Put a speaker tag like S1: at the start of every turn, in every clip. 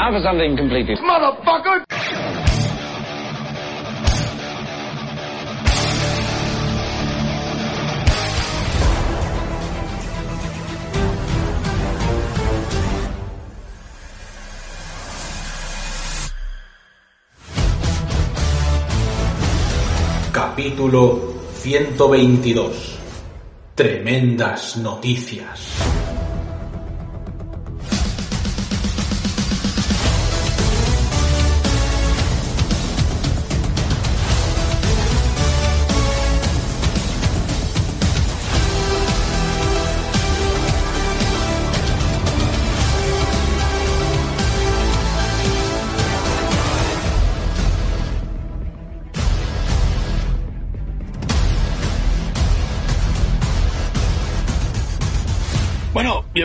S1: Now for something completely...
S2: Motherfucker!
S3: Capítulo 122. Tremendas noticias.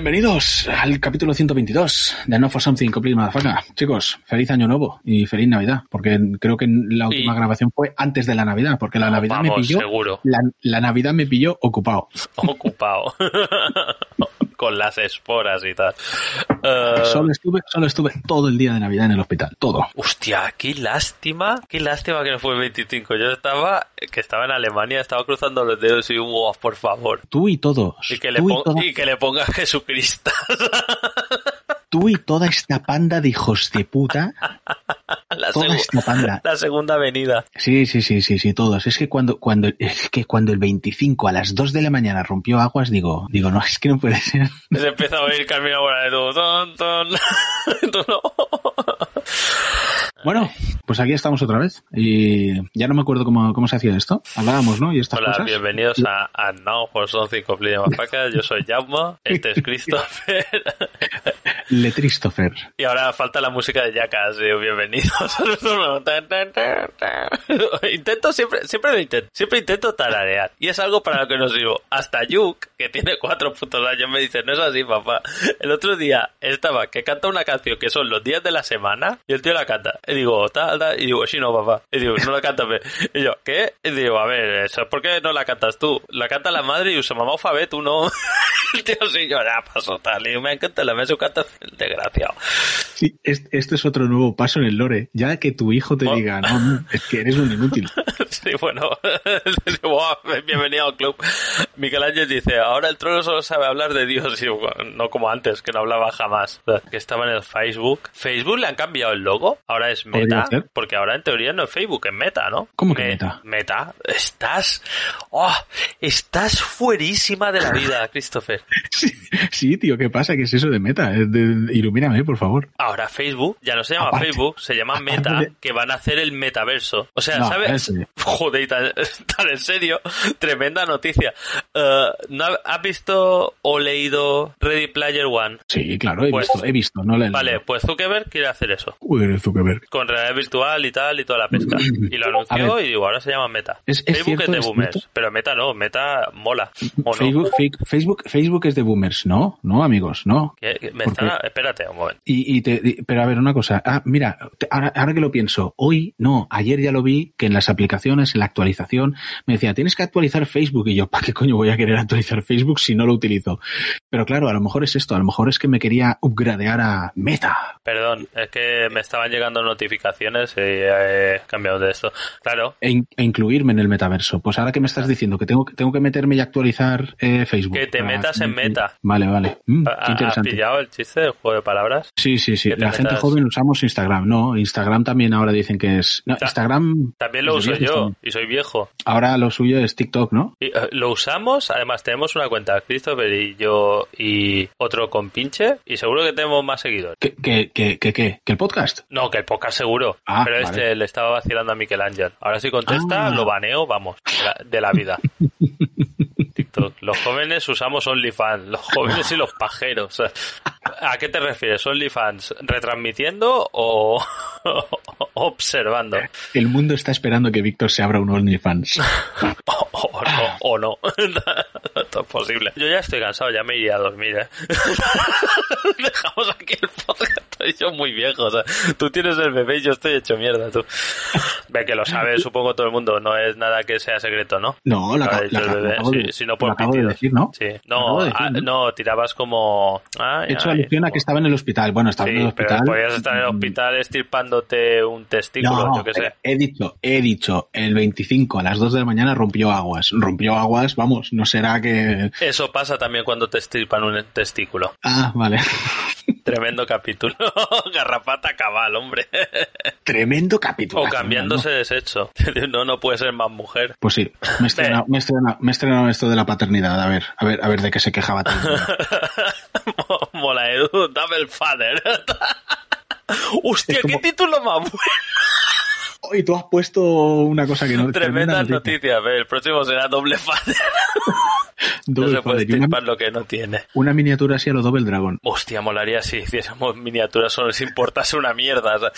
S4: Bienvenidos al capítulo 122 de No for Something Complete Motherfucker. Chicos, feliz año nuevo y feliz Navidad, porque creo que la última
S5: Sí.
S4: grabación fue antes de la Navidad, porque la Navidad me pilló
S5: seguro.
S4: La, la Navidad me pilló ocupado.
S5: Ocupado. Con las esporas y tal. Eh,
S4: Solo estuve, solo estuve todo el día de Navidad en el hospital, todo.
S5: Hostia, qué lástima, qué lástima que no fue el 25. Yo estaba, que estaba en Alemania, estaba cruzando los dedos y, wow, por favor.
S4: Tú y todos.
S5: Y que le,
S4: tú, y
S5: que le ponga Jesucristo.
S4: tú y toda esta panda de hijos de puta.
S5: la,
S4: Toda esta panda.
S5: la segunda venida.
S4: Sí, sí, sí, sí, sí, todos. Es que cuando, cuando, es que cuando el 25 a las 2 de la mañana rompió aguas, digo, digo, no, es que no puede ser.
S5: Se empieza a oír Carmina Burana de tú, ton, ton. Tú no.
S4: Bueno, pues aquí estamos otra vez. Y ya no me acuerdo cómo, cómo se hacía esto. Hablábamos, ¿no? Y estas
S5: Hola,
S4: cosas.
S5: bienvenidos a, a Now for Something Complete Motherfucker. Yo soy Jaume, este es Christopher.
S4: Le Christopher.
S5: Y ahora falta la música de Jackass. digo, Bienvenidos tan, tan, tan. Intento siempre, siempre lo intento, siempre intento tararear. Y es algo para lo que no sirvo. Hasta Yuk, que tiene cuatro putos años, me dice, no es así, papá. El otro día estaba que canta una canción que son los días de la semana y el tío la canta. Y digo, tal, tal. Y digo, sí, no, papá. Y digo, no la canta. pe". Y yo, ¿qué? Y digo, a ver, ¿eso por qué no la cantas tú? La canta la madre y usa mamá Alfabet, tú no. El tío sí, yo, ya pasó tal. Y me encanta la mesa canta desgraciado.
S4: Sí, es- este es otro nuevo paso en el lore. Ya que tu hijo te
S5: Oh.
S4: diga, no, es que eres un inútil.
S5: Sí, bueno, bienvenido al club. Miguel Ángel dice, ahora el trono solo sabe hablar de Dios, y no como antes, que no hablaba jamás. Que estaba en el Facebook. Facebook le han cambiado el logo, ahora es Meta, porque ahora en teoría no es Facebook, es Meta, ¿no?
S4: ¿Cómo que
S5: Me-
S4: Meta?
S5: Meta, estás, oh, estás fuerísima de la vida, Christopher.
S4: Sí, sí, tío, ¿qué pasa? ¿Qué es eso de meta? Es de- ilumíname, por favor.
S5: Ahora Facebook ya no se llama
S4: Aparte-
S5: Facebook, se llama Meta,
S4: de-
S5: que van a hacer el metaverso. O sea,
S4: No,
S5: ¿sabes?
S4: ese.
S5: Joder, tan, tan en serio, tremenda noticia. Eh, ¿no ha- ¿Has visto o leído Ready Player One?
S4: Sí, claro, he
S5: Pues-
S4: visto, he visto, no le
S5: Vale, pues Zuckerberg quiere hacer eso.
S4: Joder, Zuckerberg.
S5: Con realidad virtual y tal, y toda la pesca. Y lo anunció y digo, ahora se llama Meta.
S4: ¿Es- es
S5: Facebook
S4: cierto,
S5: es de
S4: es
S5: boomers, pero Meta no, Meta mola.
S4: Facebook, Facebook, Facebook es de boomers, ¿no? No, amigos, no.
S5: ¿Qué? Me
S4: Porque-
S5: están- Espérate un momento.
S4: Y, y te, y- pero a ver, una cosa. Ah, mira, te- ahora, ahora que lo pienso, hoy, no, ayer ya lo vi, que en las aplicaciones, en la actualización, me decía, tienes que actualizar Facebook. Y yo, ¿para qué coño voy a querer actualizar Facebook si no lo utilizo? Pero claro, a lo mejor es esto, a lo mejor es que me quería upgradear a Meta.
S5: Perdón, es que me estaban llegando notificaciones y he cambiado de esto. Claro,
S4: E, in- e incluirme en el metaverso. Pues ahora que me estás diciendo que tengo, que tengo que meterme y actualizar eh, Facebook.
S5: Que te
S4: para-
S5: metas en Meta.
S4: Vale, vale. Mm, qué
S5: ¿ha- ¿has pillado el chiste del juego de palabras?
S4: Sí, sí, sí. La gente joven usamos Instagram, ¿no? Instagram también ahora dicen que es... No,
S5: Ta-
S4: Instagram...
S5: También lo uso yo
S4: también.
S5: y soy viejo.
S4: Ahora lo suyo es TikTok, ¿no?
S5: Y, eh, lo usamos, además tenemos una cuenta, Christopher y yo y otro con pinche y seguro que tenemos más seguidores.
S4: ¿Qué, qué, qué, qué, qué? ¿Que el podcast?
S5: No, que el podcast seguro.
S4: Ah,
S5: pero
S4: vale.
S5: este le estaba vacilando a Miquel Ángel. Ahora si contesta,
S4: Ah.
S5: lo baneo, vamos, de la, de la vida. Los jóvenes usamos OnlyFans, los jóvenes y los pajeros. ¿A qué te refieres? ¿OnlyFans retransmitiendo o observando?
S4: El mundo está esperando que Víctor se abra un OnlyFans.
S5: O, o no, o no. Esto es posible. Yo ya estoy cansado, ya me iría a dormir, ¿eh? Dejamos aquí el podcast. Soy yo muy viejo. O sea, tú tienes el bebé y yo estoy hecho mierda, tú. Ve que lo sabe, supongo, todo el mundo. No es nada que sea secreto, ¿no?
S4: No, la, la- la
S5: bebé.
S4: de-
S5: Sí, si no
S4: lo
S5: por
S4: acabo de decir, ¿no?
S5: Sí. No,
S4: de decir,
S5: ah,
S4: ¿no?
S5: no, tirabas como... Ay,
S4: He hecho
S5: ay,
S4: alusión a que estaba en el hospital. Bueno, estaba en el
S5: Sí, pero
S4: hospital.
S5: podías estar en el
S4: Mm,
S5: hospital estirpándote un testículo,
S4: No,
S5: yo qué sé.
S4: he dicho, he dicho, el 25 a las 2 de la mañana rompió aguas. Rompió aguas, vamos, no será que...
S5: Eso pasa también cuando te estirpan un testículo.
S4: Ah, vale.
S5: Tremendo capítulo. Garrapata cabal, hombre.
S4: Tremendo capítulo.
S5: O cambiándose de sexo. No, no puede ser más mujer.
S4: Pues sí, me he, estrenado, me, he estrenado, me he estrenado esto de la paternidad. A ver, a ver, a ver de qué se quejaba el mundo.
S5: Mola, Edu. Double father. Hostia,
S4: como-
S5: qué título más bueno.
S4: Y tú has puesto una cosa que no...
S5: Tremendas
S4: noticia.
S5: noticias. Ve, el próximo será doble father. No se puede estirpar lo que no tiene.
S4: una miniatura así a lo Double Dragon.
S5: Hostia, molaría si hiciésemos miniaturas solo les importase una mierda. o sea,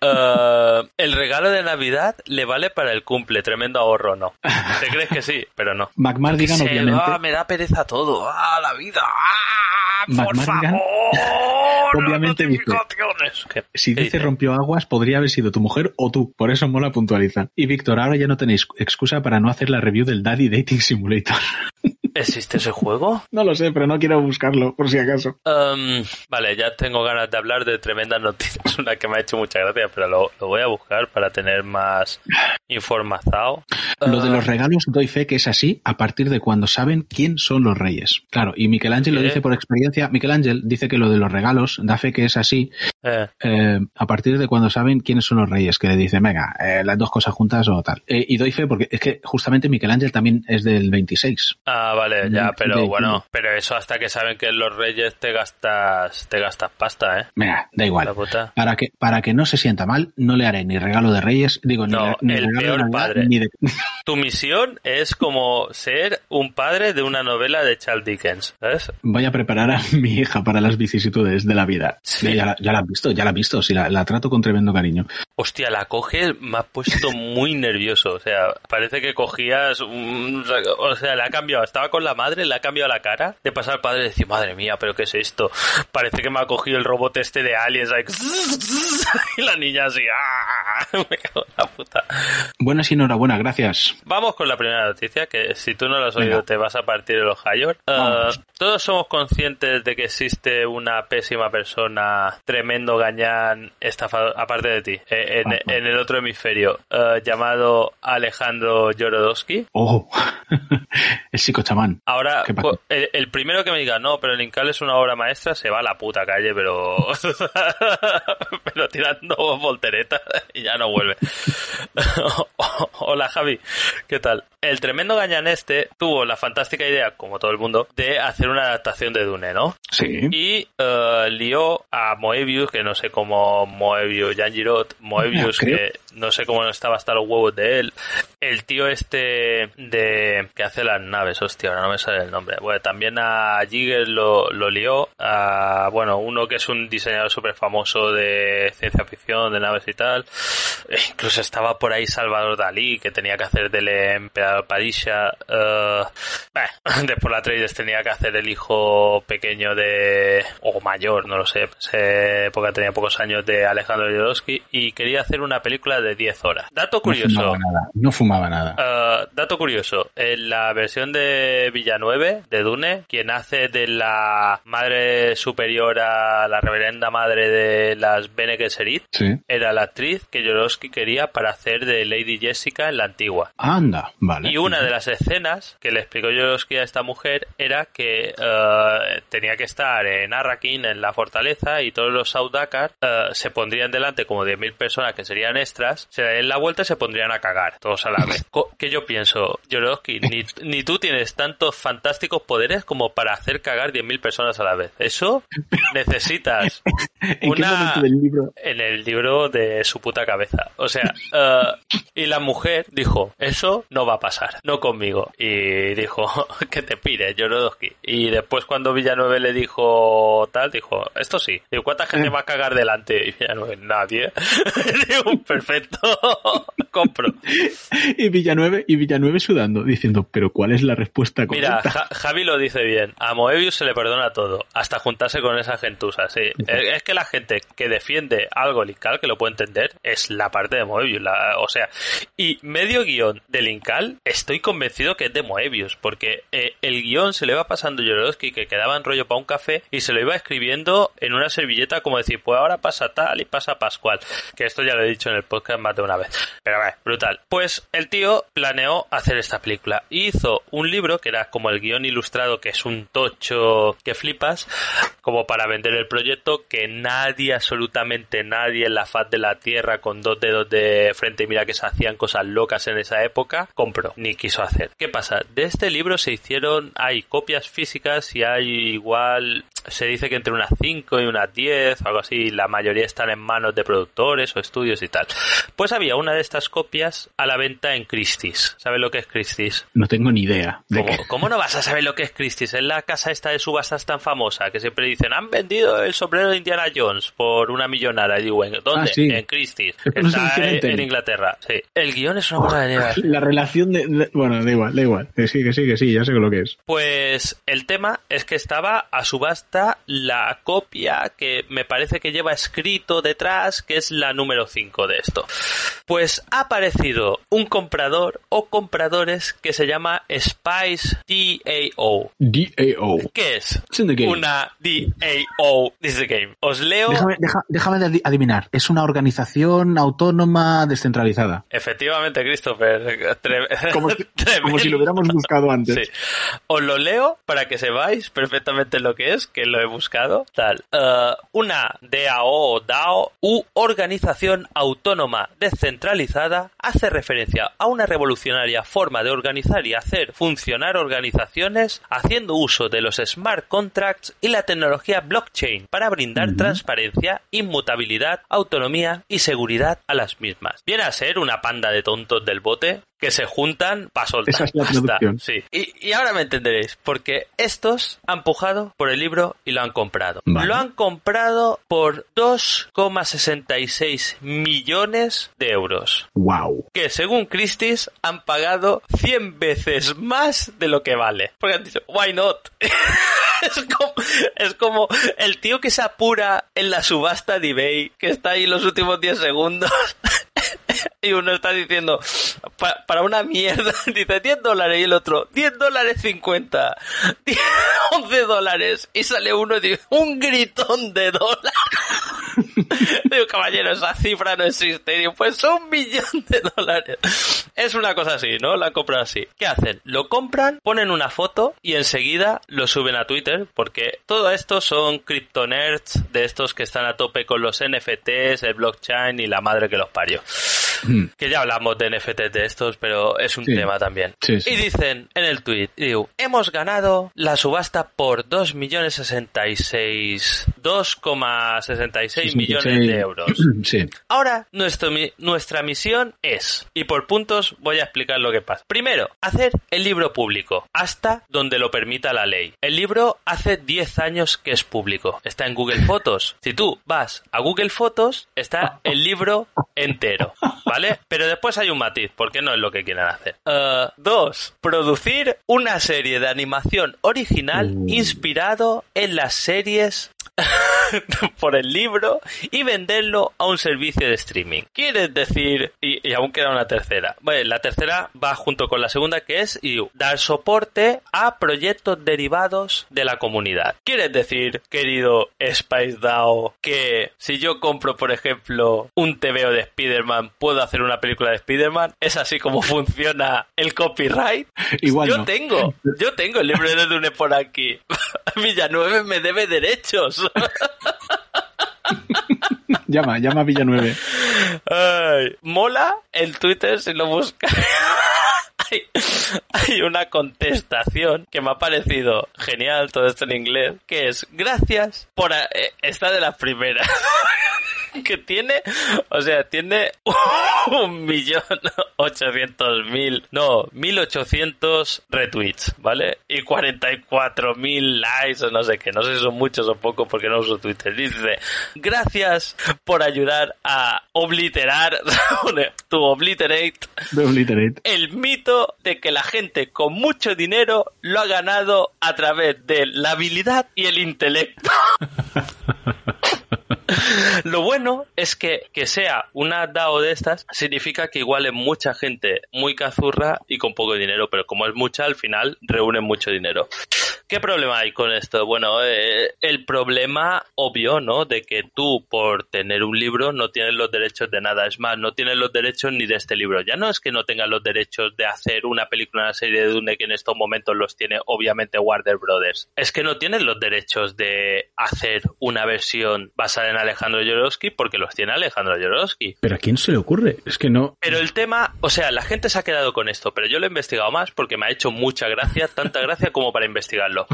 S5: eh, el regalo de Navidad le vale para el cumple, tremendo ahorro, ¿no? ¿Te crees que sí? Pero no.
S4: McMardigan, obviamente.
S5: ah, me da pereza todo. Ah, la vida. Ah, por
S4: McMardigan,
S5: favor.
S4: Obviamente dice,
S5: notificaciones. ¿Qué-
S4: Si dice rompió aguas, podría haber sido tu mujer o tú. Por eso mola puntualizar. Y Víctor, ahora ya no tenéis excusa para no hacer la review del Daddy Dating Simulator.
S5: ¿Existe ese juego?
S4: no lo sé, pero no quiero buscarlo, por si acaso.
S5: Um, vale, ya tengo ganas de hablar de tremendas noticias, una que me ha hecho mucha gracia, pero lo, lo voy a buscar para tener más información.
S4: Lo de los regalos doy fe que es así a partir de cuando saben quién son los reyes. Claro, y Miguel Ángel lo
S5: ¿Qué?
S4: dice por experiencia. Miguel Ángel dice que lo de los regalos da fe que es así
S5: eh,
S4: eh, a partir de cuando saben quiénes son los reyes, que le dicen, venga, eh, las dos cosas juntas o tal. Y doy fe porque es que justamente Miguel Ángel también es del 26.
S5: Ah, vale, ya, pero
S4: de-
S5: bueno, pero eso hasta que saben que los reyes te gastas, te gastas pasta, ¿eh?
S4: Venga, da igual. Para que, para que no se sienta mal, no le haré ni regalo de reyes, digo, ni,
S5: No,
S4: ni
S5: el
S4: regalo
S5: peor
S4: de Navidad,
S5: padre.
S4: ni de...
S5: Tu misión es como ser un padre de una novela de Charles Dickens, ¿sabes?
S4: Voy a preparar a mi hija para las vicisitudes de la vida.
S5: Sí.
S4: Ya, la, ya la has visto, ya la has visto, sí, la, la trato con tremendo cariño.
S5: Hostia, la coges, me ha puesto muy nervioso. O sea, parece que cogías un... O sea, le ha cambiado. Estaba con la madre, le ha cambiado la cara. De pasar al padre y decir, madre mía, ¿pero qué es esto? Parece que me ha cogido el robot este de Aliens. like, y la niña así... ¡ah! Me cago en la puta.
S4: Buenas y enhorabuena, gracias.
S5: Vamos con la primera noticia, que si tú no la has oído
S4: Venga.
S5: te vas a partir el Ohio. Uh,
S4: Vamos.
S5: todos somos conscientes de que existe una pésima persona, tremendo gañán, estafador, aparte de ti, eh, en,
S4: Ajá.
S5: en el otro hemisferio, uh, llamado Alejandro Jorodowski.
S4: Oh, el psicochamán.
S5: Ahora, el, el primero que me diga, no, pero el Incal es una obra maestra, se va a la puta calle, pero. pero tirando volteretas y ya no vuelve. Hola Javi, ¿qué tal? El tremendo gañán este tuvo la fantástica idea, como todo el mundo, de hacer una adaptación de Dune, ¿no?
S4: Sí.
S5: Y eh, lió a Moebius, que no sé cómo Moebius, Jan Girot, Moebius, que no sé cómo estaba hasta los huevos de él. El tío este de que hace las naves, hostia, ahora no me sale el nombre. Bueno, también a Giger lo, lo lió. A, bueno, uno que es un diseñador súper famoso de ciencia ficción, de naves y tal. E incluso estaba por ahí Salvador Dalí, que tenía que hacer del emperador Padilla. Eh, bah, después la Atreides tenía que hacer el hijo pequeño de... o mayor, no lo sé. Época tenía pocos años de Alejandro Jodorowsky y quería hacer una película de 10 horas. Dato
S4: No
S5: curioso.
S4: fumaba nada. No fumaba nada.
S5: Uh, dato curioso, en la versión de Villanueve, de Dune, quien hace de la madre superior a la reverenda madre de las Bene Gesserit,
S4: Sí.
S5: era la actriz que Jodorowsky quería para hacer de Lady Jessica en la antigua.
S4: Anda, vale.
S5: Y una de las escenas que le explicó Jodorowsky a esta mujer era que eh, tenía que estar en Arrakeen, en la fortaleza, y todos los Saudakar eh, se pondrían delante como 10.000 personas que serían extras, se darían la vuelta y se pondrían a cagar, todos a la vez. Que yo pienso, Jodorowsky, ni, ni tú tienes tantos fantásticos poderes como para hacer cagar 10.000 personas a la vez. Eso necesitas
S4: ¿En qué
S5: una-
S4: momento del libro?
S5: en el libro de su puta cabeza. O sea, eh, y la mujer dijo, eso no va a pasar, no conmigo. Y dijo, que te pire, Jorodowski. Y después cuando Villanueve le dijo tal, dijo, esto sí. Digo, ¿cuánta gente va a cagar delante? Y Villanueve, nadie. Digo, perfecto. compro.
S4: Y Villanueve, y Villanueve sudando, diciendo, pero ¿cuál es la respuesta
S5: Mira,
S4: correcta?
S5: Ja- Javi lo dice bien. A Moebius se le perdona todo, hasta juntarse con esa gentuza, sí. Es es que la gente que defiende algo Linkal, que lo puede entender, es la parte de Moebius. la- o sea, y medio guion de Linkal, estoy convencido que es de Moebius, porque eh, el guion se le va pasando Jodorowsky, que quedaba en rollo para un café, y se lo iba escribiendo en una servilleta como decir, pues ahora pasa tal y pasa Pascual. Que esto ya lo he dicho en el podcast más de una vez. Pero brutal. Pues el tío planeó hacer esta película. Hizo un libro que era como el guion ilustrado, que es un tocho que flipas, como para vender el proyecto, que nadie, absolutamente nadie en la faz de la tierra con dos dedos de frente, mira que se hacían cosas locas en esa época, compró, ni quiso hacer. ¿Qué pasa? De este libro se hicieron, hay copias físicas y hay igual, se dice que entre unas 5 y unas 10, algo así, la mayoría están en manos de productores o estudios y tal. Pues había una de estas copias a la venta en Christie's. ¿Sabes lo que es Christie's?
S4: No tengo ni idea. De
S5: ¿Cómo, cómo no vas a saber lo que es Christie's? Es la casa esta de subastas tan famosa que siempre dicen, han vendido el sombrero de Indiana Jones por una millonada. Y digo, ¿en ¿dónde?
S4: Ah, sí.
S5: En Christie's.
S4: No
S5: Está
S4: en
S5: Inglaterra. Sí. El guion es una de nieve.
S4: La relación de, de- Bueno, da igual, da igual. Que sí, que sí, que sí, ya sé lo que es.
S5: Pues el tema es que estaba a subasta la copia que me parece que lleva escrito detrás, que es la número 5 de esto. Pues ha aparecido un comprador o compradores que se llama Spice DAO.
S4: DAO.
S5: ¿Qué es?
S4: It's in the game.
S5: Una DAO. This is the game. Os leo.
S4: Déjame, deja- adivinar. Es una organización autónoma descentralizada.
S5: Efectivamente, Christopher. Tre-
S4: Como si, como
S5: tremendo.
S4: si lo hubiéramos buscado antes.
S5: Sí. Os lo leo para que sepáis perfectamente lo que es, que lo he buscado. Tal. Eh, una DAO o DAO u organización autónoma descentralizada hace referencia a una revolucionaria forma de organizar y hacer funcionar organizaciones haciendo uso de los smart contracts y la tecnología blockchain para brindar transparencia, inmutabilidad, autonomía y seguridad a las mismas. Viene a ser una panda de tontos del bote que se juntan para soltar.
S4: Esa es la.
S5: Sí. Y, y ahora me entenderéis, porque estos han pujado por el libro y lo han comprado.
S4: Vale.
S5: Lo han comprado por 2,66 millones de euros.
S4: Wow.
S5: Que según Christie's han pagado 100 veces más de lo que vale. Porque han dicho, why not? Es como, es como el tío que se apura en la subasta de eBay, que está ahí los últimos 10 segundos. Y uno está diciendo, "Pa- para una mierda, dice 10 dólares y el otro, 10 dólares 50, 10, 11 dólares. Y sale uno y dice, un gritón de dólares. Digo, caballero, esa cifra no existe. Digo, pues un millón de dólares. Es una cosa así, ¿no? La compran así. ¿Qué hacen? Lo compran, ponen una foto y enseguida lo suben a Twitter porque todo esto son criptonerds de estos que están a tope con los NFTs, el blockchain y la madre que los parió. Que ya hablamos de NFTs de estos, pero es un
S4: Sí.
S5: tema también.
S4: Sí, sí.
S5: Y dicen en el tweet, digo, hemos ganado la subasta por 2 millones 66, 2,66 millones de euros. Ahora, nuestro nuestra misión es, y por puntos voy a explicar lo que pasa. Primero, hacer el libro público, hasta donde lo permita la ley. El libro hace 10 años que es público, está en Google Fotos. Si tú vas a Google Fotos, está el libro entero, ¿vale? Pero después hay un matiz, porque no es lo que quieren hacer. Eh, dos, producir una serie de animación original
S4: Uh.
S5: inspirado en las series por el libro y venderlo a un servicio de streaming. Quieres decir, y, y aún queda una tercera. Bueno, la tercera va junto con la segunda que es y, dar soporte a proyectos derivados de la comunidad. ¿Quieres decir, querido Spice DAO, que si yo compro, por ejemplo, un TVO de Spider-Man, puedo hacer una película de Spider-Man? ¿Es así como funciona el copyright?
S4: Igual
S5: yo
S4: no.
S5: tengo, yo tengo el libro de Dune por aquí. Villanueve me debe derechos.
S4: Llama, llama a Villanueve.
S5: Ay, mola el Twitter si lo buscas. hay, hay una contestación que me ha parecido genial, todo esto en inglés, que es gracias por... a- eh, esta de las primeras. que tiene, o sea, tiene un millón ochocientos mil, no, mil ochocientos retweets, ¿vale? Y cuarenta y cuatro mil likes o no sé qué, no sé si son muchos o pocos porque no uso Twitter. Dice, gracias por ayudar a obliterar, tu obliterate,
S4: Obliterate.
S5: el mito de que la gente con mucho dinero lo ha ganado a través de la habilidad y el intelecto. Lo bueno es que que sea una DAO de estas significa que igual es mucha gente muy cazurra y con poco dinero, pero como es mucha, al final reúnen mucho dinero. ¿Qué problema hay con esto? Bueno, eh, el problema obvio, ¿no? De que tú por tener un libro no tienes los derechos de nada. Es más, no tienes los derechos ni de este libro. Ya no es que no tengas los derechos de hacer una película, una serie de Dune que en estos momentos los tiene obviamente Warner Brothers. Es que no tienes los derechos de hacer una versión basada en Alejandro Jodorowsky porque los tiene Alejandro Jodorowsky.
S4: Pero a quién se le ocurre? Es que no.
S5: Pero el tema, o sea, la gente se ha quedado con esto, pero yo lo he investigado más porque me ha hecho mucha gracia, tanta gracia como para investigarlo.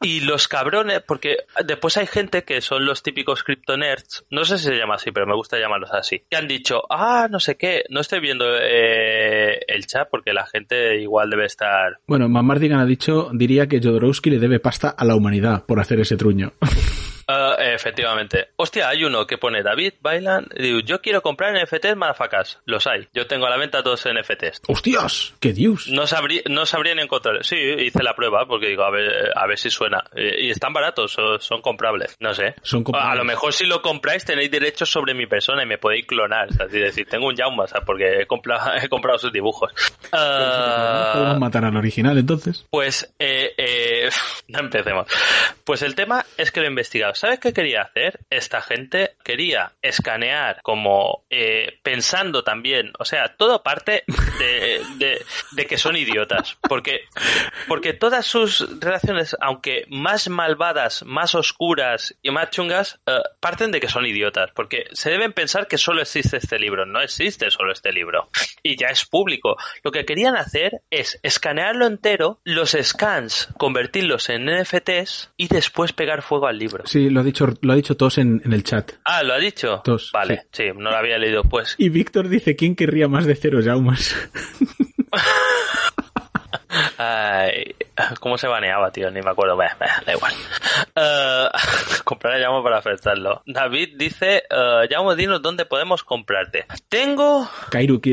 S5: Y los cabrones, porque después hay gente que son los típicos criptonerds, no sé si se llama así, pero me gusta llamarlos así, que han dicho, ah, no sé qué, no estoy viendo eh, el chat porque la gente igual debe estar...
S4: Bueno, Mamardigan ha dicho, diría que Jodorowsky le debe pasta a la humanidad por hacer ese truño.
S5: Ah, efectivamente. Hostia, hay uno que pone David Bailan. digo, Yo quiero comprar NFTs madafacas. Los hay. Yo tengo a la venta todos NFTs.
S4: ¡Hostias! ¡Qué dios!
S5: No, sabrí, no sabrían encontrar. Sí, hice la prueba porque digo, a ver, a ver si suena. Y están baratos, son, son comprables. No sé.
S4: Son comprables.
S5: A lo mejor si lo compráis tenéis derechos sobre mi persona y me podéis clonar. Es decir, tengo un Jauma, porque he comprado, he comprado sus dibujos. Ah,
S4: Podemos matar al original entonces.
S5: pues, eh, eh, no empecemos. Pues el tema es que lo he investigado. ¿Sabes qué quería hacer? Esta gente quería escanear como eh, pensando también, o sea, todo parte de, que son idiotas. Porque, porque todas sus relaciones, aunque más malvadas, más oscuras y más chungas, eh, parten de que son idiotas. Porque se deben pensar que solo existe este libro. No existe solo este libro. Y ya es público. Lo que querían hacer es escanearlo entero, los scans, convertirlos en NFTs y después pegar fuego al libro.
S4: Sí, lo ha dicho, lo ha dicho Tos en, en el chat.
S5: Ah, ¿lo ha dicho?
S4: Tos,
S5: Vale, sí. no lo había leído. Pues
S4: Y Víctor dice, ¿quién querría más de cero Jaumas?
S5: Ay, ¿Cómo se baneaba, tío? Ni me acuerdo. Bah, bah, da igual. Eh, comprar a Yamo para ofertarlo. David dice, uh, Yamo, dinos dónde podemos comprarte. Tengo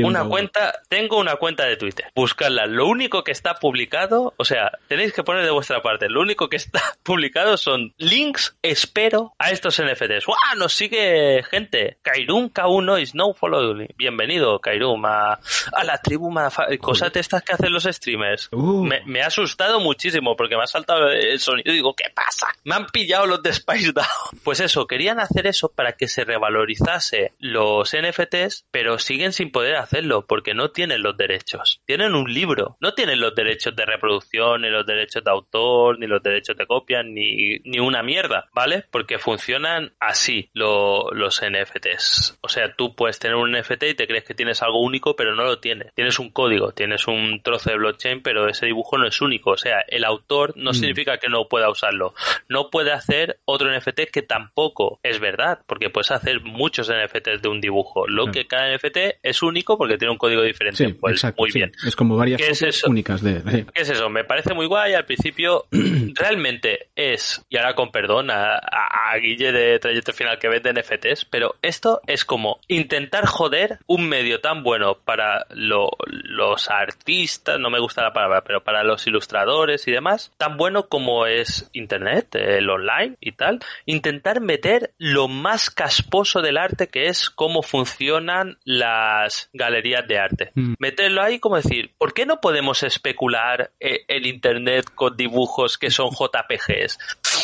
S5: una cuenta, tengo una cuenta de Twitter. Buscarla. Lo único que está publicado, o sea, tenéis que poner de vuestra parte. Lo único que está publicado son links, espero, a estos NFTs. ¡Guau! Nos sigue gente. Kairum K1 is no follow. Bienvenido, Kairum, a, a la tribu madafa- Cosas de estas que hacen los streamers.
S4: Uh.
S5: Me, me ha asustado muchísimo porque me ha saltado el sonido y digo, ¿qué pasa? Me han pillado los de Spice Down. Pues eso, querían hacer eso para que se revalorizase los NFTs, pero siguen sin poder hacerlo porque no tienen los derechos. Tienen un libro, no tienen los derechos de reproducción, ni los derechos de autor, ni los derechos de copia, ni, ni una mierda, ¿vale? Porque funcionan así lo- los NFTs. O sea, tú puedes tener un NFT y te crees que tienes algo único, pero no lo tienes. Tienes un código, tienes un trozo de blockchain, pero ese dibujo no es único. O sea, el autor no significa que no pueda usarlo. No puede hacer otro NFT que tampoco es verdad, porque puedes hacer muchos NFTs de un dibujo. Lo
S4: Claro.
S5: que cada NFT es único porque tiene un código diferente.
S4: Sí,
S5: pues
S4: exacto.
S5: muy
S4: sí.
S5: bien.
S4: Es como varias
S5: ¿Qué es
S4: copias
S5: eso?
S4: únicas de...
S5: ¿Qué es eso? Me parece muy guay. Al principio, realmente es, y ahora con perdón a, a- a Guille de Trayecto Final que vende NFTs, pero esto es como intentar joder un medio tan bueno para lo- los artistas, no me gusta la palabra, pero para los ilustradores y demás, tan bueno como es Internet, el online y tal, intentar meter lo más casposo del arte que es cómo funcionan las galerías de arte.
S4: Mm.
S5: Meterlo ahí como decir, ¿por qué no podemos especular eh, el Internet con dibujos que son JPGs?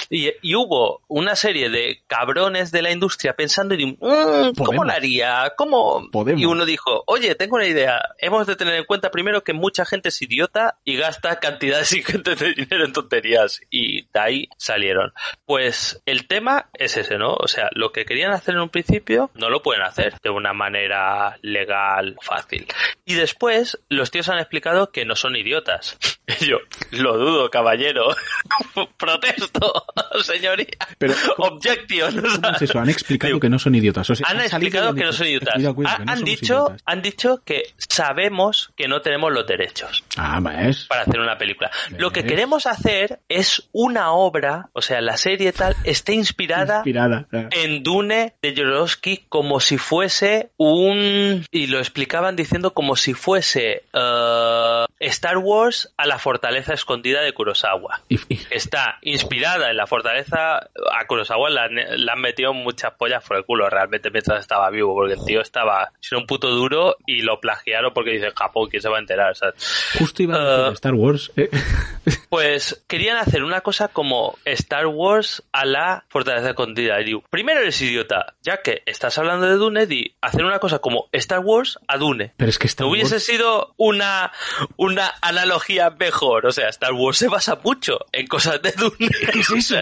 S5: Y, y hubo una serie de cabrones de la industria pensando y "Mm, ¿cómo lo haría? ¿Cómo?
S4: Podemos.
S5: Y uno dijo, oye, tengo una idea. Hemos de tener en cuenta primero que mucha gente es idiota y gasta cantidades ingentes de dinero en tonterías. Y de ahí salieron. Pues el tema es ese, ¿no? O sea, lo que querían hacer en un principio no lo pueden hacer de una manera legal fácil. Y después los tíos han explicado que no son idiotas. Y yo, lo dudo, caballero. Protesto, señoría.
S4: Pero,
S5: Objection.
S4: ¿Cómo es eso? Han explicado que no son idiotas. O sea,
S5: han explicado que no son idiotas.
S4: "Estoy de acuerdo,
S5: Ha-
S4: que no
S5: han, dicho,
S4: idiotas".
S5: han dicho que sabemos que no tenemos los derechos
S4: Ah, ¿ves?
S5: para hacer una película. Lo que queremos hacer es una obra, o sea, la serie tal, está inspirada
S4: Inspirada.
S5: En Dune de Jodorowsky como si fuese un... Y lo explicaban diciendo como si fuese eh, Star Wars a la fortaleza escondida de Kurosawa. Está inspirada en la fortaleza... A Kurosawa la, han- metido muchas pollas por el culo realmente mientras estaba vivo, porque el tío estaba sin un puto duro y lo plagiaron porque dice Japón, ¿quién se va a enterar? ¿sabes?
S4: Justo iba a
S5: Ah.
S4: Star Wars. eh.
S5: Pues querían hacer una cosa como Star Wars a la Fortaleza Escondida. Y digo, primero eres idiota, ya que estás hablando de Dune, di hacer una cosa como Star Wars a Dune.
S4: Pero es que Star
S5: No hubiese
S4: Wars...
S5: sido una, una analogía mejor. O sea, Star Wars se basa mucho en cosas de Dune. ¿Qué es eso?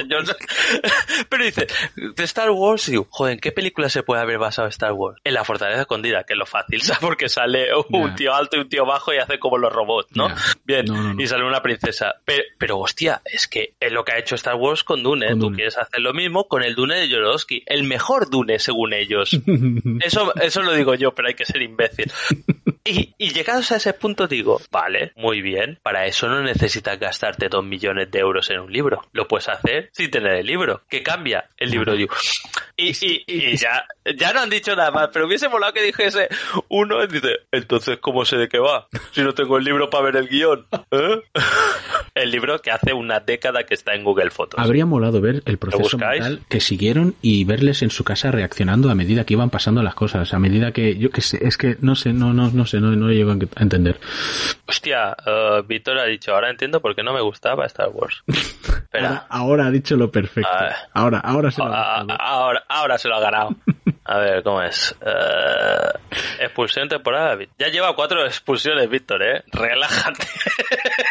S5: Pero dice, de Star Wars, digo, joder, ¿en qué película se puede haber basado Star Wars? En la Fortaleza Escondida, que es lo fácil, ¿sabes? Porque sale un tío alto y un tío bajo y hace como los robots, ¿no? Bien,
S4: No, no, no.
S5: y sale una princesa. Pero, pero, hostia, es que es lo que ha hecho Star Wars con Dune. ¿eh?
S4: Con
S5: Tú
S4: Dune.
S5: quieres hacer lo mismo con el Dune de Jodorowsky. El mejor Dune, según ellos. Eso, eso lo digo yo, pero hay que ser imbécil. Y, y llegados a ese punto digo, vale, muy bien, para eso no necesitas gastarte dos millones de euros en un libro. Lo puedes hacer sin tener el libro. ¿Qué cambia? El libro digo. Y, y, y ya, ya no han dicho nada más, pero hubiese molado que dijese uno y dice, entonces ¿cómo sé de qué va? Si no tengo el libro para ver el guion. ¿Eh? El libro que hace una década que está en Google Fotos.
S4: Habría molado ver el proceso mental que siguieron y verles en su casa reaccionando a medida que iban pasando las cosas, a medida que yo que sé, es que no sé, no no no sé, no, no lo llego a entender.
S5: Hostia, eh, Víctor ha dicho, ahora entiendo por qué no me gustaba Star Wars.
S4: Ahora, ahora ha dicho lo perfecto.
S5: Ah.
S4: Ahora, ahora se lo ha
S5: Ah,
S4: gustado.
S5: ahora, ahora se lo ha ganado. A ver, ¿cómo es? Eh, expulsión temporada. Ya lleva cuatro expulsiones, Víctor, ¿eh? Relájate.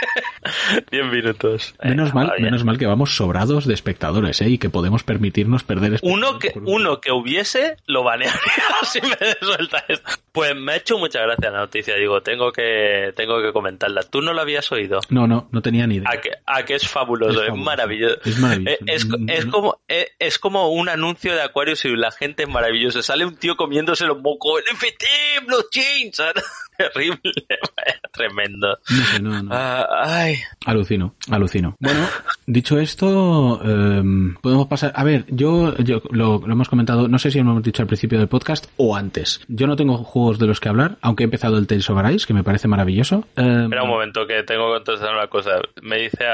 S5: Diez minutos.
S4: Menos mal, menos mal que vamos sobrados de espectadores, ¿eh? Y que podemos permitirnos perder
S5: Uno que, uno que hubiese, lo banearía si me suelta esto. Pues me ha hecho mucha gracia la noticia. Digo, tengo que, tengo que comentarla. ¿Tú no lo habías oído?
S4: No, no, no tenía ni idea.
S5: A que, a que es fabuloso,
S4: Es
S5: es,
S4: fabuloso.
S5: maravilloso.
S4: Es maravilloso.
S5: Eh, Es, es como, es, es como un anuncio de Aquarius y la gente es maravillosa. Sale un tío comiéndose los mocos. NFT, blockchain. ¿sabes? Terrible. Tremendo.
S4: No sé, no, no.
S5: Ah, ay.
S4: Alucino, alucino. Bueno, dicho esto, em, podemos pasar. A ver, yo, yo lo, lo hemos comentado, no sé si lo hemos dicho al principio del podcast o antes. Yo no tengo juegos de los que hablar, aunque he empezado el Tales of Arise, que me parece maravilloso. Em,
S5: Espera un momento que tengo que contestar una cosa. Me dice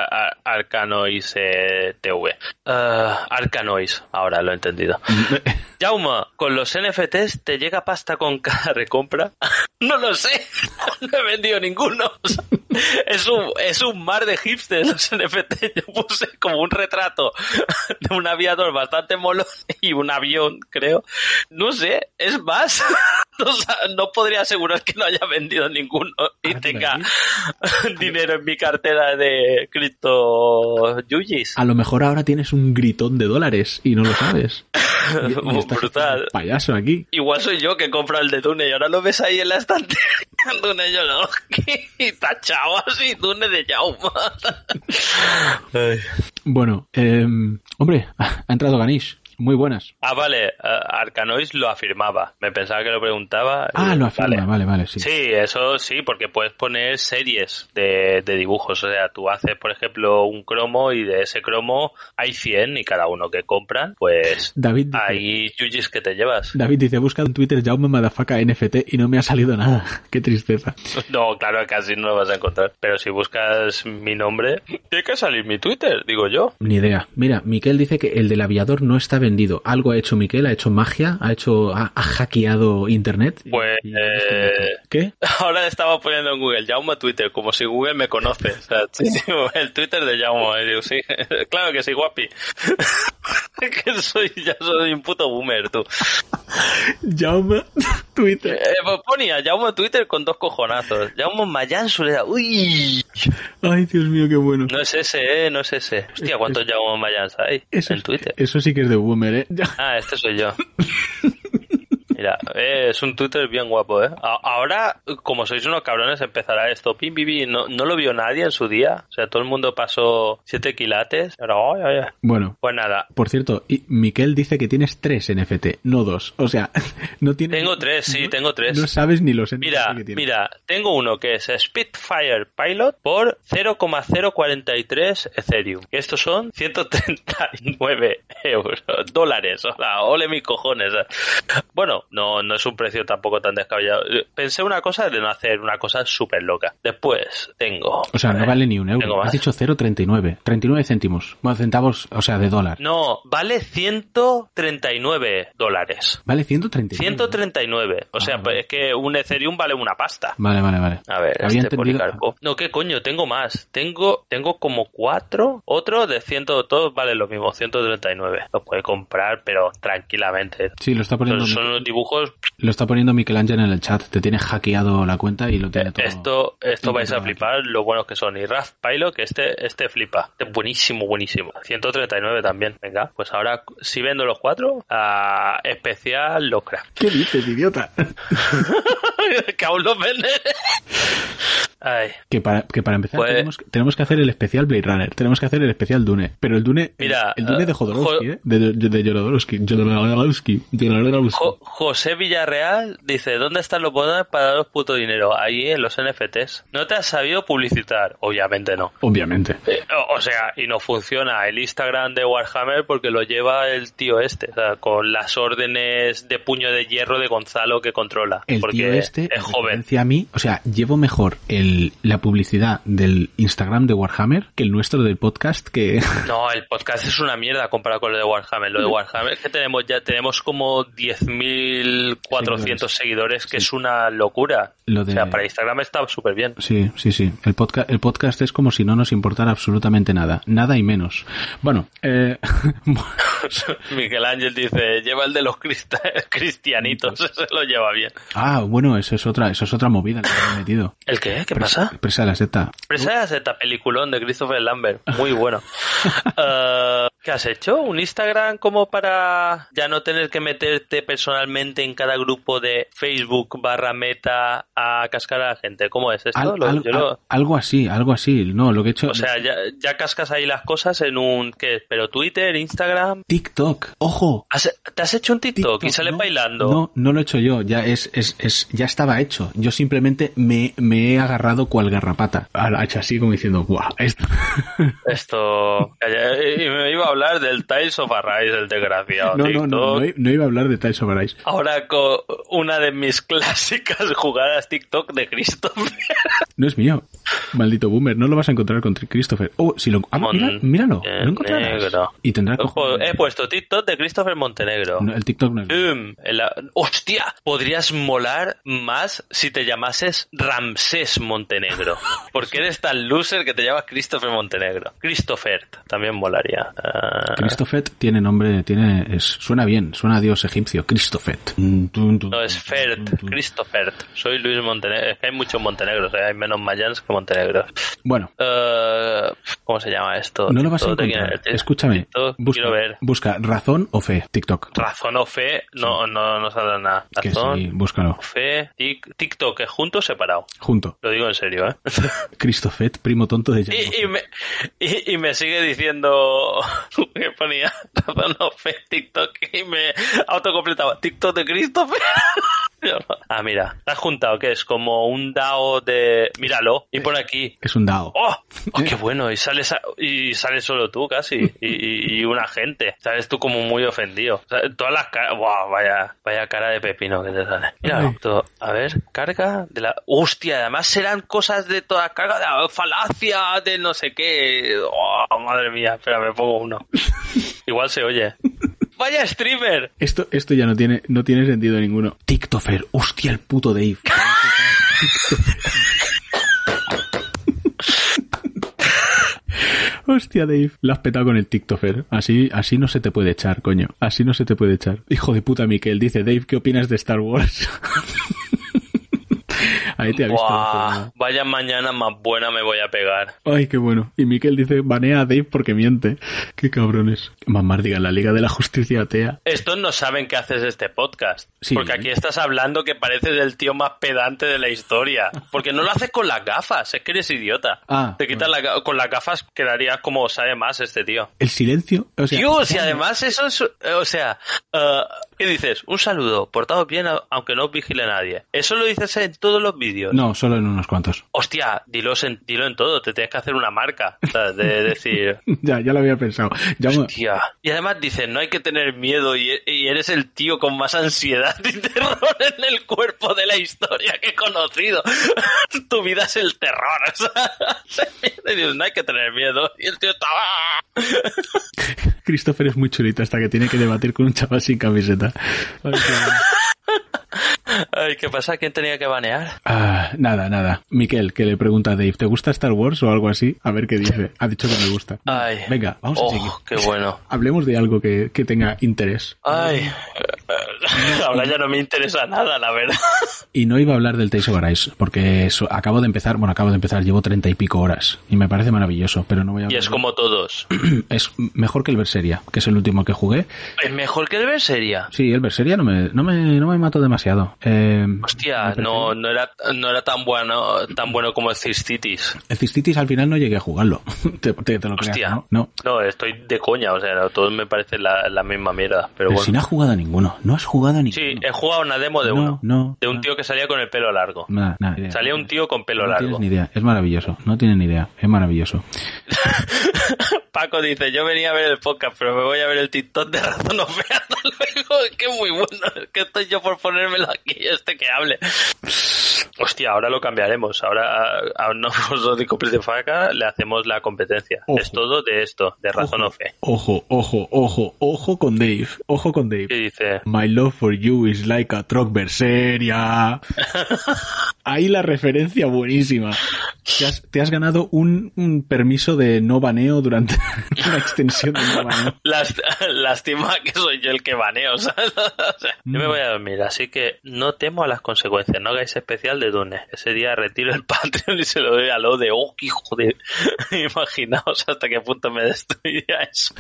S5: Arcanois eh, TV. Ah, Arcanois, ahora lo he entendido. Jauma, con los NFTs te llega pasta con cada recompra. no lo sé, no he vendido ninguno. O sea, es un es un mar de hipsters los NFTs. Yo puse como un retrato de un aviador bastante molo y un avión, creo. No sé, es más. No, podría asegurar que no haya vendido ninguno y
S4: te
S5: tenga dinero en mi cartera de cripto yuyis.
S4: A lo mejor ahora tienes un gritón de dólares y no lo sabes. Y, y
S5: Brutal.
S4: payaso aquí.
S5: Igual soy yo que compro el de Dune y ahora lo ves ahí en la estantería. Dune no. Y tachado así, Dune de Jauma.
S4: Bueno, em, hombre, ha entrado Ganish. Muy buenas.
S5: Ah, vale, eh, Arcanois lo afirmaba. Me pensaba que lo preguntaba.
S4: Ah, lo afirma,
S5: vale.
S4: vale, vale, sí.
S5: Sí, eso sí, porque puedes poner series de, de dibujos. O sea, tú haces, por ejemplo, un cromo y de ese cromo hay 100 y cada uno que compran, pues
S4: David dice,
S5: hay yuyis que te llevas.
S4: David dice, busca en Twitter Jaume Madafaka NFT y no me ha salido nada. Qué tristeza.
S5: No, claro, casi no lo vas a encontrar. Pero si buscas mi nombre, tiene que salir mi Twitter, digo yo.
S4: Ni idea. Mira, Miquel dice que el del aviador no está vendido. Algo ha hecho Miquel, ha hecho magia, ha hecho, ha, ha hackeado internet.
S5: Pues,
S4: Y- y
S5: eh,
S4: ¿Qué?
S5: Ahora estaba poniendo en Google Jaume Twitter, como si Google me conoce. O sea, el Twitter de Jaume. Digo, sí, claro que sí, guapi. que soy, ya soy un puto boomer, tú.
S4: Jaume, Twitter.
S5: Eh, pues ponía Jaume Twitter con dos cojonazos. Jaume Mayan Sureda. Uy.
S4: Ay, Dios mío, qué bueno.
S5: No es ese, eh, no es ese. Hostia, ¿cuántos Jaume Mayans hay
S4: Eso,
S5: en Twitter?
S4: eso sí que es de boomer, ¿eh? Ya.
S5: Ah, este soy yo. Mira, eh, es un Twitter bien guapo, ¿eh? A- Ahora, como sois unos cabrones, empezará esto. Pim, pim. No, no lo vio nadie en su día. O sea, todo el mundo pasó siete quilates. Ahora, ay, ay, ay.
S4: Bueno,
S5: Pues nada.
S4: por cierto, y Miquel dice que tienes tres NFT, no dos. O sea, no tienes...
S5: Tengo tres, sí,
S4: no-
S5: tengo tres.
S4: No sabes ni los NFT
S5: Mira,
S4: que tienes.
S5: mira, tengo uno que es Spitfire Pilot por 0,043 Ethereum. Estos son 139 euros, dólares. Hola, ole mis cojones. Bueno, no, no es un precio tampoco tan descabellado. Pensé una cosa de no hacer una cosa súper loca. Después tengo.
S4: O sea, no vale ni un euro. Has dicho 0,39. 39 céntimos. Bueno, centavos, o sea, de dólar.
S5: No, vale 139 dólares.
S4: Vale 139.
S5: 139. O sea,
S4: Ah,
S5: pues es que un Ethereum vale una pasta.
S4: Vale, vale, vale.
S5: A ver,
S4: Había
S5: este Policarpo. No, ¿qué coño? Tengo más. Tengo, tengo como cuatro. Otro de ciento, todos valen lo mismo, 139. Lo puede comprar, pero tranquilamente.
S4: Sí, lo está poniendo,
S5: Son, son dibujos.
S4: lo está poniendo Miquel Ángel en el chat. Te tiene hackeado la cuenta y lo tiene todo.
S5: Esto, esto vais a flipar lo buenos que son. Y Raf Pilot, que este, este flipa. Este es buenísimo, buenísimo. 139 también. Venga, pues ahora, si vendo los cuatro, a especial Locra.
S4: ¿Qué dices, idiota?
S5: que aún los vende. Ay.
S4: que, para, que para empezar
S5: Pues-
S4: tenemos, tenemos que hacer el especial Blade Runner. Tenemos que hacer el especial Dune. Pero el Dune,
S5: Mira,
S4: el, el Dune de
S5: eh,
S4: Jodorowsky,
S5: Jo-
S4: ¿eh? De, de, de Jodorowsky. Jodorowsky. Jodorowsky.
S5: Jo- José Villarreal dice, ¿dónde están los botones para daros puto dinero? Ahí en los NFTs. ¿No te has sabido publicitar? Obviamente no.
S4: Obviamente.
S5: Eh, o, sea, y no funciona el Instagram de Warhammer porque lo lleva el tío este, o sea, con las órdenes de puño de hierro de Gonzalo que controla.
S4: El tío este
S5: es joven.
S4: A mí, o sea, llevo mejor el, la publicidad del Instagram de Warhammer que el nuestro del podcast que...
S5: No, el podcast es una mierda comparado con lo de Warhammer. Lo de Warhammer que tenemos ya, tenemos como 10.000
S4: 2.400
S5: seguidores, que sí. es una locura.
S4: Lo de...
S5: O sea, para Instagram está súper bien.
S4: Sí, sí, sí. El, podcast el podcast es como si no nos importara absolutamente nada. Nada y menos. Bueno, eh...
S5: Miguel Ángel dice, lleva el de los crist cristianitos, se lo lleva bien.
S4: Ah, bueno, eso es otra, eso es otra movida que me han metido.
S5: ¿El qué? ¿Qué pasa?
S4: Presa de la Z.
S5: Presa de la Z, peliculón de Christopher Lambert. Muy bueno. uh, ¿Qué has hecho? ¿Un Instagram como para ya no tener que meterte personalmente en cada grupo de Facebook barra meta a cascar a la gente? ¿Cómo es esto?
S4: Al-
S5: Lo-
S4: al-
S5: yo lo-
S4: al- algo así, algo así. No, lo que he hecho.
S5: o sea, ya, ya cascas ahí las cosas en un... ¿Qué? ¿Pero Twitter, Instagram?
S4: TikTok. Ojo.
S5: ¿Has- ¿Te has hecho un TikTok, y sales
S4: no,
S5: bailando?
S4: No, no lo he hecho yo. Ya es, es, es, ya estaba hecho. Yo simplemente me, me he agarrado cual garrapata. Hecho así como diciendo, ¡guau! Esto...
S5: Esto... Y me iba a hablar del Tiles of Arise, el desgraciado.
S4: No, no, no, no, iba a hablar de Tales of Arise.
S5: Ahora con una de mis clásicas jugadas TikTok de Christopher.
S4: No es mío. Maldito boomer. No lo vas a encontrar con Christopher. Oh, si lo. Ah, mira- míralo. Lo encontrarás. Y tendrá
S5: he puesto TikTok de Christopher Montenegro.
S4: El TikTok no
S5: ¡Hostia! Podrías molar más si te llamases Ramsés Montenegro. Porque eres tan loser que te llamas Christopher Montenegro. Christopher también molaría.
S4: Christopher tiene nombre, tiene, es, suena bien, suena a dios egipcio. Tun, tun,
S5: no es Fert. Christopher. Soy Luis Montenegro. Es que hay muchos Montenegros, ¿eh? hay menos mayans que Montenegros.
S4: Bueno,
S5: Eh, ¿Cómo se llama esto?
S4: no lo vas a
S5: TikTok, ¿de quién
S4: encontrar. Escúchame. Busca,
S5: Quiero ver.
S4: busca razón o fe, TikTok.
S5: Razón o fe, no, no, no saldrá nada.
S4: Que
S5: Razón,
S4: sí, búscalo.
S5: fe, tic- TikTok, es junto o separado.
S4: Junto.
S5: Lo digo en serio, ¿eh?
S4: Christopher, primo tonto de Jan
S5: Y, y me, y, y me sigue diciendo que ponía razón o fe TikTok y me autocompletaba TikTok de Christopher. ah, mira, te has juntado que es como un DAO de. Míralo, y pone aquí.
S4: Es un DAO.
S5: ¡Oh! ¡Oh, qué bueno! Y sales, a- y sales solo tú casi. Y, y, y una gente. Sales tú como muy ofendido. O sea, todas las caras. ¡Wow! Vaya, vaya cara de pepino que te sale. Mira, todo. a ver, carga de la. ¡Hostia! Además serán cosas de toda carga de la falacia, de no sé qué. ¡Oh, madre mía! Espera, me pongo uno. Igual se oye. ¡Vaya streamer!
S4: Esto, esto ya no tiene, no tiene sentido ninguno. TikToker, hostia, el puto Dave. Hostia, Dave. La has petado con el TikToker. Así, así no se te puede echar, coño. Así no se te puede echar. Hijo de puta, Miquel. Dice, Dave, ¿qué opinas de Star Wars? Ahí te ha visto.
S5: Buah, vaya mañana más buena me voy a pegar.
S4: Ay, qué bueno. Y Miquel dice, banea a Dave porque miente. Qué cabrones. Mamá, diga, la Liga de la Justicia Atea.
S5: Estos no saben que haces este podcast.
S4: Sí.
S5: Porque aquí estás hablando que pareces el tío más pedante de la historia. Porque no lo haces con las gafas, es que eres idiota.
S4: Ah,
S5: Te quitas la con las gafas quedarías como sabe más este tío.
S4: El silencio. O sea,
S5: Dios, y además eso es, eh, o sea, eh, ¿qué dices? Un saludo, portados bien aunque no os vigile nadie. Eso lo dices en todos los vídeos.
S4: No, solo en unos cuantos.
S5: Hostia, dilo en, dilo en todo, te tienes que hacer una marca. De decir,
S4: ya, ya lo había pensado. Ya me-
S5: Hostia. Y además dices, no hay que tener miedo y, y eres el tío con más ansiedad y terror en el cuerpo de la historia que he conocido. tu vida es el terror. Y dices, no hay que tener miedo. Y el tío está... ¡ah!
S4: Christopher es muy chulito hasta que tiene que debatir con un chaval sin camiseta. Ay, qué bueno.
S5: Ay, ¿qué pasa? ¿Quién tenía que banear?
S4: Ah, nada, nada. Miquel, que le pregunta a Dave, ¿te gusta Star Wars o algo así? A ver qué dice. Ha dicho que me gusta.
S5: Ay.
S4: Venga, vamos
S5: Oh,
S4: a seguir.
S5: qué bueno.
S4: Hablemos de algo que, que tenga interés.
S5: Ay. Ahora ya no me interesa nada, la verdad.
S4: Y no iba a hablar del Tales of Arise, porque eso- acabo de empezar, bueno, acabo de empezar, llevo treinta y pico horas, y me parece maravilloso, pero no voy a
S5: Y es como todos.
S4: Es mejor que el Berseria, que es el último que jugué.
S5: Es mejor que el Berseria.
S4: Sí, el Berseria no me, no me, no me mató demasiado. Eh,
S5: Hostia, no, no era, no era tan bueno, tan bueno como el Cistitis.
S4: El Cistitis al final no llegué a jugarlo. te, te- te lo creas,
S5: Hostia.
S4: ¿no? No.
S5: No, estoy de coña, o sea, todos me parece la, la misma mierda, pero
S4: Pero
S5: bueno.
S4: si no has jugado a ninguno. No has jugado a ninguno.
S5: Sí, he jugado una demo de
S4: No,
S5: uno.
S4: no,
S5: de un tío que salía con el pelo largo.
S4: Idea.
S5: Salía un tío con pelo
S4: no
S5: largo.
S4: tienes ni idea. Es maravilloso. No tienes ni idea. Es maravilloso.
S5: Paco dice, yo venía a ver el podcast, pero me voy a ver el TikTok de razón hasta luego. Es que muy bueno, es que estoy yo por ponérmelo aquí, este que hable. Hostia, ahora lo cambiaremos. Ahora a, a nosotros de Copres de Faca le hacemos la competencia.
S4: Ojo.
S5: Es todo de esto, de razón o fe.
S4: Ojo, ojo, ojo, ojo con Dave. Ojo con
S5: ¿Qué
S4: Dave.
S5: dice?
S4: My love for you is like a truck berseria. Ahí la referencia buenísima. Te has, te has ganado un, un permiso de no baneo durante una extensión de no baneo.
S5: Last- Lástima que soy yo el que baneo, ¿sabes? O sea, yo me voy a dormir, así que no temo a las consecuencias. No hagáis especial de Dune. Ese día retiro el Patreon y se lo doy a lo de, oh, hijo de... Imaginaos hasta qué punto me destruiría eso.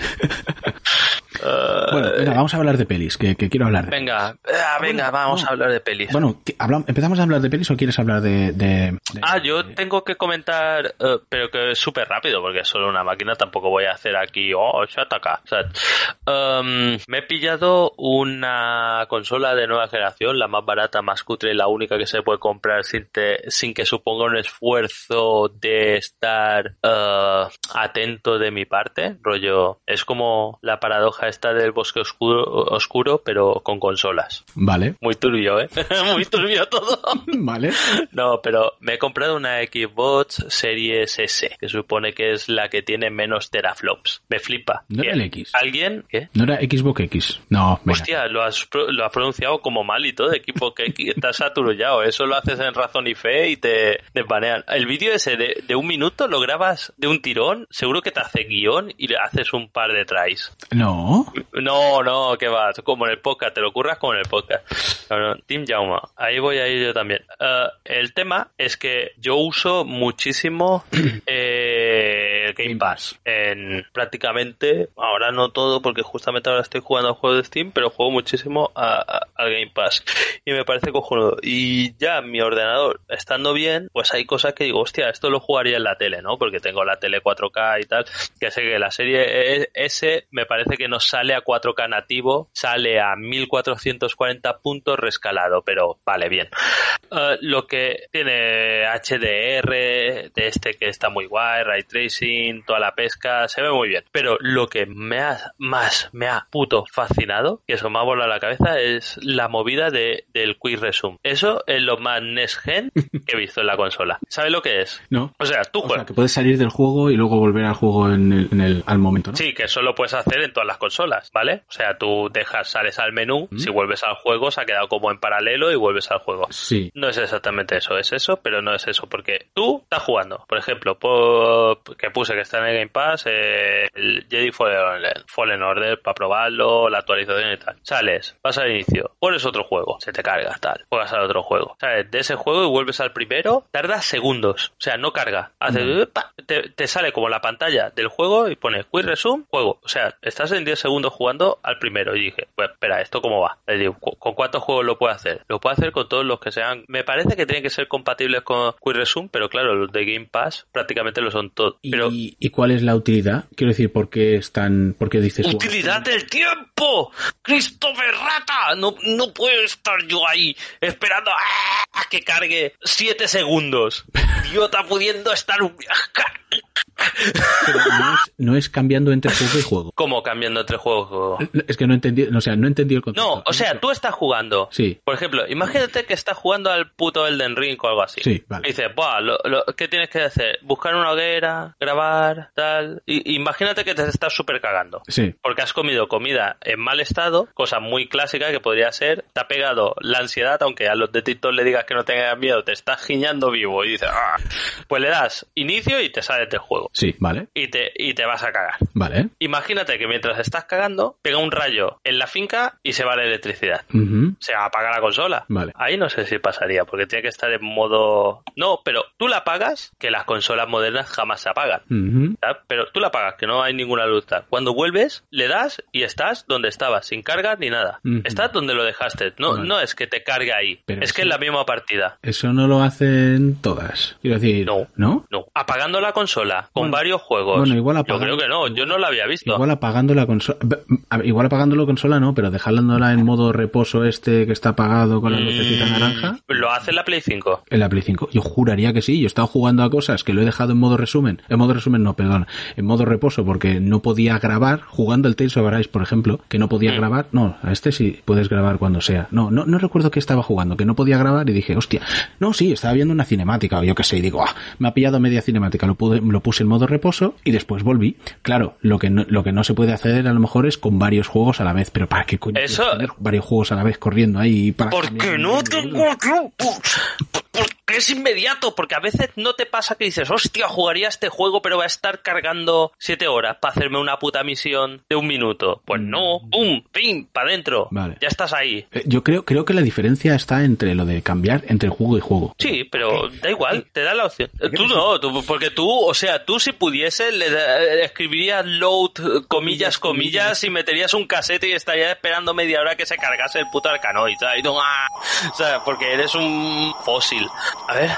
S4: Bueno, venga, vamos a hablar de pelis, que, que quiero hablar de
S5: venga, ah, venga, vamos
S4: no.
S5: a hablar de pelis.
S4: Bueno, ¿qué- hablam- ¿empezamos a hablar de pelis o quieres hablar de...? de- de-
S5: Ah, yo tengo que comentar, eh, pero que es súper rápido, porque es solo una máquina, tampoco voy a hacer aquí, oh, se ataca. O sea, um, me he pillado una consola de nueva generación, la más barata, más cutre y la única que se puede comprar sin, te- sin que suponga un esfuerzo de estar eh, atento de mi parte. Rollo, es como la paradoja esta del bosque oscuro, oscuro pero con consolas.
S4: Vale,
S5: Muy turbio, ¿eh? Muy turbio todo.
S4: vale.
S5: No, pero me he comprado una Xbox Series S, que supone que es la que tiene menos teraflops. Me flipa.
S4: ¿No era el X?
S5: ¿Alguien? ¿Qué?
S4: ¿No era Xbox X? No, venga.
S5: Hostia, lo has, lo has pronunciado como mal y todo, equipo que que estás aturullado. Eso lo haces en razón y fe y te desbanean. El vídeo ese de, de un minuto lo grabas de un tirón, seguro que te hace guion y le haces un par de tries.
S4: No.
S5: No, no, que va, como en el podcast, te lo curras como en el podcast. Team Jauma, ahí voy a ir yo también. Eh, el tema es que yo uso muchísimo eh, Game Pass en prácticamente, ahora no todo porque justamente ahora estoy jugando al juego de Steam, pero juego muchísimo a- a- al Game Pass y me parece cojonudo. Y ya mi ordenador estando bien, pues hay cosas que digo, hostia, esto lo jugaría en la tele, ¿no? Porque tengo la tele 4K y tal, que sé que la serie S me parece que no sale a 4K nativo, sale a 1440 puntos rescalado, pero vale, bien. Eh, lo que tiene HDR, de este que está muy guay, Ray Tracing, toda la pesca, se ve muy bien. Pero lo que me ha más, me ha puto fascinado, que eso me ha volado la cabeza, es la movida de, del Quick Resume. Eso es lo más Next Gen que he visto en la consola. ¿Sabes lo que es?
S4: No.
S5: O sea, tú
S4: O sea, que puedes salir del juego y luego volver al juego en el, en el- al momento, ¿no?
S5: Sí, que eso lo puedes hacer en todas las consolas, ¿vale? O sea, tú dejas, sales al menú, si vuelves al juego, se ha quedado como en paralelo y vuelves al juego.
S4: Sí.
S5: no es exactamente eso, es eso, pero no es eso, porque tú estás jugando, por ejemplo, por, que puse que está en el Game Pass, eh, el Jedi Fallen Order, Fallen Order para probarlo, la actualización y tal. Sales, vas al inicio, pones otro juego, se te carga, tal, juegas al otro juego. ¿Sabes? De ese juego y vuelves al primero, tarda segundos, o sea, no carga. Hace, te, te sale como la pantalla del juego y pone Quick Resume, juego. O sea, estás en 10 segundos jugando al primero. Y dije, pues espera, ¿esto cómo va? Le digo, ¿cu- ¿con cuántos juegos lo puede hacer? Lo puede hacer con todos los que sean. Me parece que tienen que ser compatibles con Quick Resume, pero claro, los de Game Pass prácticamente lo son todos.
S4: ¿Y, Y cuál es la utilidad? Quiero decir, ¿por qué están, por qué dices "Buah,
S5: ¡Utilidad del tiempo! ¡Christopher Rata! No, no puedo estar yo ahí esperando a que cargue 7 segundos. Idiota pudiendo estar un...
S4: pero no, es, no es cambiando entre juego y juego?
S5: ¿Cómo cambiando entre juegos?
S4: Es que no entendí, o sea, no entendí el concepto.
S5: No, o sea, tú estás jugando.
S4: Sí.
S5: Por ejemplo, imagínate que estás jugando al puto Elden Ring o algo así.
S4: Sí, vale.
S5: Y dices, Buah, lo- lo- ¿qué tienes que hacer? Buscar una hoguera, grabar, tal. Y, imagínate que te estás súper cagando.
S4: Sí.
S5: Porque has comido comida en mal estado, cosa muy clásica que podría ser, te ha pegado la ansiedad, aunque a los de TikTok le digas que no tengan miedo, te estás giñando vivo y dices, "Ah". pues le das inicio y te sales del juego.
S4: Sí, vale,
S5: Y te, y te vas a cagar.
S4: vale.
S5: Imagínate que mientras estás cagando, pega un rayo en la finca y se va la electricidad.
S4: Ujú.
S5: Se apaga la consola.
S4: Vale.
S5: Ahí no sé si pasaría, porque tiene que estar en modo... No, pero tú la apagas, que las consolas modernas jamás se apagan. Pero tú la apagas, que no hay ninguna luz. tal. Cuando vuelves, le das y estás donde estabas, sin carga ni nada. Estás donde lo dejaste. No,
S4: Vale.
S5: no es que te cargue ahí.
S4: Pero
S5: es que es la misma partida.
S4: Eso no lo hacen todas. Quiero decir,
S5: No.
S4: ¿no?
S5: No. Apagando la consola con
S4: Bueno,
S5: varios juegos.
S4: bueno, igual
S5: Yo
S4: apagando-
S5: creo que no, yo no la había visto.
S4: Igual apagando la consola. Igual apagando la consola no, pero dejándola en modo reposo este que está apagado con la lucecita
S5: Mm,
S4: naranja.
S5: Lo hace la Play 5.
S4: En la Play 5. Yo juraría que sí. Yo he estado jugando a cosas que lo he dejado en modo resumen. En modo resumen no, perdón. En modo reposo porque no podía grabar. Jugando el Tales of Arise, por ejemplo, que no podía
S5: Mm.
S4: grabar. No, a este sí puedes grabar cuando sea. No, no, no recuerdo que estaba jugando, que no podía grabar y dije, hostia. No, sí, estaba viendo una cinemática o yo qué sé. Y digo, ah, me ha pillado media cinemática. Lo, pude, lo puse en modo reposo y después volví. Claro, lo que no, lo que no se puede hacer a lo mejor es con varios juegos a la vez. Pero ¿para qué coño
S5: Eso-
S4: tener varios juegos a la vez corriendo ahí? Para
S5: Porque no tengo tiempo. Es inmediato. Porque a veces no te pasa que dices, hostia, jugaría este juego, pero va a estar cargando siete horas para hacerme una puta misión de un minuto. Pues no, pum, pim, para adentro.
S4: Vale.
S5: Ya estás ahí.
S4: Eh, Yo creo, creo que la diferencia está entre lo de cambiar entre juego y juego.
S5: Sí, pero da igual, te da la opción. Tú no, tú- porque tú, o sea, tú si pudieses le da- escribirías load, eh, comillas, comillas, y meterías un casete y estarías esperando media hora que se cargase el puto arcanoid, ¿sabes? Y tú, ¡ah! O sea, porque eres un fósil. A ver,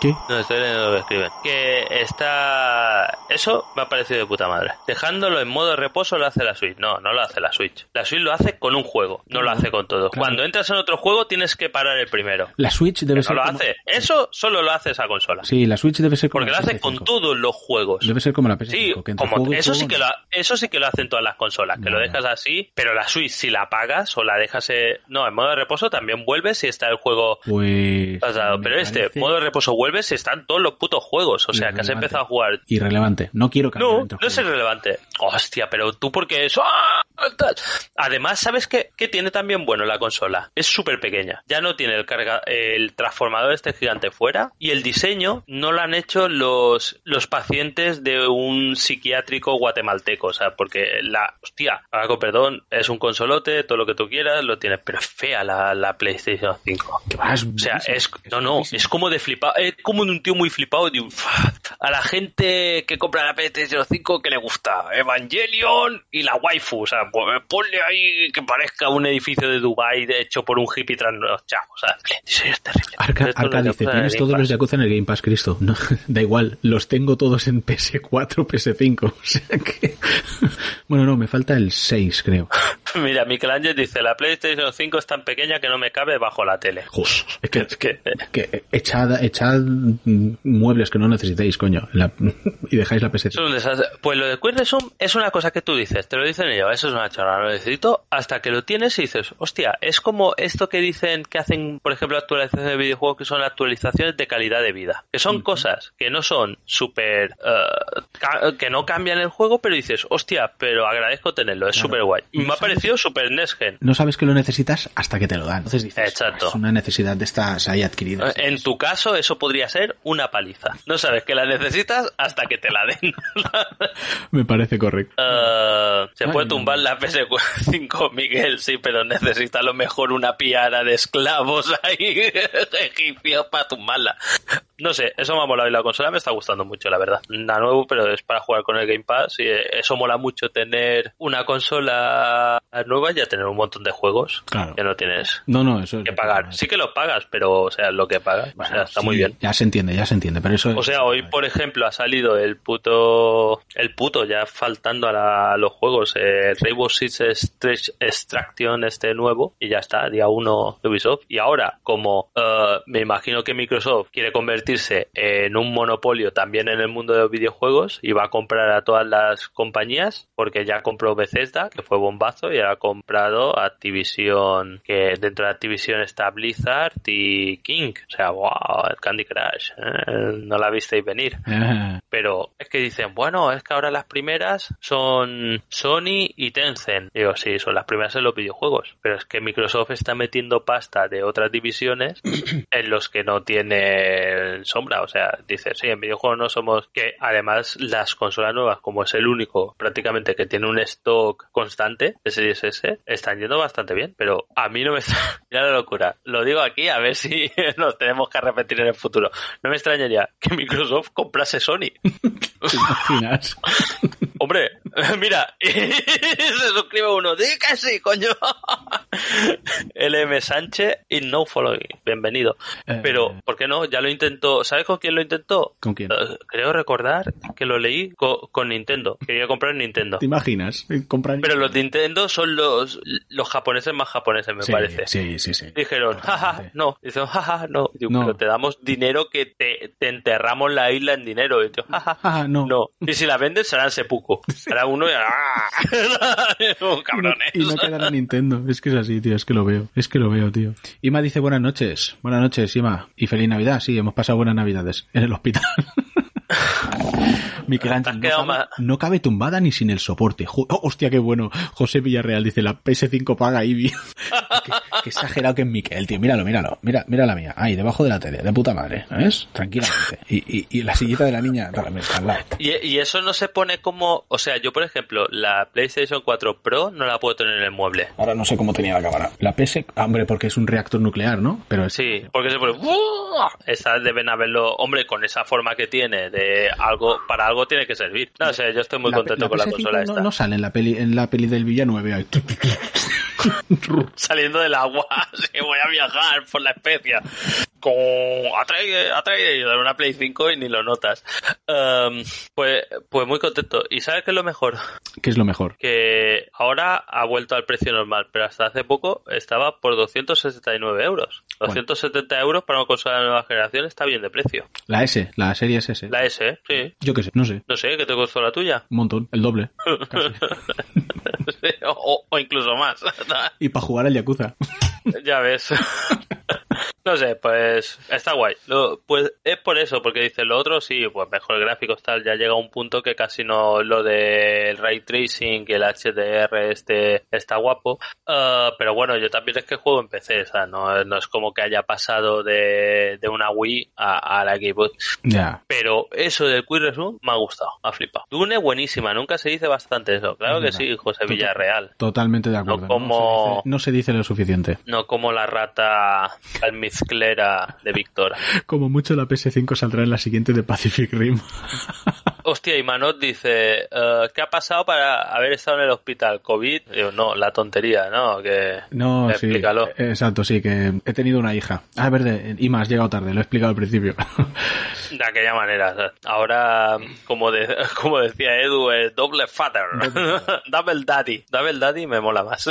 S4: ¿Qué?
S5: no estoy leyendo lo que escriben. Que está... Eso me ha parecido de puta madre. Dejándolo en modo reposo lo hace la Switch. No, no lo hace la Switch. La Switch lo hace con un juego, no lo hace con todo.
S4: Claro.
S5: Cuando entras en otro juego tienes que parar el primero.
S4: La Switch debe
S5: Que
S4: ser
S5: no lo
S4: como-
S5: hace. Eso solo lo hace esa consola.
S4: Sí, la Switch debe ser como
S5: Porque
S4: la
S5: lo hace
S4: PS5.
S5: con todos los juegos.
S4: Debe ser como la PS5.
S5: Sí,
S4: que
S5: como
S4: juego
S5: eso sí que
S4: no.
S5: lo, eso sí que lo hacen todas las consolas, que lo dejas así, pero la Switch si la apagas o la dejas eh, no, en modo de reposo también vuelve si está el juego
S4: Pues...
S5: pasado, pero este modo de reposo vuelve si están todos los putos juegos, o sea, que has empezado a jugar
S4: Irrelevante. No quiero cambiar
S5: no, no es irrelevante. Hostia, pero tú porque eso... ¡Ah! Además, ¿sabes qué, qué tiene también bueno la consola? Es súper pequeña. Ya no tiene el carga, el transformador este gigante fuera y el diseño no lo han hecho los, los pacientes de un psiquiátrico guatemalteco. O sea, porque la... Hostia, con perdón, es un consolote, todo lo que tú quieras, lo tienes, pero es fea la, la PlayStation 5.
S4: Que va, es
S5: O sea,
S4: buenísimo.
S5: es, no, no, es como de flipado, es como de un tío muy flipado. digo, a la gente que compra la PlayStation 5 que le gusta Evangelion y la waifu. O sea, pues ponle ahí que parezca un edificio de Dubai hecho por un hippie trasnochado. O sea, es terrible.
S4: Arca, Arca dice, tienes todos los
S5: Pass".
S4: Yakuza en el Game Pass, Cristo. No, da igual, los tengo todos en PS4, PS5. O sea que... bueno, no, me falta el 6, creo.
S5: Mira, Michelangelo dice, la PlayStation 5 es tan pequeña que no me cabe bajo la tele.
S4: Joder, es que,
S5: Es que...
S4: que echad, echad muebles que no necesitéis, coño. la- y dejáis la PS5.
S5: Eso es un desastre. Pues lo de Quick Resume es una cosa que tú dices, te lo dicen ellos, eso es una chorrada, lo necesito, hasta que lo tienes y dices, hostia, es como esto que dicen que hacen, por ejemplo, actualizaciones de videojuegos que son actualizaciones de calidad de vida, que son cosas que no son súper, ca- que no cambian el juego, pero dices, hostia, pero agradezco tenerlo, es
S4: Claro.
S5: súper guay. Me ha precio Super NES Gen.
S4: No sabes que lo necesitas hasta que te lo dan. Entonces dices,
S5: Exacto.
S4: es una necesidad de estas ahí adquiridas.
S5: En tu caso, eso podría ser una paliza. No sabes que la necesitas hasta que te la den.
S4: Me parece correcto.
S5: Eh, se
S4: Ay,
S5: puede
S4: no.
S5: tumbar la PS5, Miguel, sí, pero necesita a lo mejor una piara de esclavos ahí egipcios para tumbarla. No sé, eso me ha molado y la consola me está gustando mucho, la verdad. Nada nuevo, pero es para jugar con el Game Pass y eh, eso mola mucho tener una consola nueva y ya tener un montón de juegos
S4: Claro.
S5: que no tienes
S4: No, no, eso es
S5: que pagar. Sí que los pagas, pero o sea, lo que pagas, o sea, está
S4: sí,
S5: muy bien.
S4: Ya se entiende, ya se entiende, pero eso
S5: O sea, hoy, por ejemplo, ha salido el puto, el puto, ya faltando a, la- a los juegos, el Rainbow Six Extra- Extraction este nuevo, y ya está, día uno de Ubisoft. Y ahora, como eh, me imagino que Microsoft quiere convertirse en un monopolio también en el mundo de los videojuegos, y va a comprar a todas las compañías, porque ya compró Bethesda, que fue bombazo, y ha comprado Activision, que dentro de Activision está Blizzard y King. O sea, wow, el Candy Crush. ¿eh? No la visteis venir. Pero es que dicen, bueno, es que ahora las primeras son Sony y Tencent. Digo, sí, son las primeras en los videojuegos. Pero es que Microsoft está metiendo pasta de otras divisiones en los que no tiene sombra. O sea, dice, sí, en videojuegos no somos... Que además las consolas nuevas, como es el único prácticamente que tiene un stock constante de Series S, están yendo bastante bien. Pero a mí no me está... Mira la locura. Lo digo aquí a ver si nos tenemos que repetir en el futuro. No me extrañaría que Microsoft comprase Sony.
S4: ¿Te imaginas?
S5: Hombre, mira, y se suscribe uno. Di que sí, coño. LM Sánchez y no following. Bienvenido.
S4: Eh.
S5: Pero, ¿por qué no? Ya lo intentó. ¿Sabes con quién lo intentó?
S4: ¿Con quién?
S5: Eh, creo recordar que lo leí co- con, Nintendo. Quería comprar Nintendo.
S4: ¿Te imaginas? Comprar...
S5: Pero los Nintendo son los, los japoneses más japoneses, me
S4: Sí,
S5: parece.
S4: Sí, sí, sí.
S5: Dijeron, jaja, no. Dicen, jaja, no. Digo,
S4: No.
S5: Pero te damos dinero que te, te enterramos la isla en dinero. Y yo, jaja,
S4: Ah, no.
S5: no. Y si la venden serán Será uno y ¡ah! Oh, cabrones.
S4: Y no quedará Nintendo. Es que es así, tío. Es que lo veo. Es que lo veo, tío. Ima dice buenas noches. Buenas noches, Ima. Y feliz Navidad. Sí, hemos pasado buenas Navidades en el hospital.
S5: Has
S4: no cabe, no cabe tumbada ni sin el soporte. Jo- oh, hostia, qué bueno. José Villarreal dice, la PS5 paga Ibi. qué, qué exagerado que es Miquel, tío. Míralo, míralo. Mira, mira la mía. Ahí, debajo de la tele. De puta madre. ¿Ves? Tranquilamente. Y, y, y la sillita de la niña, realmente, al lado.
S5: Y, y eso no se pone como... O sea, yo, por ejemplo, la PlayStation 4 Pro no la puedo tener en el mueble.
S4: Ahora no sé cómo tenía la cámara. La PS, ah, hombre, porque es un reactor nuclear, ¿no? Pero
S5: Sí, porque se pone... Esas deben haberlo... Hombre, con esa forma que tiene de algo... Para algo tiene que servir. No sé, yo estoy muy
S4: la,
S5: contento
S4: la
S5: con la
S4: PS5
S5: consola
S4: no,
S5: esta.
S4: no sale en la peli, en la peli del Villanueve. ahí.
S5: Saliendo del agua, sí, voy a viajar por la especia. Con atrae, atrae, y dar una Play 5 y ni lo notas. Em, pues, pues muy contento. ¿Y sabes qué es lo mejor?
S4: ¿Qué es lo mejor?
S5: Que ahora ha vuelto al precio normal, pero hasta hace poco estaba por 269 euros.
S4: Bueno.
S5: 270 euros para una consola de nueva generación está bien de precio.
S4: La S, la serie S.
S5: La S, sí.
S4: Yo qué sé, no sé.
S5: No sé, ¿qué te costó la tuya?
S4: Un montón, el doble. Casi.
S5: o, o incluso más.
S4: Y para jugar al Yakuza.
S5: Ya ves. No sé, pues está guay. Lo- pues es por eso, porque dice lo otro, sí, pues mejor gráficos tal, ya llega un punto que casi no lo del ray tracing y el HDR este está guapo. Ah, pero bueno, yo también es que juego en PC, o sea, no, no es como que haya pasado de, de una Wii a, a la Xbox.
S4: Ya.
S5: Pero eso del Quick Resume me ha gustado, me ha flipado. Dune buenísima, nunca se dice bastante eso. Claro
S4: Es
S5: que sí, José Villarreal.
S4: Totalmente de acuerdo.
S5: No como-
S4: se dice, no se dice lo suficiente.
S5: No como la rata almizclera de Víctor.
S4: Como mucho la PS5 saldrá en la siguiente de Pacific Rim.
S5: Hostia, y Manot dice, eh, ¿qué ha pasado para haber estado en el hospital? ¿COVID? Digo, no, la tontería, ¿no? Que...
S4: No, sí.
S5: Explícalo.
S4: Exacto, sí, que he tenido una hija. Ah, verde, y más, llegado tarde, lo he explicado al principio.
S5: De aquella manera. Ahora, como, de, como decía Edu, es doble father. Double daddy. Double daddy me mola más.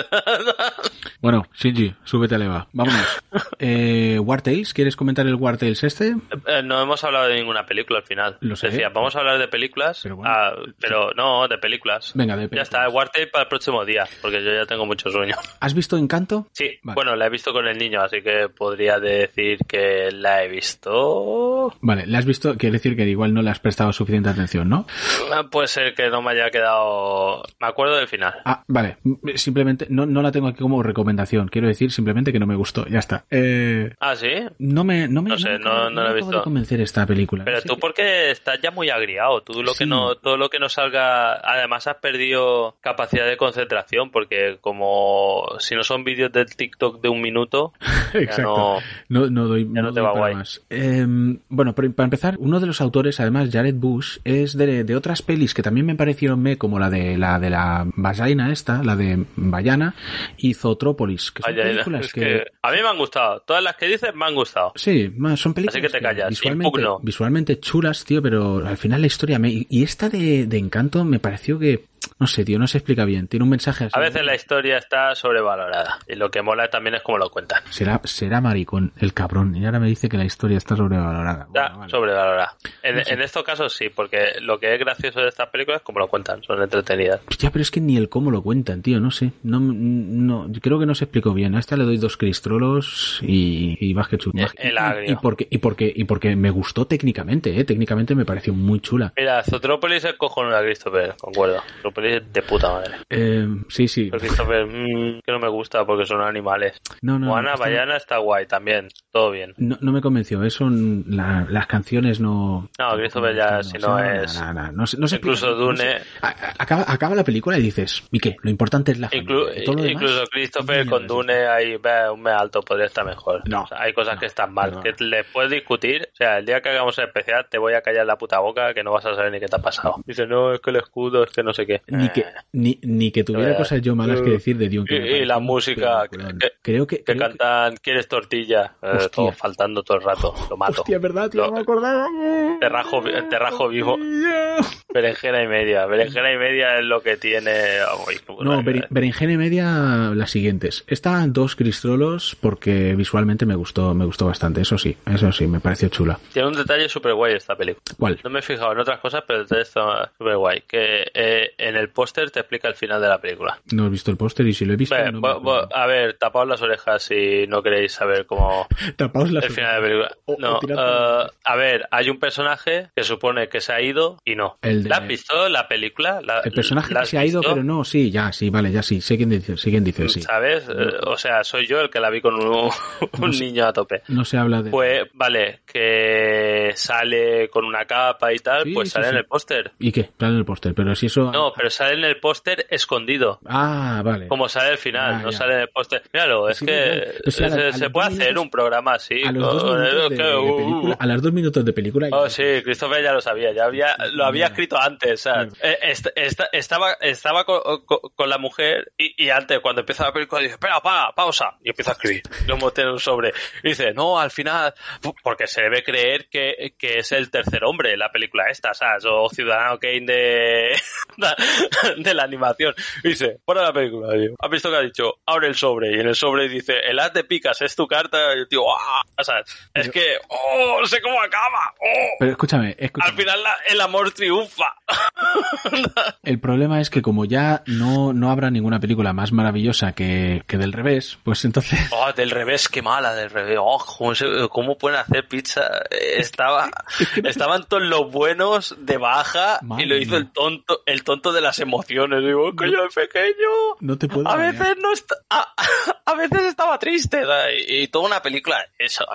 S4: bueno, Shinji, súbete a Eva. Vámonos. Eh, War Tales, ¿quieres comentar el War Tales este?
S5: Eh, no hemos hablado de ninguna película al final.
S4: Lo sé.
S5: Decía, vamos a hablar de películas películas.
S4: Pero bueno,
S5: Ah, pero no, de películas.
S4: Venga, de
S5: Ya
S4: películas.
S5: está, Wartail para el próximo día, porque yo ya tengo mucho sueño.
S4: ¿Has visto Encanto?
S5: Sí,
S4: Vale.
S5: bueno, la he visto con el niño, así que podría decir que la he visto.
S4: Vale, ¿la has visto? Quiere decir que igual no le has prestado suficiente atención, ¿no?
S5: Ah, Puede ser que no me haya quedado. Me acuerdo del final.
S4: Ah, vale. Simplemente, no, no la tengo aquí como recomendación. Quiero decir simplemente que no me gustó. Ya está. Eh,
S5: Ah, sí.
S4: no me, no me,
S5: No sé,
S4: me
S5: no-
S4: acaba-
S5: no la he visto.
S4: de convencer esta película.
S5: Pero tú
S4: qué-
S5: porque estás ya muy agriado, tú lo que no, todo lo que no salga, además has perdido capacidad de concentración porque como si no son vídeos del TikTok de un minuto, ya no,
S4: No, no doy,
S5: Ya no
S4: no
S5: te
S4: doy
S5: va guay.
S4: más. Eh, bueno, pero para empezar, uno de los autores, además, Jared Bush, es de, de otras pelis que también me parecieron me, como la de la de la Vallaina esta, la de Bayana, y Zootrópolis, que son películas
S5: es
S4: que...
S5: que a mí me han gustado, todas las que dices me han gustado.
S4: Sí, son películas
S5: Así que te callas,
S4: visualmente,
S5: impugno.
S4: visualmente chulas, tío, pero al final la historia me... Y esta de, Encanto me pareció que... No sé, tío, no se explica bien. Tiene un mensaje así.
S5: A veces la historia está sobrevalorada y lo que mola también es como lo cuentan.
S4: Será, será maricón el cabrón. Y ahora me dice que la historia está sobrevalorada.
S5: Está
S4: Bueno, vale.
S5: sobrevalorada. En, en estos casos sí, porque lo que es gracioso de estas películas es como lo cuentan, son entretenidas.
S4: Ya, pero es que ni el cómo lo cuentan, tío, no sé. No, no, creo que no se explicó bien. A esta le doy dos cristrolos y, y más que chula.
S5: Eh,
S4: Más-
S5: el
S4: y-
S5: agrio.
S4: Y, porque, y, porque, y porque me gustó técnicamente, eh. Técnicamente me pareció muy chula.
S5: Mira, Zootropolis es cojonuda Christopher, concuerdo. De puta madre.
S4: Eh, sí, sí.
S5: Pero Christopher, mm, que no me gusta porque son animales.
S4: No, no.
S5: Juana Bayana está guay también, todo bien.
S4: No, no me convenció, eso la- las canciones no.
S5: No, Christopher ya, si no es-
S4: No, no, no se- no se
S5: Incluso Dune-
S4: acaba, acaba la película y dices, ¿y qué? Lo importante es la
S5: Inclu-
S4: familia, todo lo demás,
S5: incluso Christopher
S4: ¿qué
S5: con Dune ahí ve un me alto podría estar mejor.
S4: No,
S5: O sea, hay cosas
S4: no,
S5: que están mal, que le puedes discutir. O sea, el día que hagamos el especial te voy a callar la puta boca que no vas a saber ni qué te ha pasado. Dice, no, es que el escudo, es que no sé qué.
S4: Ni que,
S5: Eh,
S4: ni, ni que tuviera
S5: Eh,
S4: cosas yo malas que decir de Dune. que
S5: y- la música, que-
S4: creo que,
S5: que
S4: creo que-
S5: cantan, ¿quieres tortilla? Eh, todo faltando todo el rato, lo mato.
S4: Hostia, ¿verdad?
S5: Lo-
S4: No me acordaba.
S5: Te rajo, te rajo vivo. Berenjena y media. Berenjena y media es lo que tiene.
S4: No, berenjena y media las siguientes. Esta dos cristrolos porque visualmente me gustó, me gustó bastante. Eso sí, eso sí, me pareció chula.
S5: Tiene un detalle súper guay esta película.
S4: ¿Cuál?
S5: No me he fijado en otras cosas, pero el detalle está súper guay. Que eh, en el póster te explica el final de la película.
S4: No he visto el póster y si lo he visto.
S5: Ve,
S4: no
S5: bo- bo- a ver, tapaos las orejas si no queréis saber cómo
S4: Tapaos las
S5: el final de la película.
S4: O- o
S5: No, eh, a ver, hay un personaje que supone que se ha ido y no.
S4: El de-
S5: ¿La has visto la película? ¿La-
S4: El personaje que se ha ido,
S5: visto?
S4: pero no, sí, ya, sí, vale, ya sí. Sé quién dice, sé quién dice, sí.
S5: ¿Sabes? Eh, o sea, soy yo el que la vi con un, un niño a tope.
S4: No se habla de.
S5: Pues, vale, que sale con una capa y tal,
S4: Sí,
S5: pues
S4: sí,
S5: sale en
S4: sí.
S5: el póster.
S4: ¿Y qué? Sale en el póster, pero si eso.
S5: No, pero sale en el póster escondido.
S4: Ah, vale.
S5: Como sale al final, no
S4: ya.
S5: sale en el póster. Míralo, es
S4: Sí,
S5: que
S4: a
S5: se,
S4: a
S5: puede hacer minutos- un programa así.
S4: a los dos
S5: con-
S4: minutos de,
S5: que-
S4: de
S5: uh,
S4: película, a los dos minutos de película.
S5: Oh, sí, Christopher ya lo sabía, ya había, lo había escrito antes. Eh, est- esta- estaba estaba con, con- con la mujer y, y antes, cuando empieza la película, dice, espera, para, pausa. Y empieza a escribir. Lo monté en un sobre. Y dice, no, al final, porque se debe creer que, que es el tercer hombre en la película esta, ¿sabes? O Ciudadano Kane de, de la animación. Y dice, para la película, tío. ¿Has visto que ha dicho? Abre el sobre. Y en el sobre dice, el haz de picas es tu carta. Y el tío, ¡ah! O sea, es que, ¡oh! Sé cómo acaba. ¡oh!
S4: Pero escúchame,
S5: Al
S4: escúchame.
S5: final la- el amor triunfa.
S4: El problema es que como ya no, no habrá ninguna película más maravillosa que, que del revés, pues entonces...
S5: Oh, del revés, qué mala del revés. Oh, ¿cómo, se- cómo pueden hacer pizza? Eh, Estaba, estaban todos los buenos de baja
S4: Madre
S5: y lo hizo el tonto, el tonto de las emociones. Digo, coño, el pequeño.
S4: No te puedo
S5: A veces no está, a, a veces estaba triste y, y toda una película eso.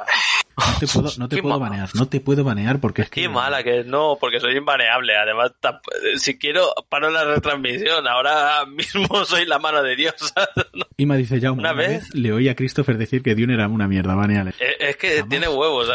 S4: No te puedo, no te puedo
S5: mala.
S4: banear, no te puedo banear porque es que...
S5: Qué mala que es, no, porque soy invaneable. Además, si quiero, paro la retransmisión. Ahora mismo soy la mano de Dios. No.
S4: Dice ya
S5: Una vez-
S4: le oí a Christopher decir que Dune era una mierda, baneale.
S5: Es, es que
S4: Jamás,
S5: tiene huevos,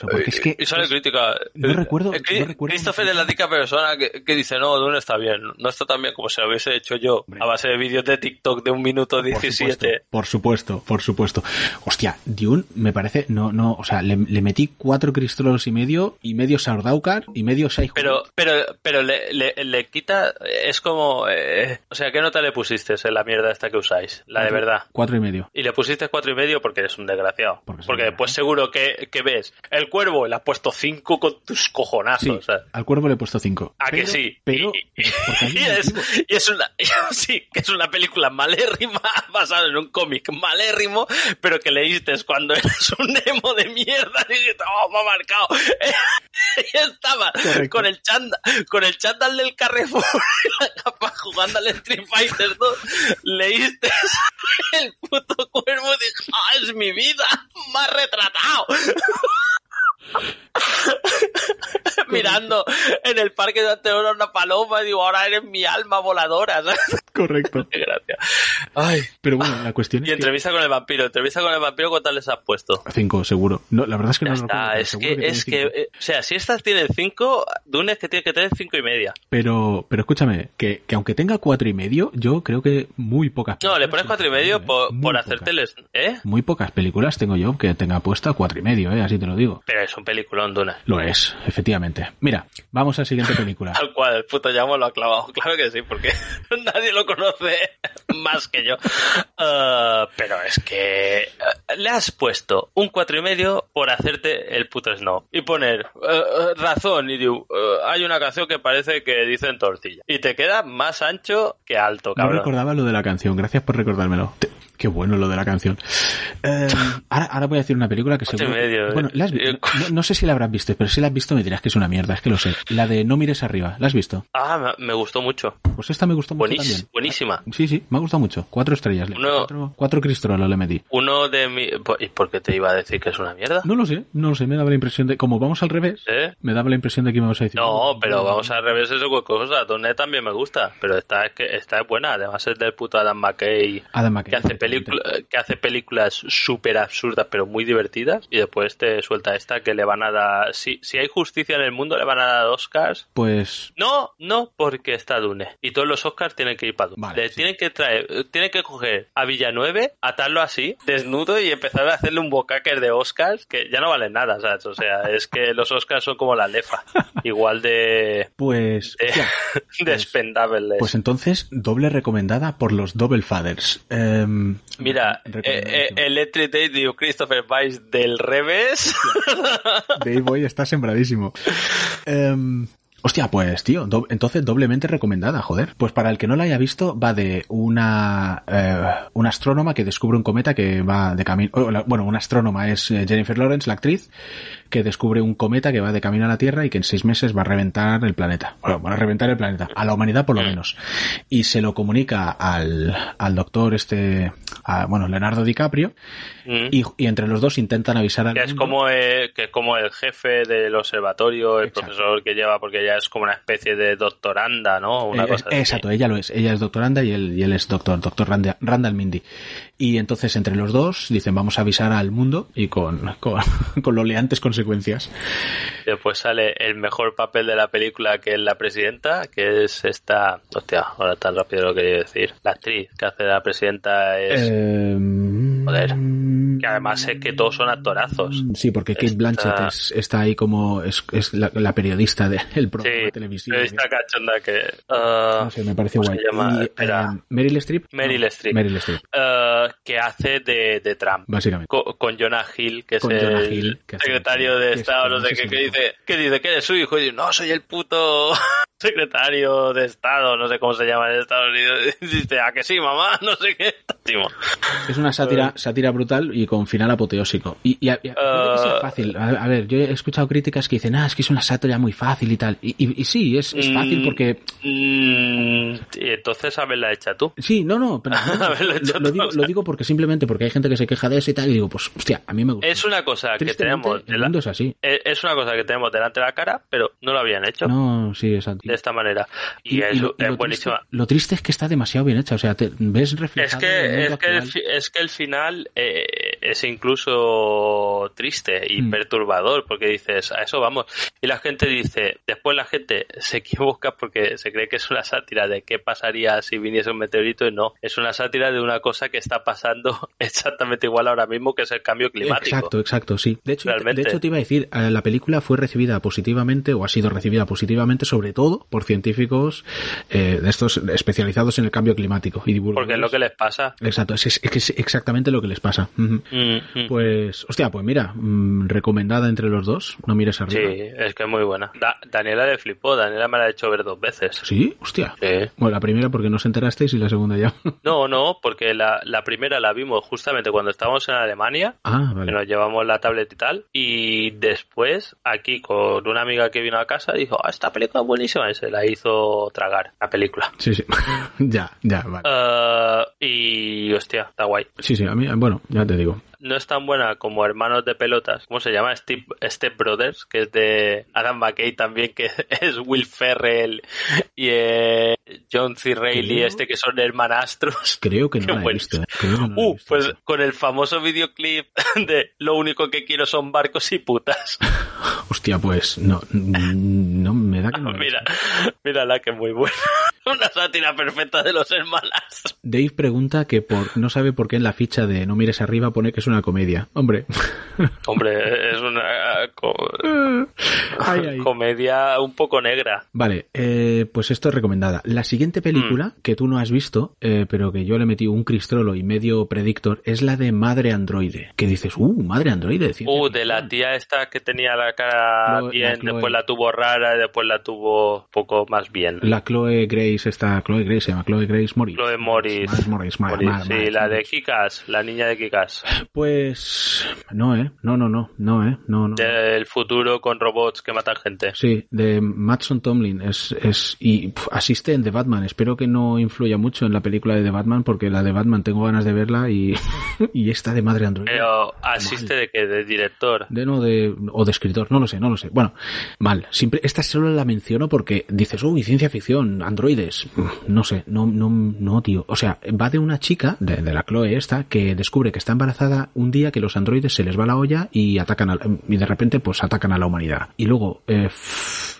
S5: porque
S4: es que
S5: y sale crítica.
S4: no recuerdo-
S5: Es que
S4: no recuerdo
S5: Christopher es la única persona que, que dice, no, Dune está bien. No está tan bien como si lo hubiese hecho yo
S4: Hombre.
S5: a base de vídeos de TikTok de un minuto
S4: Por supuesto,
S5: 17.
S4: por supuesto, por supuesto. Hostia, Dune me parece parece, no, no, o sea, le, le metí cuatro cristolos y medio, y medio Sardaukar, y medio Shai
S5: Pero, pero, pero le, le, le quita, es como, eh, o sea, ¿qué nota le pusiste en la mierda esta que usáis? La de verdad.
S4: Cuatro y medio.
S5: Y le pusiste cuatro y medio porque eres un desgraciado.
S4: Porque
S5: Porque después seguro que, que ves el cuervo le has puesto cinco con tus cojonazos.
S4: Sí,
S5: o sea.
S4: al cuervo le he puesto cinco.
S5: ¿A que
S4: Pero-
S5: sí?
S4: Pero,
S5: Y- es, y es una sí, que es una película malérrima basada en un cómic malérrimo, pero que leíste cuando eras un emo de mierda y dijiste, oh, me ha marcado. y estaba
S4: Correcto.
S5: con el chándal, con el chándal del Carrefour y la capa jugando al Street Fighter 2, leíste el puto cuervo y dije, ah, es mi vida, me ha retratado. Mirando en el parque de Anteoro una paloma y digo, ahora eres mi alma voladora.
S4: Correcto.
S5: Qué gracia. Ay.
S4: Pero bueno, la cuestión
S5: Y
S4: es que...
S5: entrevista con el vampiro. Entrevista con el vampiro, ¿cuántas les has puesto?
S4: Cinco, seguro. No, la verdad es que
S5: Ya
S4: no lo
S5: está,
S4: pero
S5: es que, es que, eh, o sea, si estas tienen cinco, Dune que tiene que tener cinco y media.
S4: Pero, pero escúchame, que, que aunque tenga cuatro y medio, yo creo que muy pocas
S5: No, le pones cuatro y medio por, por
S4: pocas.
S5: hacerte el... ¿Eh?
S4: Muy pocas películas tengo yo que tenga puesta cuatro y medio, ¿eh? Así te lo digo.
S5: Pero es un peliculón, Dune.
S4: Lo es, efectivamente. Mira, vamos a la siguiente película.
S5: Tal cual, el puto llamo lo ha clavado. Claro que sí, porque nadie lo conoce más que yo. Ah, pero es que eh, le has puesto un cuatro y medio por hacerte el puto snow. Y poner eh, eh, razón y digo, eh, hay una canción que parece que dicen tortilla. Y te queda más ancho que alto,
S4: No
S5: cabrón.
S4: recordaba lo de la canción, gracias por recordármelo. Te- Qué bueno lo de la canción. Eh, ahora, ahora voy a decir una película que que-
S5: medio,
S4: bueno,
S5: eh.
S4: la has vi-
S5: Eh,
S4: no, no sé si la habrás visto, pero si la has visto me dirás que es una mierda, es que lo sé. La de No mires arriba, ¿la has visto?
S5: Ah, me- gustó mucho.
S4: Pues esta me gustó mucho
S5: Buenis-
S4: también.
S5: buenísima.
S4: Sí, sí, me ha gustado mucho. Cuatro estrellas.
S5: Uno-
S4: Cuatro, cuatro cristrolos le metí.
S5: Uno de mi... ¿Y por qué te iba a decir que es una mierda?
S4: No lo sé, no lo sé, me daba la impresión de... Como vamos al revés,
S5: ¿Eh?
S4: me daba la impresión de que vas a decir...
S5: No, pero vamos al revés, eso es cosa. Donne también me gusta, pero esta es que esta es buena. Además es del puto Adam McKay
S4: Adam McKay.
S5: que hace. Película- que hace películas súper absurdas pero muy divertidas y después te suelta esta que le van a dar... Si, si hay justicia en el mundo le van a dar Oscars.
S4: Pues...
S5: No, no, porque está Dune. Y todos los Oscars tienen que ir para Dune.
S4: Vale,
S5: le
S4: sí.
S5: tienen que traer, tienen que coger a Villanueve, atarlo así, desnudo y empezar a hacerle un bocaker de Oscars que ya no vale nada, ¿sabes? O sea, es que los Oscars son como la lefa. Igual de...
S4: Pues...
S5: de, expendables.
S4: Pues entonces, doble recomendada por los Double Fathers. Em,
S5: Mira, eh, eh, Electric Day de Christopher Weiss del revés.
S4: Dave Boy está sembradísimo. Em, hostia, pues tío, do- entonces doblemente recomendada, joder. Pues para el que no la haya visto, va de una, eh, una astrónoma que descubre un cometa que va de camino... oh, Bueno, una astrónoma es eh, Jennifer Lawrence, la actriz, que descubre un cometa que va de camino a la Tierra y que en seis meses va a reventar el planeta. Bueno, va a reventar el planeta, a la humanidad por lo menos. Y se lo comunica al, al doctor este, a, bueno, Leonardo DiCaprio,
S5: Mm.
S4: y, y entre los dos intentan avisar al
S5: que es
S4: mundo.
S5: como eh, que es como el jefe del observatorio, el
S4: Exacto.
S5: profesor que lleva, porque ella es como una especie de doctoranda, ¿no? Una
S4: Eh,
S5: cosa así.
S4: exacto, ella lo es. Ella es doctoranda y él, y él es doctor, doctor Randa- Randall Mindy. Y entonces entre los dos dicen vamos a avisar al mundo y con, con, con consecuencias.
S5: Después sale el mejor papel de la película, que es la presidenta, que es esta. Hostia, ahora tan rápido lo quería decir. La actriz que hace la presidenta es.
S4: Eh,
S5: Joder. Que además es que todos son actorazos.
S4: Sí, porque Kate Blanchett es- está ahí como es, es la, la periodista del programa
S5: Sí,
S4: televisivo.
S5: esta cachonda que. ah,
S4: No sé, me parece
S5: ¿cómo
S4: guay.
S5: llama?
S4: Y,
S5: Espera.
S4: eh, Meryl Streep.
S5: Meryl
S4: No,
S5: Streep.
S4: Meryl Streep,
S5: ah, que hace de, de Trump.
S4: básicamente.
S5: Co- Con, Jonah Hill, que
S4: Con
S5: es
S4: Jonah
S5: el
S4: Hill, que
S5: secretario de
S4: que
S5: Estado, no sé
S4: sé
S5: qué, que dice, que dice que eres su hijo, y dice, no, soy el puto secretario de Estado, no sé cómo se llama en Estados Unidos. Y dice, a que sí, mamá, no sé qué.
S4: Es una sátira, sátira brutal y con final apoteósico. Y, y, que sea
S5: Ah.
S4: fácil. A, a ver, yo he escuchado críticas que dicen, ah, es que es una sátira muy fácil y tal. Y, y- sí, es, es fácil
S5: Mm.
S4: porque...
S5: Mm, entonces haberla hecha tú.
S4: Sí, no, no, pero lo, digo, lo porque simplemente porque hay gente que se queja de eso y tal, y digo, pues, hostia, a mí me gusta.
S5: Es una cosa que tenemos...
S4: el mundo es así.
S5: eh, es una cosa que tenemos delante de la cara, pero no lo habían hecho.
S4: No, sí, exacto.
S5: de esta manera. Y, es,
S4: lo-
S5: es
S4: lo
S5: buenísima.
S4: Triste, lo triste es que está demasiado bien hecha. O sea, te ves
S5: Es
S4: reflejado en el
S5: que,
S4: mundo
S5: es, que el, es que el final eh, es incluso triste y
S4: Mm.
S5: perturbador porque dices, a eso vamos. Y la gente dice, después la gente se equivoca porque se cree que es una sátira de qué pasaría si viniese un meteorito y no. Es una sátira de una cosa que está pasando exactamente igual ahora mismo que es el cambio climático.
S4: Exacto, exacto, sí. De hecho,
S5: Realmente.
S4: de hecho te iba a decir, eh, la película fue recibida positivamente o ha sido recibida positivamente sobre todo por científicos eh, de estos especializados en el cambio climático y divulgadores.
S5: Porque es lo que les pasa.
S4: Exacto, es, es- es exactamente lo que les pasa. Pues, hostia, pues mira, mm, recomendada entre los dos, no mires
S5: Sí,
S4: arriba.
S5: es que es muy buena. Da- Daniela le flipó, Daniela me la ha hecho ver dos veces.
S4: ¿Sí? Hostia.
S5: Sí.
S4: Bueno, la primera porque no os enterasteis y la segunda ya.
S5: No, no, porque la, la primera la vimos justamente cuando estábamos en Alemania
S4: ah,
S5: que
S4: vale.
S5: nos llevamos la tablet y tal. Y después, aquí con una amiga que vino a casa, dijo, ah, esta película es buenísima. Y se la hizo tragar, la película.
S4: Sí, sí. ya, ya, vale.
S5: Eh, y hostia, está guay.
S4: Sí, sí, a mí, bueno, ya te digo.
S5: No es tan buena como Hermanos de Pelotas. ¿Cómo se llama? Step, Step Brothers, que es de Adam McKay también, que es Will Ferrell y eh, John C. Reilly, este que son hermanastros.
S4: Creo que no la he visto. Creo que no la he
S5: Uh,
S4: visto.
S5: pues con el famoso videoclip de Lo único que quiero son barcos y putas.
S4: Hostia, pues no, no me da que no la
S5: Mira, mírala que muy buena. Una sátira perfecta de los hermanastros.
S4: Dave pregunta que por, no sabe por qué en la ficha de No mires arriba pone que es una comedia. Hombre.
S5: Hombre, es co-
S4: Ay, ay.
S5: comedia un poco negra.
S4: Vale, eh, pues esto es recomendada. La siguiente película,
S5: Mm.
S4: que tú no has visto, eh, pero que yo le metí un cristrolo y medio predictor, es la de Madre Androide. Que dices, uh, Madre Androide.
S5: Uh, de la tía esta que tenía la cara
S4: Chloe-
S5: bien,
S4: la
S5: después la tuvo rara y después la tuvo un poco más bien.
S4: La Chloe Grace, esta Chloe Grace se llama Chloe Grace Morris.
S5: Chloe Morris.
S4: Morris, Morris,
S5: Morris,
S4: Mar-
S5: sí, la de Kikas, la niña de Kikas.
S4: Pues no, eh. No, no, no, no, eh. No, no.
S5: Del futuro con robots que matan gente.
S4: Sí, de Matson Tomlin es, es y asiste en The Batman. Espero que no influya mucho en la película de The Batman porque la de Batman tengo ganas de verla y, y esta de Madre Android.
S5: Pero asiste de que de director.
S4: De no de o de escritor, no lo sé, no lo sé. Bueno, mal. Siempre esta solo la menciono porque dices, "Uy, ciencia ficción, androides." No sé, no no no, tío. O sea, va de una chica de, de la Chloe esta que descubre que está embarazada un día que los androides se les va la olla y atacan a, y de repente pues atacan a la humanidad. Y luego eh,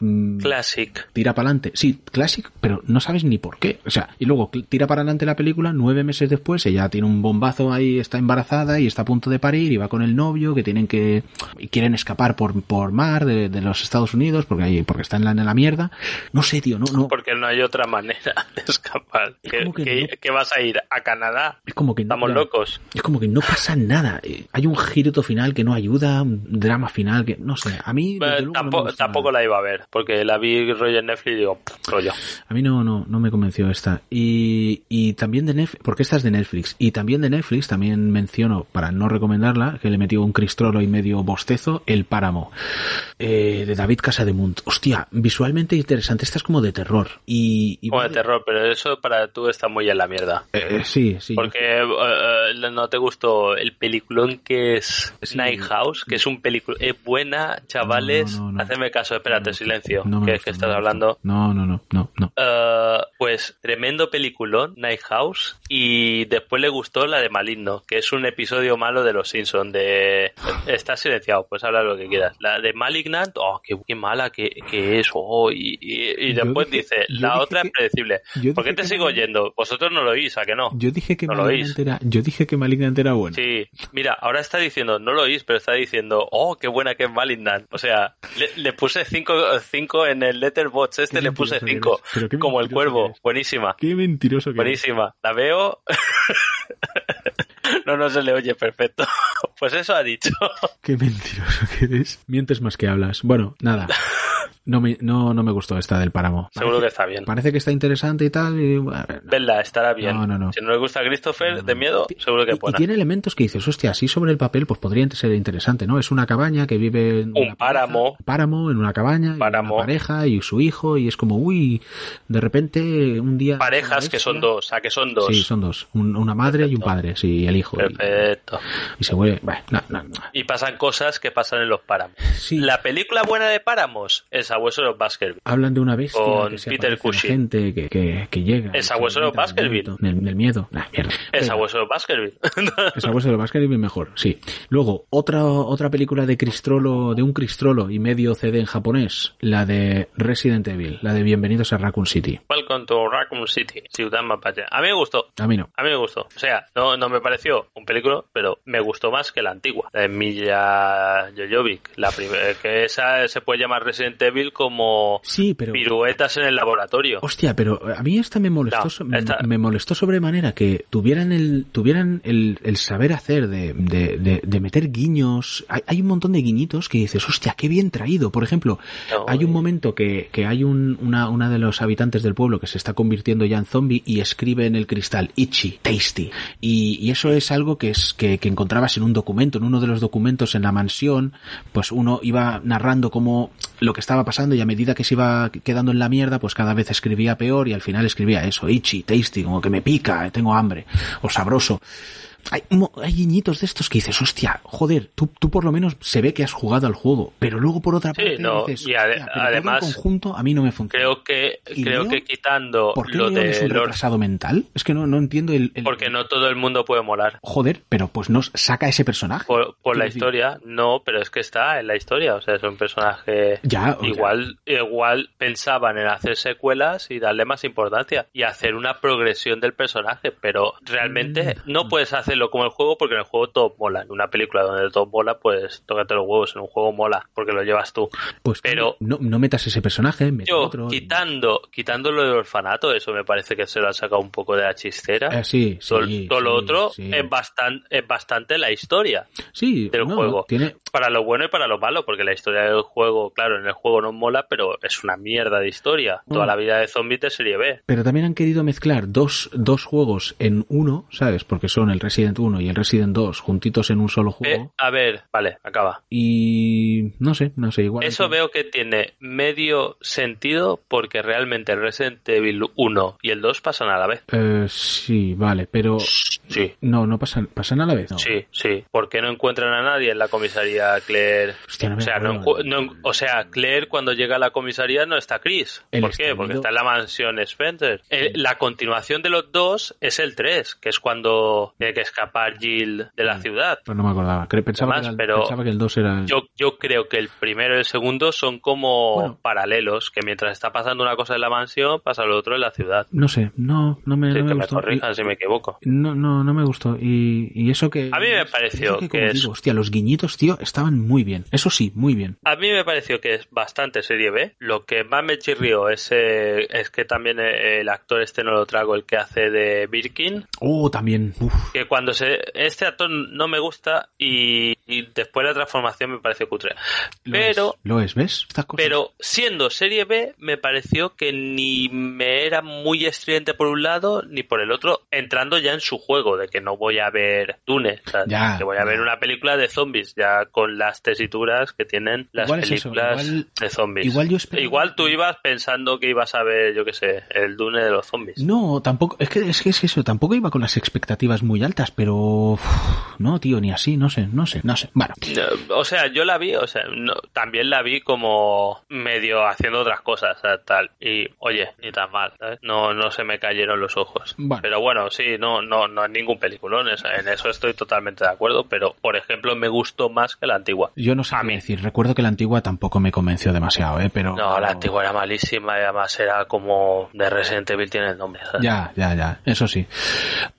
S4: mm,
S5: Classic.
S4: tira para adelante. Sí, classic, pero no sabes ni por qué. O sea, y luego tira para adelante la película, nueve meses después, ella tiene un bombazo ahí, está embarazada y está a punto de parir y va con el novio que tienen que, y quieren escapar por, por mar de, de los Estados Unidos porque ahí, porque están en la, en la mierda. No sé, tío, no, no.
S5: Porque no hay otra manera de escapar.
S4: Es
S5: ¿Qué,
S4: como que no.
S5: vas a ir? ¿A Canadá?
S4: Es como que no,
S5: Estamos
S4: ya,
S5: locos.
S4: Es como que no pasa nada. Eh, Hay un girito final que no ayuda, un drama final que, no sé, a mí, no
S5: tampoco tampoco la iba a ver, porque la vi rollo en Netflix y digo, "Pff, rollo.
S4: A mí no, no, no me convenció esta. Y, y también de Netflix, porque esta es de Netflix. Y también de Netflix, también menciono, para no recomendarla, que le metió un cristrolo y medio bostezo, El Páramo, eh, de David Casademunt. Hostia, visualmente interesante. Esta es como de terror. Y, y
S5: Como de terror, pero eso para tú está muy en la mierda.
S4: Eh, sí, sí.
S5: Porque eh, eh, no te gustó el peliculón que es
S4: Sí.
S5: Night House, que es un película. Es buena, chavales.
S4: No, no, no.
S5: Hacedme caso, espérate, silencio.
S4: No
S5: que, estás hablando.
S4: No, no, no, no, no.
S5: Eh, pues tremendo peliculón, Night House. Y después le gustó la de Maligno, que es un episodio malo de Los Simpsons. De... Está silenciado, pues habla lo que quieras. La de Malignant, oh, qué, qué mala que, que es. oh, y, y- después
S4: dije-
S5: dice, la otra
S4: que-
S5: es predecible. ¿Por qué te sigo
S4: no-
S5: oyendo? Vosotros no lo oís, ¿a que no?
S4: Yo dije que
S5: No
S4: Malignant era, yo dije que Malignant era bueno.
S5: Sí, mira, ahora está diciendo, no lo oís, pero está diciendo, oh, qué buena que es Malignant. O sea, le, le puse 5 cinco en el Letterboxd, este le puse
S4: mentiroso
S5: 5,
S4: eres, pero qué
S5: como el cuervo. Buenísima,
S4: Qué mentiroso que eres.
S5: buenísima. La veo. no, no se le oye perfecto. pues eso ha dicho.
S4: Qué mentiroso que eres. Mientes más que hablas. Bueno, nada. No me, no, no me gustó esta del páramo.
S5: Seguro que está bien.
S4: Parece que está interesante y tal. Y,
S5: Verla, estará bien.
S4: No, no, no.
S5: Si no le gusta a Christopher de miedo, seguro que
S4: y,
S5: es
S4: y tiene elementos que dices, hostia, así sobre el papel, pues podría ser interesante, ¿no? Es una cabaña que vive en
S5: Un páramo.
S4: pareja, páramo en una cabaña, y
S5: Páramo.
S4: una pareja y su hijo, y es como, uy, de repente un día.
S5: Parejas que son dos, a que son dos.
S4: Sí, son dos. Un- una madre y un padre, sí, y el hijo. Y,
S5: Perfecto.
S4: y se vuelve. Bueno, no, no, no.
S5: Y pasan cosas que pasan en los páramos.
S4: Sí.
S5: La película buena de Páramos es sabueso Baskerville.
S4: Hablan de una bestia
S5: Con
S4: que se
S5: Peter Cushing.
S4: gente que, que, que llega.
S5: El sabueso Baskerville.
S4: Del, miedo. Nah, mierda.
S5: El sabueso Baskerville.
S4: El sabueso Baskerville mejor, sí. Luego, otra, otra película de Cristrolo, de un Cristrolo y medio CD en japonés, la de Resident Evil, la de Bienvenidos a Raccoon City.
S5: Welcome to Raccoon City, Ciudad Mapache. A mí me gustó.
S4: A mí no.
S5: A mí me gustó. O sea, no, no me pareció un película, pero me gustó más que la antigua. La de Milla Jojovic. La primera, que esa se puede llamar Resident Evil como
S4: Sí, pero...
S5: piruetas en el laboratorio.
S4: Hostia, pero a mí esta me molestó,
S5: No,
S4: me, molestó sobremanera que tuvieran el, tuvieran el, el saber hacer de, de, de, de meter guiños. Hay, hay un montón de guiñitos que dices, hostia, qué bien traído. Por ejemplo,
S5: No,
S4: hay un
S5: eh.
S4: momento que, que hay un, una, una de los habitantes del pueblo que se está convirtiendo ya en zombie y escribe en el cristal, itchy, tasty. Y, y eso es algo que es, que, que encontrabas en un documento, en uno de los documentos en la mansión, pues uno iba narrando cómo lo que estaba pasando y a medida que se iba quedando en la mierda, pues cada vez escribía peor y al final escribía eso, itchy, tasty, como que me pica, tengo hambre, o sabroso. Hay, hay guiñitos de estos que dices, hostia, joder, tú, tú por lo menos se ve que has jugado al juego, pero luego por otra
S5: Sí,
S4: parte
S5: no,
S4: dices,
S5: y ade-
S4: "Hostia, pero todo en
S5: además,
S4: conjunto a mí no me funciona.
S5: Creo que,
S4: ¿Y
S5: creo
S4: Leon?
S5: que quitando
S4: ¿Por qué
S5: lo
S4: Leon es
S5: de
S4: un
S5: Lord
S4: retrasado mental? Es que no, no entiendo el, el-
S5: porque no todo el mundo puede molar.
S4: Joder, pero pues no saca ese personaje.
S5: Por, por la
S4: decir,
S5: historia, no, pero es que está en la historia. O sea, es un personaje.
S4: Ya, o sea-
S5: igual, igual pensaban en hacer secuelas y darle más importancia y hacer una progresión del personaje, pero realmente
S4: Mm.
S5: no puedes hacerlo como el juego porque en el juego todo mola. En una película donde todo mola, pues tócate los huevos. En un juego mola porque lo llevas tú.
S4: Pues
S5: pero-
S4: no, no metas ese personaje,
S5: Yo,
S4: otro.
S5: quitando, quitando lo del orfanato, eso me parece que se lo han sacado un poco de la chistera.
S4: Eh, sí,
S5: todo,
S4: sí,
S5: todo lo otro es, bastante, es bastante la historia
S4: Sí,
S5: del
S4: no,
S5: juego.
S4: Tiene,
S5: Para lo bueno y para lo malo, porque la historia del juego, claro, en el juego no mola, pero es una mierda de historia. Toda la vida de zombies de serie B.
S4: pero también han querido mezclar dos, dos juegos en uno, ¿sabes? Porque son el Resident 1 y el Resident 2 juntitos en un solo
S5: Eh,
S4: juego.
S5: a ver, vale, acaba.
S4: Y no sé, no sé, igual.
S5: Eso veo que tiene medio sentido porque realmente el Resident Evil 1 y el 2 pasan a la vez.
S4: Eh, sí, vale, pero
S5: Sí,
S4: no, no pasan, pasan a la vez. No.
S5: sí, sí. ¿Por qué no encuentran a nadie en la comisaría Claire?
S4: Hostia, no me
S5: O sea, no o sea, Claire cuando llega a la comisaría no está Chris. ¿Por qué? Porque está en la mansión Spencer. Eh, la continuación de los dos es el 3, que es cuando tiene que escapar Jill de la ciudad.
S4: Pues no me acordaba. Pensaba,
S5: Además,
S4: que, el-
S5: pero
S4: pensaba que el 2 era.
S5: Yo, yo creo que el primero y el segundo son como
S4: Bueno.
S5: paralelos, que mientras está pasando una cosa en la mansión, pasa lo otro en la ciudad.
S4: No sé, no, no me,
S5: Sí,
S4: no me
S5: que me corrijan si me equivoco.
S4: No, no, no me gustó. Y, y eso que.
S5: A mí me pareció
S4: que,
S5: que es-
S4: digo, hostia, los guiñitos, tío, estaban muy bien. Eso sí, muy bien.
S5: A mí me pareció que es bastante serie B. Lo que más me chirrió es, eh, es que también eh, el actor este no lo trago, el que hace de Birkin,
S4: Oh, también. Uf.
S5: que cuando se... Este actor no me gusta y, y después la transformación me pareció cutre.
S4: Lo
S5: Pero...
S4: es, lo es, ¿ves?
S5: Pero siendo serie B, me pareció que ni me era muy estridente por un lado ni por el otro, entrando ya en su juego, de que no voy a ver Dune, o sea,
S4: Ya,
S5: que voy a ver una película de zombies, ya con las tesituras que tienen las
S4: Igual es eso,
S5: películas
S4: igual-
S5: de zombies.
S4: igual yo esperaba-
S5: Igual tú ibas pensando que ibas a ver, yo qué sé, el Dune de los zombies.
S4: No, tampoco, es que, es que es eso, tampoco iba con las expectativas muy altas, pero no, tío, ni así, no sé, no sé, no sé. Bueno,
S5: No, O sea, yo la vi, o sea, no, también la vi como medio haciendo otras cosas, tal. Y, oye, ni tan mal, ¿sabes? No, no se me cayeron los ojos.
S4: Bueno.
S5: Pero bueno, sí, no, no, no es ningún peliculón, en eso estoy totalmente de acuerdo, pero, por ejemplo, me gustó más que la antigua.
S4: yo no sé
S5: A
S4: qué
S5: mí.
S4: decir. Recuerdo que la antigua tampoco me convenció demasiado, ¿eh? Pero.
S5: No, la antigua era malísima y además era como de Resident Evil tiene el nombre. ¿sabes?
S4: Ya, ya, ya, eso sí.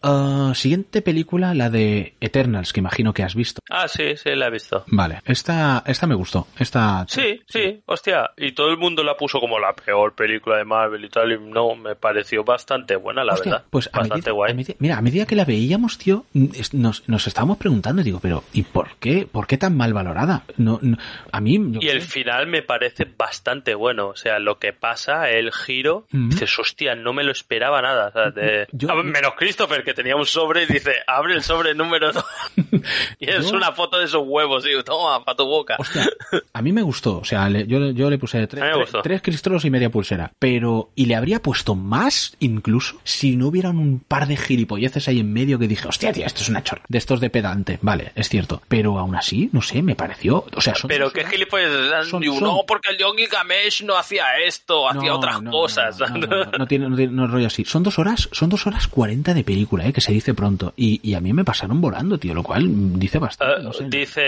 S4: Ah, siguiente película, la de Eternals, que imagino que has visto.
S5: Ah, sí, sí, la he visto.
S4: Vale, esta, esta me gustó. Esta.
S5: Sí, sí, hostia. Y todo el mundo la puso como la peor película de Marvel y tal. Y no, me pareció bastante buena, la
S4: Hostia,
S5: verdad.
S4: pues a
S5: bastante
S4: medida,
S5: guay.
S4: a medida- mira, a medida que la veíamos, tío, nos, nos estábamos preguntando, digo, pero ¿y por qué? ¿Por qué tan mal valorada? No, no- a mí, yo
S5: Y el
S4: sé.
S5: final me parece bastante bueno. O sea, lo que pasa, el giro,
S4: Ujú.
S5: dices, hostia, no me lo esperaba nada. O sea, de-
S4: Yo-
S5: Ah, menos Christopher, que tenía un sobre y dice, abre el sobre número 2. y es una foto de esos huevos, y toma, para tu boca.
S4: Hostia, a mí me gustó, o sea, le- yo, yo le puse tres, tres- tres cristolos y media pulsera, pero, y le habría puesto más incluso si no hubieran un par de gilipolleces ahí en medio que dije, hostia, tío, esto es una chorra, de estos de pedante, vale, es cierto, pero aún así, no sé, me pareció, o sea, son
S5: Pero qué gilipollas.
S4: Son-
S5: Digo,
S4: son-
S5: No, porque el John Gilgamesh no hacía esto, hacía
S4: No,
S5: otras
S4: no,
S5: cosas.
S4: No, tiene, no tiene- no rollo así. Son dos horas, son dos horas cuarenta de película, eh, que se dice pronto. Y, y a mí me pasaron volando, tío, lo cual dice bastante.
S5: Eh,
S4: no sé.
S5: Dice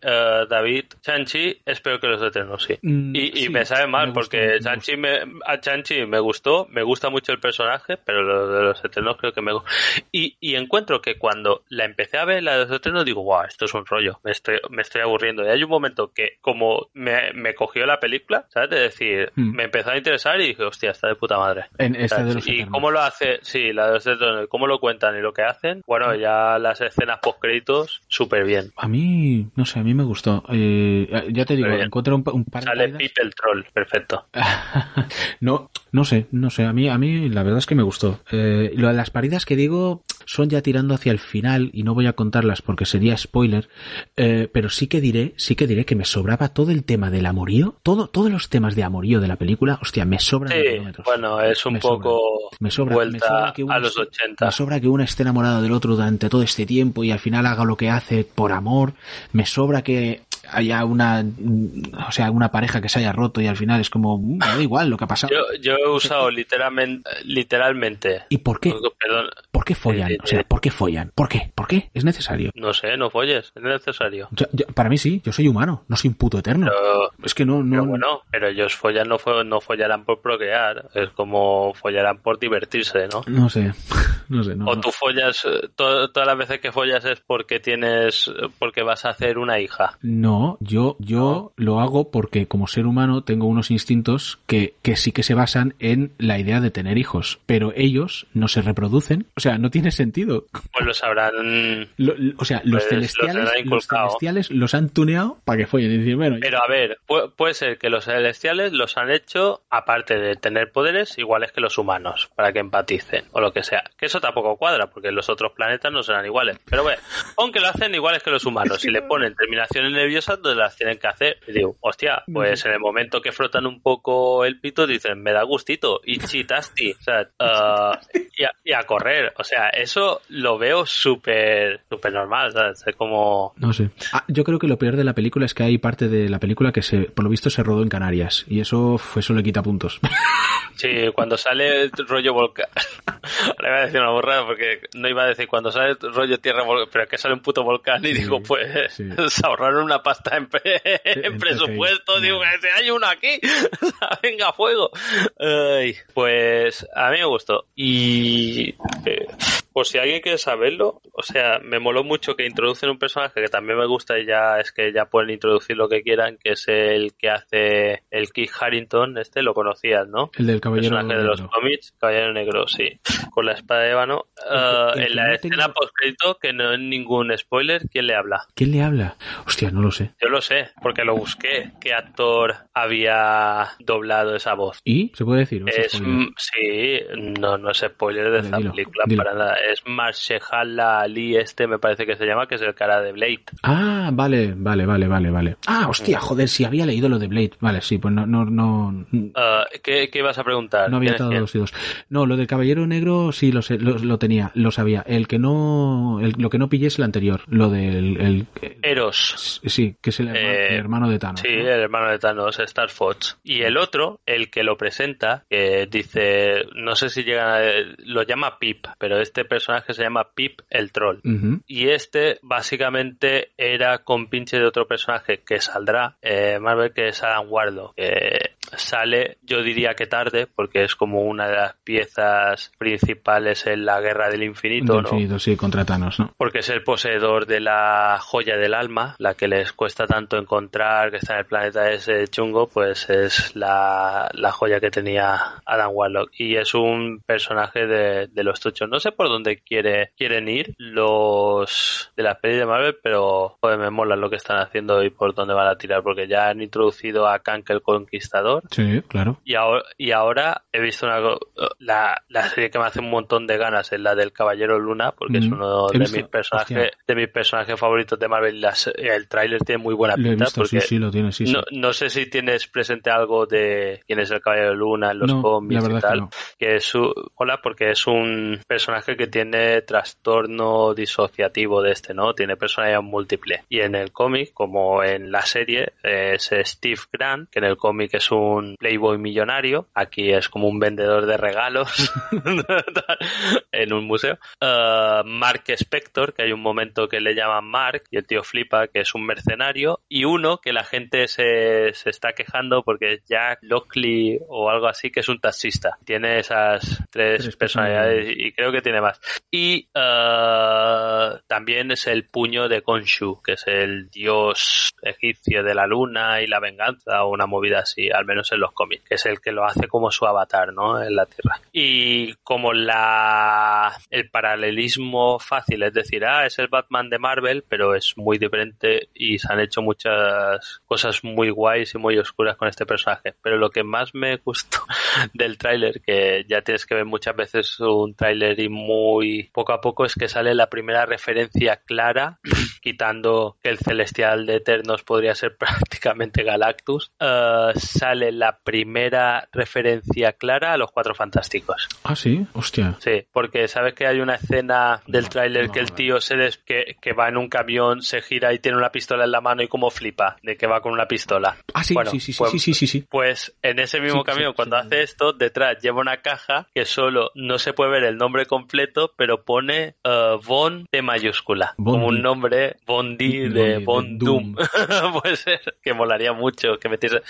S5: eh, David, Chanchi, espero que los eternos sí.
S4: Mm,
S5: y, y
S4: sí,
S5: me sabe mal
S4: me gustó,
S5: porque
S4: me
S5: Chanchi me, a Chanchi me gustó, me gusta mucho el personaje, pero lo de los eternos creo que me gu- y, y encuentro que cuando la empecé a ver, la de los eternos, digo, guau, esto es un rollo, me estoy, me estoy aburriendo. Y hay un momento que como me, me cogió la película, ¿sabes? De decir,
S4: Mm.
S5: me empezó a interesar y dije, hostia, está de puta madre.
S4: En esta de los
S5: y
S4: Eternos.
S5: cómo lo hace, sí, la de los eternos, cómo lo cuentan y lo que hacen, bueno, ya las escenas post créditos, súper bien.
S4: A mí, no sé, a mí me gustó. Eh, ya te digo, encontré un, pa- un par de
S5: Sale. Pipe el troll, perfecto.
S4: no, no sé, no sé. A mí, a mí la verdad es que me gustó. Eh, lo de las paridas que digo son ya tirando hacia el final y no voy a contarlas porque sería spoiler. eh, pero sí que diré, sí que diré que me sobraba todo el tema del amorío, todo, todos los temas de amorío de la película. Hostia, me sobran
S5: Sí, bueno, es un
S4: Me
S5: poco
S4: Me sobra, me
S5: vuelta
S4: sobra que uno
S5: a los
S4: esté-
S5: 80.
S4: Me sobra que uno esté enamorado del otro durante todo este tiempo y al final haga lo que hace por amor. Me sobra que haya una, o sea, una pareja que se haya roto y al final es como, mm, me da igual lo que ha pasado.
S5: Yo, yo he usado literalmente, literalmente,
S4: ¿Y por qué?
S5: perdón,
S4: ¿Por qué follan? O sea, ¿por qué follan? ¿Por qué? ¿Por qué? ¿Es necesario?
S5: no sé, no folles, es necesario.
S4: Yo- yo- para mí sí, yo soy humano, no soy un puto eterno.
S5: Pero,
S4: es que no, no.
S5: pero bueno, pero ellos follan no, no follarán por procrear, es como follarán por divertirse, ¿no?
S4: No sé, no sé. No,
S5: O tú follas, eh, to- todas las veces que follas es porque tienes, porque vas a hacer una hija.
S4: No, yo, yo lo hago porque como ser humano tengo unos instintos que, que sí que se basan en la idea de tener hijos, pero ellos no se reproducen, o sea, no tiene sentido.
S5: Pues lo sabrán.
S4: Lo- o sea, los
S5: Pues, los
S4: celestiales, los celestiales los han tuneado para que follen y decir, bueno, ya-
S5: Pero a ver, pu- puede ser que los celestiales los han hecho, aparte de tener poderes, iguales que los humanos, para que empaticen, o lo que sea. Que eso tampoco cuadra, porque los otros planetas no serán iguales. Pero bueno, aunque lo hacen iguales que los humanos, si le ponen terminaciones nerviosas, donde las tienen que hacer. Y digo, hostia, pues en el momento que frotan un poco el pito, dicen, me da gustito, y chitasti, o sea, ah, y, a, y a correr. O sea, eso lo veo súper, súper normal, ¿sabes? Es como...
S4: No sé. Ah, yo creo que lo peor de la película es que hay parte de la película que se, por lo visto se rodó en Canarias y eso, eso le quita puntos.
S5: Sí, cuando sale el rollo volcán. Ahora iba a decir una borrada porque no iba a decir cuando sale rollo tierra pero es que sale un puto volcán y
S4: Sí,
S5: digo, pues
S4: sí.
S5: se ahorraron una pasta en, pre- en
S4: en
S5: presupuesto. Digo, que hay uno aquí, venga fuego. Ay, pues a mí me gustó. Y eh, por si alguien quiere saberlo, o sea, me moló mucho que introducen un personaje que también me gusta y ya es que ya pueden introducir lo que quieran, que es el que hace el Keith Harrington, este lo conocías, ¿no?
S4: El del caballero
S5: personaje de los
S4: negro.
S5: cómics, Caballero Negro, sí, con la espada de ébano. Ah,
S4: el
S5: en la
S4: no
S5: escena post-crédito, que no es ningún spoiler, ¿quién le habla?
S4: ¿Quién le habla? Hostia, no lo sé.
S5: Yo lo sé, porque lo busqué, qué actor había doblado esa voz.
S4: ¿Y? ¿Se puede decir? ¿O es
S5: Es, mm, sí, no, no es spoiler de
S4: Vale,
S5: esta
S4: dilo,
S5: película
S4: dilo.
S5: para nada. Es Marshala Ali, este me parece que se llama, que es el cara de Blade.
S4: Ah, vale, vale, vale, vale, vale. Ah,
S5: Mm.
S4: hostia, joder, si había leído lo de Blade. Vale, sí, pues no, no, no,
S5: Ah, ¿qué, ¿Qué ibas a preguntar?
S4: no había
S5: ¿Quién es
S4: estado los dos. No, lo del caballero negro sí lo, sé, lo, lo tenía, lo sabía. El que no, el- lo que no pillé es el anterior, lo del, el,
S5: Eros.
S4: sí, que es el hermano,
S5: Eh,
S4: el hermano de Thanos.
S5: Sí,
S4: ¿no?
S5: el hermano de Thanos, Star Fox. Y el otro, el que lo presenta, que dice, no sé si llega, a- lo llama Pip, pero este personaje se llama Pip el Troll.
S4: Ujú.
S5: Y este básicamente era con pinche de otro personaje que saldrá, eh, Marvel, que es Adam Warlock, que sale, yo diría que tarde, porque es como una de las piezas principales en la Guerra del Infinito,
S4: Del
S5: ¿no?
S4: infinito, sí, contra Thanos, ¿no?
S5: porque es el poseedor de la joya del alma, la que les cuesta tanto encontrar, que está en el planeta ese chungo, pues es la, la joya que tenía Adam Warlock. Y es un personaje de, de los tochos. No sé por dónde quiere, quieren ir los de las pelis de Marvel, pero joder, me mola lo que están haciendo y por dónde van a tirar, porque ya han introducido a Kank el Conquistador.
S4: Sí, claro.
S5: Y ahora, y ahora he visto una, la, la serie que me hace un montón de ganas es la del Caballero Luna, porque es
S4: Mm,
S5: uno de
S4: visto,
S5: mis personajes,
S4: hostia.
S5: de mis personajes favoritos de Marvel. las- el tráiler tiene muy buena pinta
S4: visto,
S5: porque
S4: sí, lo tiene, sí,
S5: no, no sé si tienes presente algo de quién es el Caballero Luna en los
S4: No,
S5: cómics y
S4: es que
S5: tal.
S4: no.
S5: que es su, hola, porque es un personaje que tiene trastorno disociativo de este, ¿no? Tiene personalidad múltiple. Y en el cómic, como en la serie, es Steve Grant, que en el cómic es un playboy millonario, aquí es como un vendedor de regalos en un museo. Uh, Mark Spector, que hay un momento que le llaman Mark y el tío flipa, que es un mercenario, y uno que la gente se, se está quejando porque es Jack Lockley o algo así, que es un taxista. Tiene esas tres,
S4: Tres
S5: personalidades
S4: personalidades.
S5: y creo que tiene más. Y uh, también es el puño de Khonshu, que es el dios egipcio de la luna y la venganza o una movida así, al menos en los cómics, que es el que lo hace como su avatar, ¿no? En la Tierra. Y como la el paralelismo fácil, es decir, ah, es el Batman de Marvel, pero es muy diferente y se han hecho muchas cosas muy guays y muy oscuras con este personaje. Pero lo que más me gustó del tráiler, que ya tienes que ver muchas veces un tráiler y muy poco a poco, es que sale la primera referencia clara, quitando que el celestial de Eternos podría ser prácticamente Galactus, eh, sale la primera referencia clara a los Cuatro Fantásticos.
S4: Ah, sí, hostia.
S5: Sí, porque sabes que hay una escena del tráiler
S4: no,
S5: que el tío se des- que, que va en un camión, se gira y tiene una pistola en la mano y como flipa de que va con una pistola.
S4: Ah, sí,
S5: Bueno,
S4: sí, sí, sí,
S5: pues-
S4: sí, sí, sí, sí.
S5: Pues en ese mismo
S4: Sí,
S5: camión,
S4: sí,
S5: cuando hace esto, detrás lleva una caja que solo no se puede ver el nombre completo, pero pone eh, Von de mayúscula.
S4: Bondi.
S5: Como un nombre Bondi de
S4: de
S5: Von
S4: Doom.
S5: Ser que molaría mucho que metiese.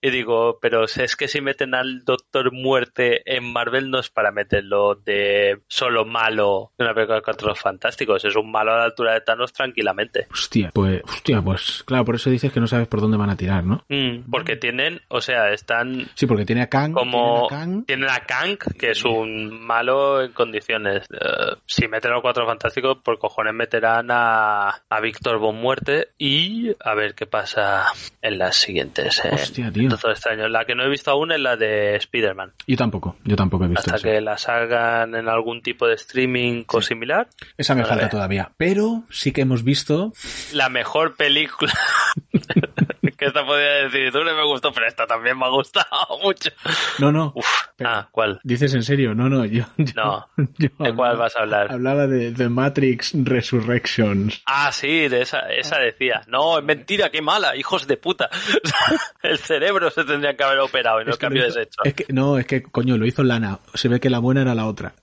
S5: Y digo, pero es que si meten al Doctor Muerte en Marvel no es para meterlo de solo malo de una película contra los fantásticos, es un malo a la altura de Thanos tranquilamente.
S4: Hostia, pues, hostia, pues, claro, por eso dices que no sabes por dónde van a tirar, ¿no?
S5: Mm, porque tienen, o sea, están
S4: Sí, porque tiene a Kang,
S5: como
S4: tiene a Kang,
S5: tienen a Kang, que es un malo en condiciones. Eh, si meten a los cuatro fantásticos, por cojones meterán a, a Víctor Von Muerte y a ver qué pasa en las siguientes. eh,
S4: Hostia, tío.
S5: Doctor Extraño. La que no he visto aún es la de Spider-Man.
S4: Yo tampoco, yo tampoco he visto
S5: Hasta
S4: eso.
S5: que la salgan en algún tipo de streaming o similar.
S4: Esa me falta todavía. Pero sí que hemos visto.
S5: La mejor película. que esta podría decir, tú no me gustó, pero esta también me ha gustado mucho.
S4: No, no.
S5: Uf.
S4: Pero-
S5: Ah, ¿cuál?
S4: ¿Dices en serio? No, no, yo. yo-
S5: No.
S4: yo
S5: ¿De cuál vas a hablar?
S4: Hablaba de The Matrix Resurrections.
S5: Ah, sí, de esa, esa decía. No, es mentira, qué mala, hijos de puta. El cerebro se tendría que haber operado y no
S4: Es que
S5: cambio
S4: hizo- es que, no, es que, coño, lo hizo Lana. Se ve que la buena era la otra.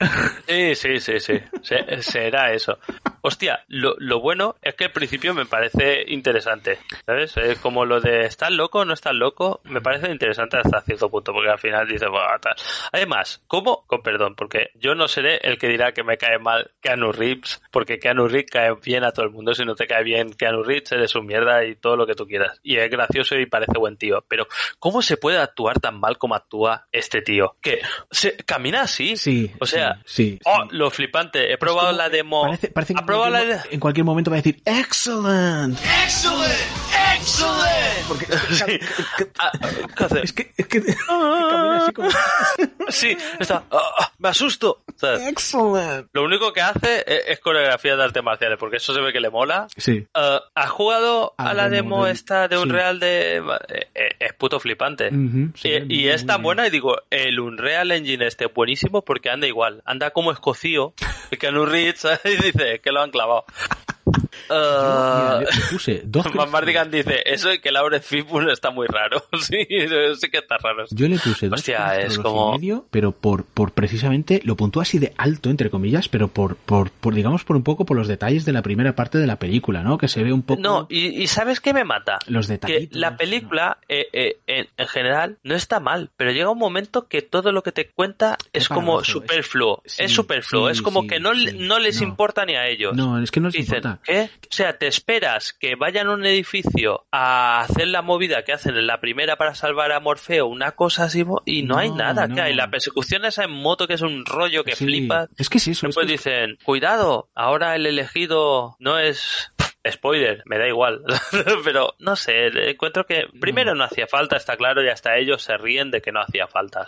S5: Sí, sí, sí, sí. Se- será eso. Hostia, lo, lo bueno es que al principio me parece interesante. ¿Sabes? Es como lo de ¿estás loco o no estás loco? Me parece interesante hasta cierto punto, porque al final dices, "Buah, tal". Además, ¿cómo? Con perdón, porque yo no seré el que dirá que me cae mal Keanu Reeves, porque Keanu Reeves cae bien a todo el mundo. Si no te cae bien Keanu Reeves, eres un mierda y todo lo que tú quieras. Y es gracioso y parece buen tío. Pero, ¿cómo se puede actuar tan mal como actúa este tío? Que se camina así.
S4: Sí.
S5: O sea,
S4: sí. sí,
S5: Oh,
S4: sí.
S5: lo flipante. He probado la demo.
S4: Parece, parece que
S5: ¿Ha
S4: en
S5: la
S4: cualquier,
S5: de-
S4: mo- en cualquier momento va a decir ¡Excellent! Porque
S5: Sí. Ah, ¿qué hace?
S4: es que, es que, camina así como
S5: Sí, está. ah, ah, me asusto. ¿sabes?
S4: ¡Excellent!
S5: Lo único que hace es, es coreografía de artes marciales, porque eso se ve que le mola.
S4: Sí.
S5: Ah, ¿Has jugado
S4: A
S5: a
S4: la demo
S5: demo
S4: del-
S5: esta de
S4: sí.
S5: Unreal de... eh, eh, es puto flipante.
S4: Ujú, se ve
S5: y, es tan buena y digo, el Unreal Engine este buenísimo porque anda igual, anda como escocío, y que en Reed y dice que lo han clavado. Ah,
S4: Mira, le, le puse dos
S5: Mardigan dice, eso y que Laure Fishburne está muy raro. sí, sí que está raro.
S4: Yo le puse dos
S5: Hostia, es
S4: y
S5: como-
S4: medio, pero por, por precisamente, lo puntúa así de alto, entre comillas, pero por, por, por, digamos, por un poco por los detalles de la primera parte de la película, ¿no? Que se ve un poco...
S5: No, y, y ¿sabes qué me mata?
S4: Los
S5: Que
S4: detallitos,
S5: la
S4: ¿no?
S5: película, eh, eh, en, en general, no está mal, pero llega un momento que todo lo que te cuenta es como
S4: es-
S5: superfluo.
S4: sí,
S5: Es superfluo,
S4: sí,
S5: es como
S4: sí,
S5: que no, no les
S4: no.
S5: importa ni a ellos.
S4: No, es que no les
S5: Dicen,
S4: importa.
S5: ¿Qué? O sea, te esperas que vayan a un edificio a hacer la movida que hacen en la primera para salvar a Morfeo, una cosa así, y no, hay nada.
S4: no.
S5: que hay? La persecución esa en moto que es un rollo que
S4: Sí,
S5: flipas.
S4: Es que es eso. es
S5: Después
S4: que-
S5: dicen, cuidado, ahora el elegido no es... spoiler, me da igual. Pero no sé, encuentro que primero no hacía falta, está claro, y hasta ellos se ríen de que no hacía falta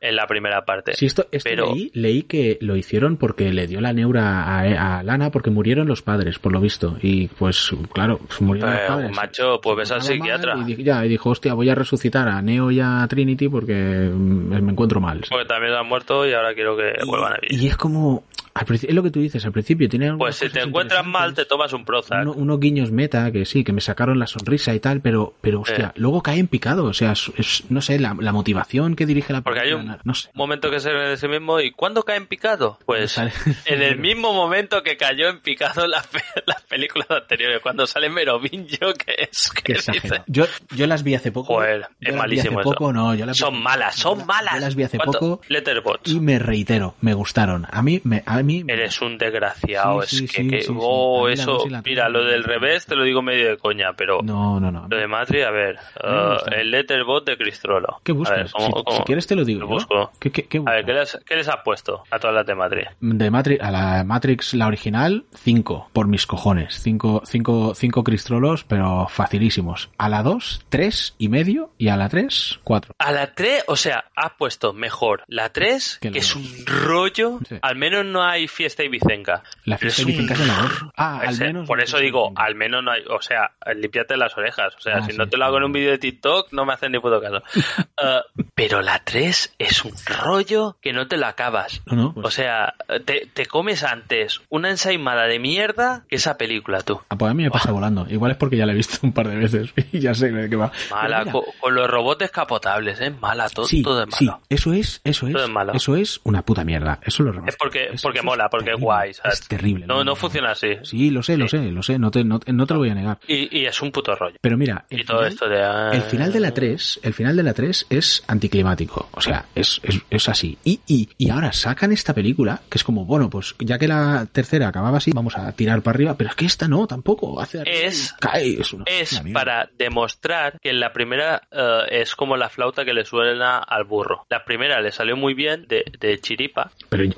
S5: en la primera parte.
S4: Sí, esto, esto
S5: Pero-
S4: leí, leí que lo hicieron porque le dio la neura a, a Lana porque murieron los padres, por lo visto. Y pues, claro, pues murieron los
S5: Pero,
S4: padres.
S5: macho, pues ves al psiquiatra.
S4: Y, ya, y dijo, hostia, voy a resucitar a Neo y a Trinity porque mm, me encuentro mal.
S5: Porque también han muerto y ahora quiero que vuelvan a vivir.
S4: Y es como, al es lo que tú dices, al principio tiene
S5: Pues si te encuentras mal, te tomas un Prozac.
S4: uno- unos guiños meta que sí, que me sacaron la sonrisa y tal, pero, pero hostia,
S5: Eh.
S4: luego cae en picado, o sea, es, es- no sé, la, la motivación que dirige la
S5: Porque hay un
S4: no sé.
S5: momento que se ve en ese mismo. ¿Y cuándo cae en picado? Pues en el mismo momento que cayó en picado las, las películas anteriores, cuando sale Merovingio, que es que.
S4: Yo, yo las vi hace poco.
S5: Joder, es malísimo
S4: hace
S5: eso.
S4: poco, no, yo las
S5: Son malas, son
S4: yo-
S5: malas.
S4: Yo las vi hace
S5: ¿Cuánto?
S4: poco
S5: Letterboxd.
S4: y me reitero, me gustaron. A mí, me, a mí.
S5: Eres un desgraciado,
S4: Sí,
S5: es que,
S4: sí,
S5: que-
S4: sí, sí.
S5: oh, eso, mira, lo del revés te lo digo medio de coña, pero
S4: No, no, no.
S5: lo de Matrix, a ver, uh,
S4: gusta.
S5: el letterbot de Cristrolo.
S4: ¿Qué buscas?
S5: ver, ¿cómo-
S4: si,
S5: cómo?
S4: si quieres te lo digo.
S5: Lo busco.
S4: ¿Qué, qué, qué
S5: A ver, les, qué les has puesto a todas las de Matrix?
S4: De Matrix, a la Matrix, la original, 5, por mis cojones. 5 cinco, cinco cristrolos, pero facilísimos. A la 2, 3 y medio, y a la 3, 4.
S5: A la 3, o sea, has puesto mejor la 3,
S4: Que
S5: es un rollo. Al menos no hay fiesta y bicenca.
S4: La fiesta
S5: es
S4: Vicente
S5: un
S4: es la 2. Ah, al menos.
S5: por eso
S4: fiesta
S5: digo, al menos no hay, o sea, límpiate las orejas. O sea,
S4: Ah,
S5: si
S4: sí.
S5: no te lo hago en un vídeo de TikTok, no me hacen ni puto caso. Eh, pero la 3 es un rollo que no te lo acabas.
S4: No, no, pues-
S5: O sea, te, te comes antes una ensaimada de mierda que esa película, tú.
S4: Ah, pues a mí me pasa volando. Igual es porque ya la he visto un par de veces y ya sé de qué va.
S5: Mala, con, los robots descapotables, ¿eh? Mala, to-
S4: sí,
S5: todo es
S4: sí,
S5: malo.
S4: eso es, eso es,
S5: Todo es malo.
S4: eso es una puta mierda. Eso lo reconozco.
S5: Es porque, mola, porque es guay, ¿sabes?
S4: Es terrible.
S5: No, no funciona así.
S4: Sí, lo sé, lo sé, lo sé, no te, no, no te lo voy a negar.
S5: Y, y es un puto rollo.
S4: Pero mira, el
S5: Y todo
S4: final-
S5: esto de... ah,
S4: El final de la 3, el final de la 3 es anticlimático. O sea, es, es, es así. Y, y, y ahora sacan esta película, que es como, bueno, pues ya que la tercera acababa así, vamos a tirar para arriba, pero es que esta no, tampoco. Hace
S5: Es-
S4: cae, es una,
S5: Es
S4: una
S5: para demostrar que la primera eh, es como la flauta que le suena al burro. La primera le salió muy bien de, de chiripa.
S4: Pero yo,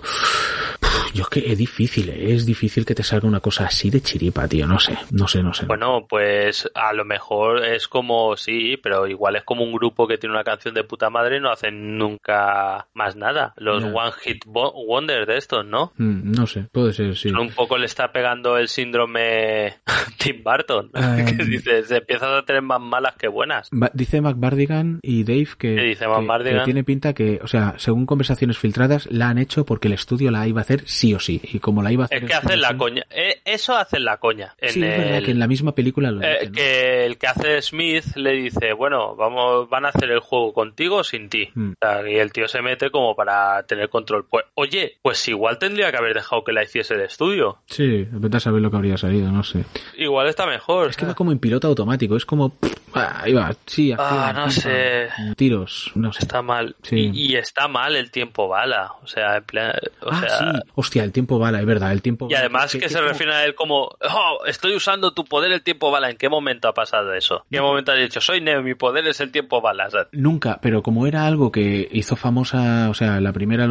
S4: yo es que es difícil, ¿eh? es difícil que te salga una cosa así de chiripa, tío. No sé, no sé, no sé.
S5: Bueno, pues a lo mejor es como, sí, pero igual es como un grupo que tiene una canción de puta madre y no hacen nunca más nada. Los. One Hit Wonders de estos, ¿no?
S4: Mm, no sé, puede ser, sí.
S5: Un poco le está pegando el síndrome Tim Burton,
S4: Um,
S5: que dices, empiezas a tener más malas que buenas.
S4: Dice McBardigan y Dave que, que tiene pinta que, o sea, según conversaciones filtradas, la han hecho porque el estudio la iba a hacer sí o sí. Y como la iba a hacer...
S5: Es que
S4: en
S5: hacen la coña. Eh, eso hacen la coña. En
S4: Sí, es verdad
S5: el-
S4: que en la misma película lo
S5: Eh,
S4: dicen, ¿no?
S5: que el que hace Smith le dice, bueno, vamos, van a hacer el juego contigo o sin ti.
S4: Mm.
S5: O sea, y el tío se mete como para tener control. Pues, oye, pues igual tendría que haber dejado que la hiciese el estudio.
S4: Sí, vete a saber lo que habría salido, no sé.
S5: Igual está mejor.
S4: Es que va como en piloto automático, es como... ah, ahí va, sí,
S5: Ah, no sé.
S4: tiros, no sé.
S5: Está mal.
S4: Sí.
S5: Y, y está mal el tiempo bala. O sea, en plan, o
S4: ah,
S5: sea,
S4: sí. Hostia, el tiempo bala, es verdad, el tiempo
S5: Y
S4: bala,
S5: además que,
S4: que
S5: se refiere a él como, oh, estoy usando tu poder el tiempo bala. ¿En qué momento ha pasado eso? ¿En qué momento has dicho, soy Neo, mi poder es el tiempo bala? O sea,
S4: Nunca, pero como era algo que hizo famosa, o sea, la primera,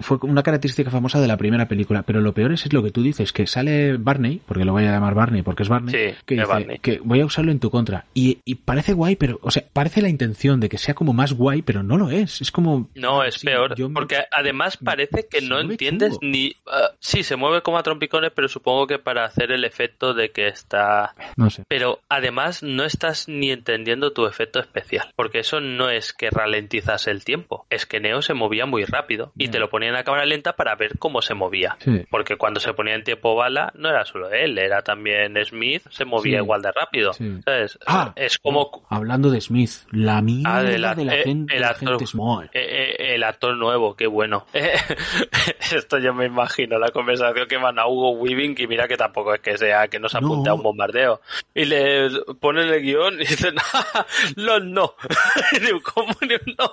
S4: fue una característica famosa de la primera película, pero lo peor es, es lo que tú dices, que sale Barney, porque lo voy a llamar Barney, porque es Barney,
S5: Sí,
S4: que dice
S5: Barney.
S4: que voy a usarlo en tu contra. Y, y parece guay, pero, o sea, parece la intención de que sea como más guay, pero no lo es. Es como...
S5: No, es
S4: sí,
S5: peor,
S4: me-
S5: porque además parece que no
S4: mueve
S5: entiendes ni... ah, sí, se mueve como a trompicones, pero supongo que para hacer el efecto de que está...
S4: No sé.
S5: Pero además no estás ni entendiendo tu efecto especial, porque eso no es que ralentizas el tiempo, es que Neo se movía muy rápido y te lo ponían a cámara lenta para ver cómo se movía.
S4: Sí.
S5: Porque cuando se ponía en tiempo bala, no era solo él, era también Smith, se movía
S4: Sí.
S5: igual de rápido.
S4: Sí.
S5: ¿Sabes?
S4: Ah,
S5: es como
S4: Hablando de Smith, la mierda
S5: Ah,
S4: de, la
S5: eh,
S4: gente,
S5: el actor.
S4: gente Small.
S5: Eh, eh, el actor nuevo, qué bueno. Esto yo me imagino, la conversación que van a Hugo Weaving, que mira que tampoco es que sea que nos apunte
S4: No.
S5: a un bombardeo. Y le ponen el guion y dicen, "Ah, LOL no. Y digo, ¿cómo ni no?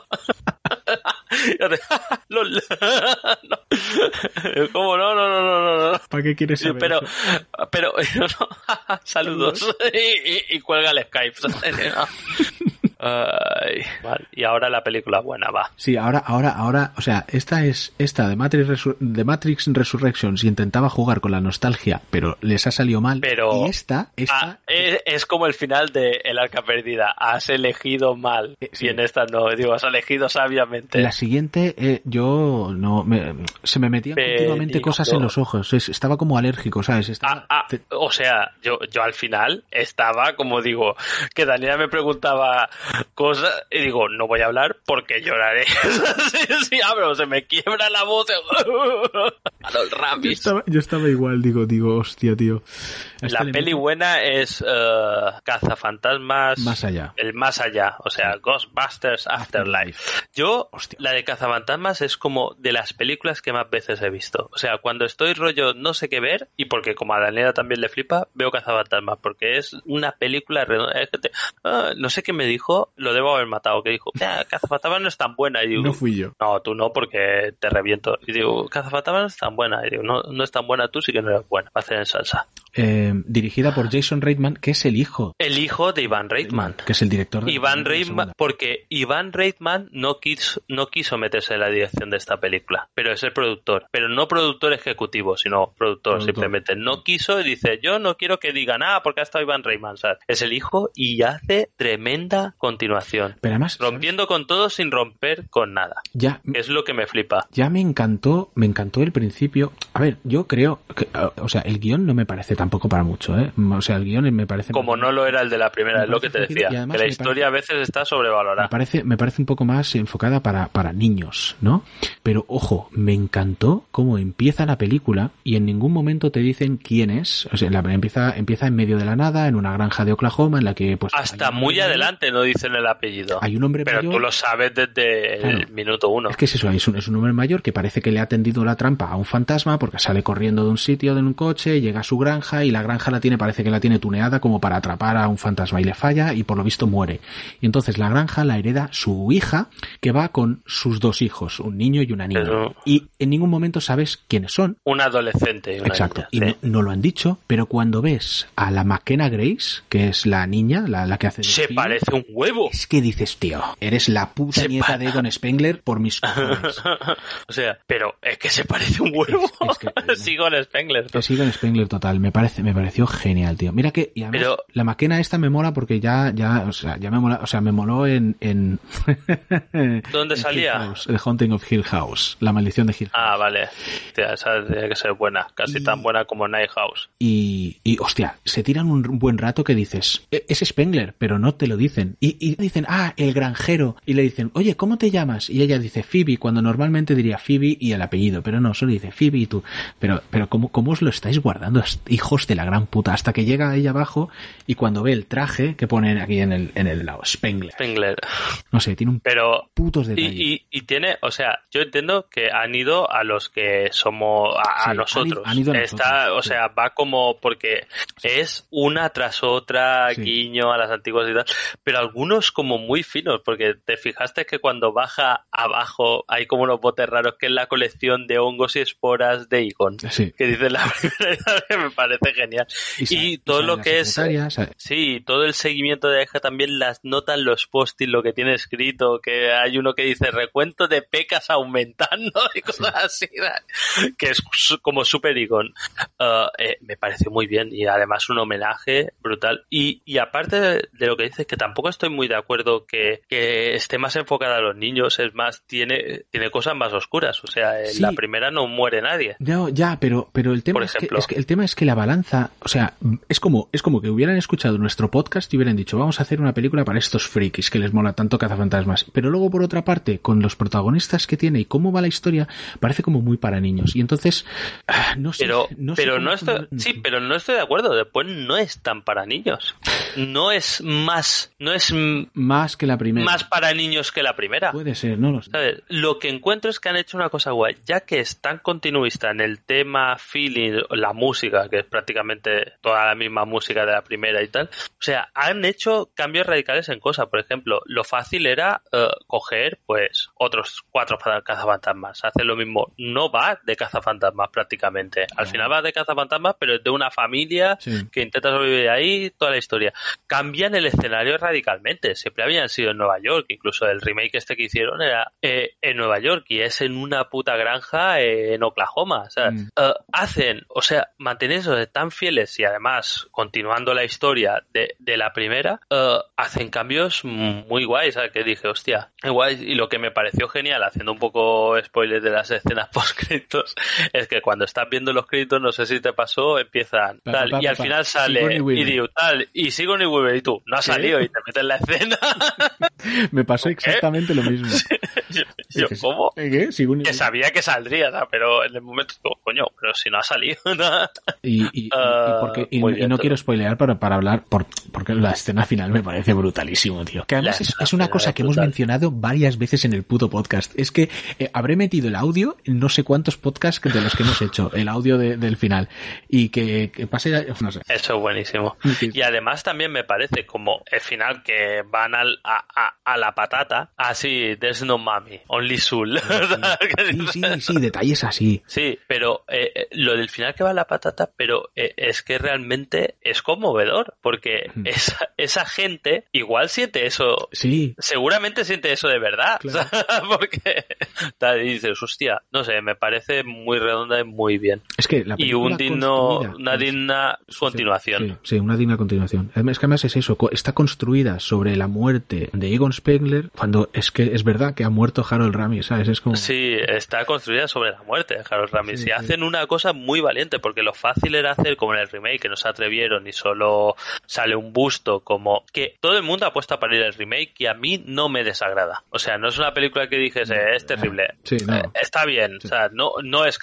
S5: Y hace, "LOL no. ¿Cómo no? No, no, no, no, no.
S4: ¿Para qué quieres saber
S5: Pero,
S4: eso?
S5: pero, no, saludos. Y, y- y cuelga el Skype. Ay, vale. Y ahora la película buena, va.
S4: Sí, ahora, ahora, ahora, o sea, esta es, esta de Matrix, Resur- de Matrix Resurrections intentaba jugar con la nostalgia, pero les ha salido mal.
S5: Pero-
S4: Y esta, esta,
S5: Ah, es, es como el final de El Arca Perdida. Has elegido mal.
S4: Eh, sí.
S5: Y en esta no, digo, has elegido sabiamente.
S4: La siguiente, eh, yo no me- se me metían
S5: Pero,
S4: continuamente cosas en los ojos. Es- estaba como alérgico, ¿sabes? Estaba-
S5: Ah, ah,
S4: te-
S5: o sea, yo, yo al final estaba, como digo, que Daniela me preguntaba cosas y digo, no voy a hablar porque lloraré. si, si hablo, se me quiebra la voz. a los
S4: yo, estaba, yo estaba igual, digo, digo, hostia, tío.
S5: La
S4: le
S5: peli buena es eh, Cazafantasmas.
S4: Más allá.
S5: El más allá, o sea, Ghostbusters Afterlife. Yo,
S4: Hostia.
S5: la de Cazafantasmas es como de las películas que más veces he visto. O sea, cuando estoy rollo no sé qué ver, y porque como a Daniela también le flipa, veo Cazafantasmas, porque es una película redonda. Ah, no sé qué me dijo, lo debo haber matado, que dijo, "Ah, Cazafantasmas no es tan buena. Y digo,
S4: No fui yo.
S5: no, tú no, porque te reviento. Y digo, Cazafantasmas no es tan buena. Y digo, no, no es tan buena tú, sí que no eres buena. Va a hacer en salsa.
S4: Eh, dirigida por Jason Reitman, que es el hijo.
S5: El hijo de Iván Reitman.
S4: Que es el director de la
S5: Reitman, porque Iván Reitman no quiso, no quiso meterse en la dirección de esta película, pero es el productor, pero no productor ejecutivo, sino productor,
S4: Productor.
S5: simplemente. No quiso y dice, yo no quiero que digan, ah, porque ha estado Iván Reitman, ¿sabes? Es el hijo y hace tremenda continuación.
S4: Pero además, ¿sabes?
S5: Rompiendo con todo sin romper con nada.
S4: ya,
S5: Es lo que me flipa.
S4: ya me encantó, me encantó el principio. A ver, yo creo que, o sea, el guion no me parece tampoco para mucho, ¿eh? O sea, el guion me parece...
S5: Como no lo era el de la primera,
S4: Me
S5: es lo que te decía. Que la
S4: me
S5: historia a veces está
S4: Me
S5: sobrevalorada.
S4: parece, me parece un poco más enfocada para, para niños, ¿no? Pero ojo, me encantó cómo empieza la película y en ningún momento te dicen quién es. O sea, la, empieza, empieza en medio de la nada, en una granja de Oklahoma, en la que pues
S5: Hasta muy
S4: hombre-
S5: adelante no dicen el apellido.
S4: Hay un hombre
S5: Pero
S4: mayor.
S5: tú lo sabes desde el minuto uno.
S4: Es que es eso, es un, es un hombre mayor que parece que le ha tendido la trampa a un fantasma porque sale corriendo de un sitio, de un coche, llega a su granja y la granja la tiene, parece que la tiene tuneada como para atrapar a un fantasma y le falla y por lo visto muere. Y entonces la granja la hereda su hija que va con sus dos hijos, un niño y una niña.
S5: Pero-
S4: Y en ningún momento sabes quiénes son.
S5: Un adolescente. y una
S4: Exacto.
S5: niña,
S4: Y
S5: sí.
S4: no, no lo han dicho, pero cuando ves a la McKenna Grace, que es la niña, la, la que hace
S5: Se parece un huevo.
S4: Es que dices, tío, eres la puta
S5: Se
S4: nieta de Egon Spengler por mis cojones.
S5: o sea, pero es que se parece un huevo.
S4: Es- es que-
S5: Sigo en Spengler.
S4: Sigo en Spengler total, me parece, me pareció genial, tío. Mira que, y además,
S5: Pero-
S4: la maquena esta me mola porque ya, ya, o sea, ya me mola, o sea, me moló en, en
S5: ¿Dónde
S4: en
S5: salía?
S4: House, The Haunting of Hill House, la maldición de Hill House.
S5: Ah, vale. Hostia, esa tiene que ser buena. Casi
S4: Y-
S5: tan buena como Night House.
S4: Y, y, hostia, se tiran un buen rato que dices, "E- es Spengler, pero no te lo dicen. Y, y dicen, ah, el granjero. Y le dicen, oye, ¿cómo te llamas? Y ella dice Phoebe, cuando normalmente diría Phoebe y el apellido, pero no, solo dice Phoebe y tú. Pero, pero ¿cómo, cómo os lo estáis guardando, hijos de la gran puta? Hasta que llega ahí abajo y cuando ve el traje que ponen aquí en el, en el lado, Spengler.
S5: Spengler.
S4: No sé, tiene un
S5: Pero
S4: putos detalles.
S5: y, y tiene, o sea, yo entiendo que han ido a los que somos, a,
S4: Sí,
S5: nosotros.
S4: ido- han ido a
S5: Está, o
S4: sí.
S5: sea, va como porque es una tras otra, guiño a las antiguas y tal, pero algunos como muy finos, porque te fijaste que cuando baja abajo hay como unos botes raros que es la colección de hongos y esporas de Igon.
S4: Sí.
S5: Que dice la primera que me parece genial.
S4: Y
S5: Y, todo lo que es Sí, todo el seguimiento de Eje también las notan los post lo que tiene escrito, que hay uno que dice recuento de pecas aumentando y cosas así, ¿verdad? que es como super icon. Uh, eh, me pareció muy bien y además un homenaje brutal. Y, y aparte de, de lo que dices, que tampoco estoy muy de acuerdo que, que esté más enfocada a los niños, es más, tiene, tiene cosas más oscuras. O sea, en
S4: Sí.
S5: la primera no muere nadie.
S4: No, ya, pero, pero el tema
S5: Por
S4: es que,
S5: ejemplo.
S4: es que el tema es que la balanza, o sea, es como, es como que hubieran escuchado nuestro podcast y hubieran dicho, vamos a hacer una película para estos frikis que les mola tanto cazafantasmas. Pero luego, por otra parte, con los protagonistas que tiene y cómo va la historia, parece como muy para niños. Y entonces, ah, no sé.
S5: Pero,
S4: no
S5: pero no estoy, sí, pero no estoy de acuerdo. Después no es tan para niños. No es más, no es
S4: Más que la primera.
S5: más para niños que la primera.
S4: Puede ser, no lo sé.
S5: ¿Sabes? Lo que encuentro es que han hecho una cosa guay, ya que es tan continuista en el tema feeling, la música, que es prácticamente toda la misma música de la primera y tal. O sea, han hecho cambios radicales en cosas. Por ejemplo, lo fácil era eh, coger, pues, otros cuatro cazafantasmas. Hacer lo mismo. No va de cazafantasmas prácticamente. Al final va de cazafantasmas, pero es de una familia que intenta sobrevivir ahí, toda la historia. Cambian el escenario radicalmente. Siempre habían sido en Nueva York. Incluso el remake este que hicieron era eh, en Nueva York y es en una puta granja eh, en Oklahoma. O sea, mm. hacen, o sea, manteniéndose tan fieles y además continuando la historia de, de la primera, hacen cambios muy guays. ¿sabes? Que dije, hostia, guay. Y lo que me pareció genial, haciendo un poco spoilers de las escenas post créditos, es que cuando estás viendo los créditos, no sé si te pasó, empiezan tal, y al final sale y tal, y sigo ni Weaver, y tú, no ha salido y te metes en la escena.
S4: me pasó exactamente lo mismo.
S5: yo, ¿cómo? que sabía que saldría, pero en el momento, coño, pero si no ha salido.
S4: y, y, porque, no quiero spoilear para, para hablar, por, porque la escena final me parece brutalísimo, tío. Que además es, una cosa que hemos mencionado varias veces en el puto podcast. Es que eh, habré metido el audio en no sé cuántos podcasts de los que hemos hecho, el audio del final. Y que, pase, no sé.
S5: Eso es buenísimo. Y además también me parece como el final que van al, a, a, la patata, así, there's no mami, only Soul.
S4: Sí, sí, sí, detalles así.
S5: Sí, pero eh, eh, lo del final que va a la patata, pero es que realmente es conmovedor, porque esa, esa gente igual siente eso.
S4: Sí.
S5: Seguramente siente eso de verdad. porque tal, y dices, hostia, no sé, me parece muy redonda y muy bien.
S4: Es que la
S5: y un digno, una digna continuación.
S4: Sí, una digna continuación. Es que además es eso, está construida sobre la muerte de Egon Spengler, cuando es que es verdad que ha muerto Harold Ramis, ¿sabes? Es como...
S5: Sí, está construida sobre la muerte de Harold Ramis. y hacen una cosa muy valiente, porque lo fácil era hacer como en el remake, que no se atrevieron y solo sale un busto, como que todo el mundo apuesta para ir al remake y a mí no me desagrada. O sea, no es una película que dijese, es terrible. Eh, está bien, o sea, no, no es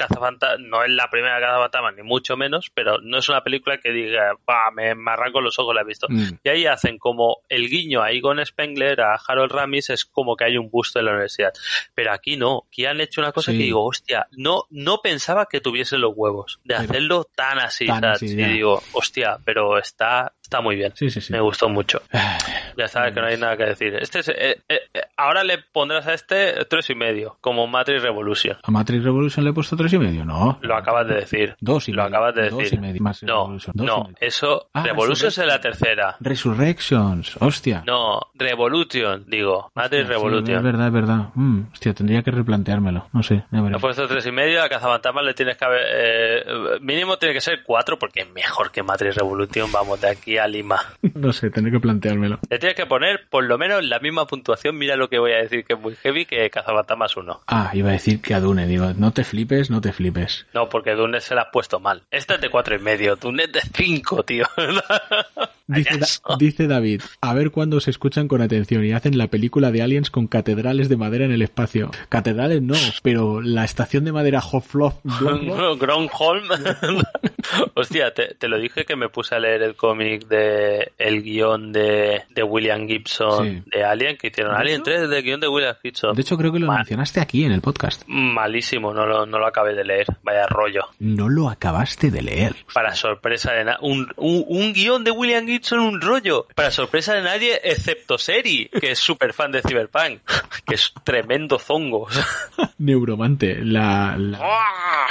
S5: no es la primera cazafantasmas, ni mucho menos, pero no es una película que diga, me, me, arranco los ojos, la he visto. Mm. Y ahí hacen como el guiño a Egon Spengler, a Harold Ramis, es como que hay un busto en la universidad. Pero aquí no, aquí han hecho una cosa que digo, hostia, no, no pensaba que tuviesen los huevos de hacerlo tan así, y digo, hostia, pero está, está muy bien.
S4: Sí, sí, sí.
S5: Me gustó mucho. ya sabes que no hay nada que decir. Este eh, eh, eh, ahora le pondrás a este tres y medio, como Matrix Revolution.
S4: ¿A Matrix Revolution le he puesto tres y medio? No.
S5: Lo acabas de decir.
S4: Dos y
S5: Lo acabas de decir.
S4: Dos y medio. Más
S5: no, no, eso. Ah, Revolution es la tercera.
S4: Resurrections, hostia.
S5: No, Revolution, digo. Matrix Revolution.
S4: es verdad, es verdad. Mm, hostia, tendría que replanteármelo. No sé.
S5: Me he puesto tres y medio, a Cazafantasmas le tienes que haber. mínimo tiene que ser cuatro, porque es mejor que Matrix Revolution. Vamos de aquí a Lima.
S4: no sé, tendré que planteármelo.
S5: Le tienes que poner por lo menos la misma puntuación. Mira lo que voy a decir, que es muy heavy, que Cazafantasmas 1.
S4: Ah, iba a decir que a Dune, digo, no te flipes, no te flipes.
S5: No, porque Dune se la has puesto mal. Este es de cuatro y medio, Dune es de cinco, tío.
S4: dice, David, a ver cuándo se escuchan con atención y hacen la película de Aliens con catedrales de madera en el espacio. Catedrales no, pero la estación de madera Hoflof
S5: Gronholm. Hostia, te, te, lo dije que me puse a leer el cómic de el guion de, de William Gibson de Alien, que hicieron Alien 3 del guion de William Gibson.
S4: De hecho, creo que lo mencionaste aquí en el podcast.
S5: Malísimo, no lo, no lo acabé de leer. Vaya rollo.
S4: No lo acabaste de leer.
S5: Para sorpresa de nadie. Un, un, un, guion de William Gibson, un rollo. Para sorpresa de nadie, excepto Seri, que es súper fan de Cyberpunk. Que es tremendo zongo.
S4: Neuromante. La. la...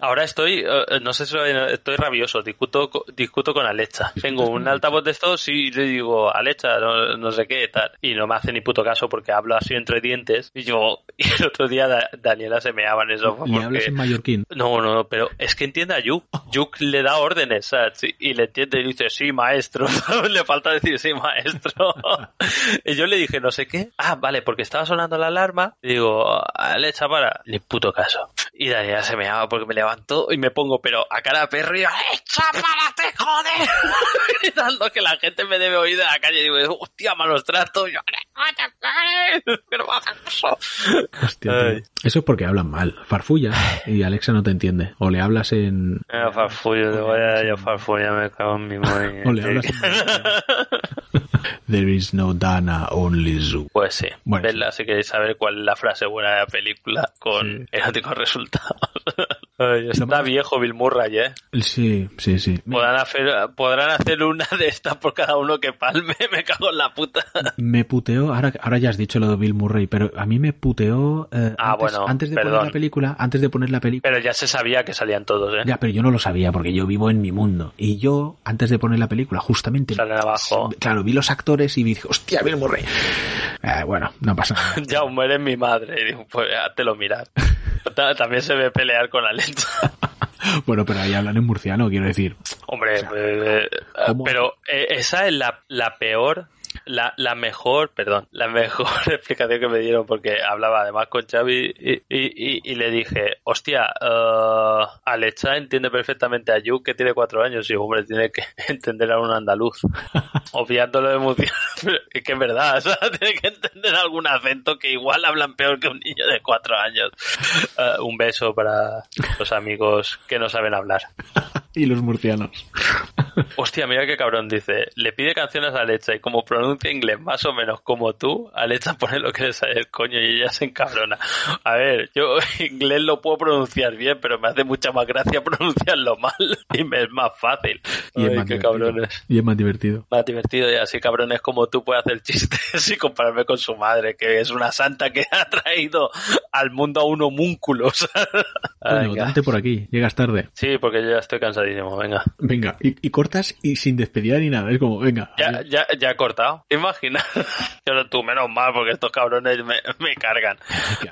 S5: Ahora estoy, eh, no sé si estoy rabioso, discuto, discuto con Alexa. Tengo un altavoz de estos y le digo, Alexa, no, sé qué, tal. Y no me hace ni puto caso porque hablo así entre dientes. Y yo, y el otro día Daniela se meaba en eso.
S4: ¿Y hablas en mallorquín?
S5: No, no, pero es que entiende a Yuk. Yuk le da órdenes, ¿sabes? Y le entiende y dice, sí, maestro. le falta decir, sí, maestro. y yo le dije, no sé qué. Ah, vale, porque estaba sonando la alarma. Y digo, Alexa, para. Ni puto caso. Y Daniela se meaba porque me le levanto y me pongo, pero a cara de perro y ¡Chápalate, joder! Gritando que la gente me debe oír de la calle y digo, hostia, malos tratos. Yo, pero
S4: eso. Hostia, eso es porque hablan mal. Farfulla y Alexa no te entiende. O le hablas en.
S5: Yo farfulla, te voy a yo farfulla, me cago en mi madre.
S4: O le hablas en. There is no Dana, only Zoo.
S5: Pues sí. Bueno, Vedla si queréis saber cuál es la frase buena de la película con eróticos resultados. Está viejo Bill Murray, ¿eh?
S4: Sí, sí, sí.
S5: Podrán hacer, podrán hacer una de estas por cada uno que palme. Me cago en la puta.
S4: Me puteó, ahora, ahora ya has dicho lo de Bill Murray, pero a mí me puteó eh,
S5: Ah,
S4: antes,
S5: bueno,
S4: antes de poner la película, antes de poner la película.
S5: Pero ya se sabía que salían todos, ¿eh?
S4: Ya, pero yo no lo sabía porque yo vivo en mi mundo. Y yo, antes de poner la película, justamente.
S5: Salen abajo.
S4: Claro, vi los actores y dije, hostia, Bill Murray. Eh, bueno, no pasa nada.
S5: Ya eres mi madre. Y digo, pues te lo miras. Ta- También se ve pelear con Alexa.
S4: bueno, pero ahí hablan en murciano, quiero decir.
S5: Hombre, eh, pero eh, esa es la, la peor, la, la mejor, perdón, la mejor explicación que me dieron porque hablaba además con Xavi y, y- y- y le dije, hostia, eh, Alexa entiende perfectamente a Yu que tiene cuatro años y hombre, tiene que entender a un andaluz, obviándolo de música, pero es que es verdad, o sea, tiene que entender algún acento que igual hablan peor que un niño de cuatro años. Eh, un beso para los amigos que no saben hablar.
S4: y los murcianos.
S5: Hostia, mira qué cabrón dice. Le pide canciones a Alexa y como pronuncia inglés más o menos como tú, Alexa pone lo que le sale el coño y ella se encabrona. A ver, yo inglés lo puedo pronunciar bien, pero me hace mucha más gracia pronunciarlo mal y me es más fácil.
S4: Y es
S5: Ay,
S4: más
S5: qué
S4: divertido.
S5: cabrones.
S4: Y es más divertido.
S5: Más divertido y así cabrones como tú puede hacer chistes y compararme con su madre, que es una santa que ha traído al mundo a un homúnculo. Venga.
S4: date por aquí, llegas tarde.
S5: Sí, porque yo ya estoy cansadísimo, venga.
S4: Venga, y, y cortas y sin despedida ni nada. Es como, venga.
S5: Ya, ya, ya he cortado. ¿Te imaginas? Yo tú menos mal porque estos cabrones me, me cargan.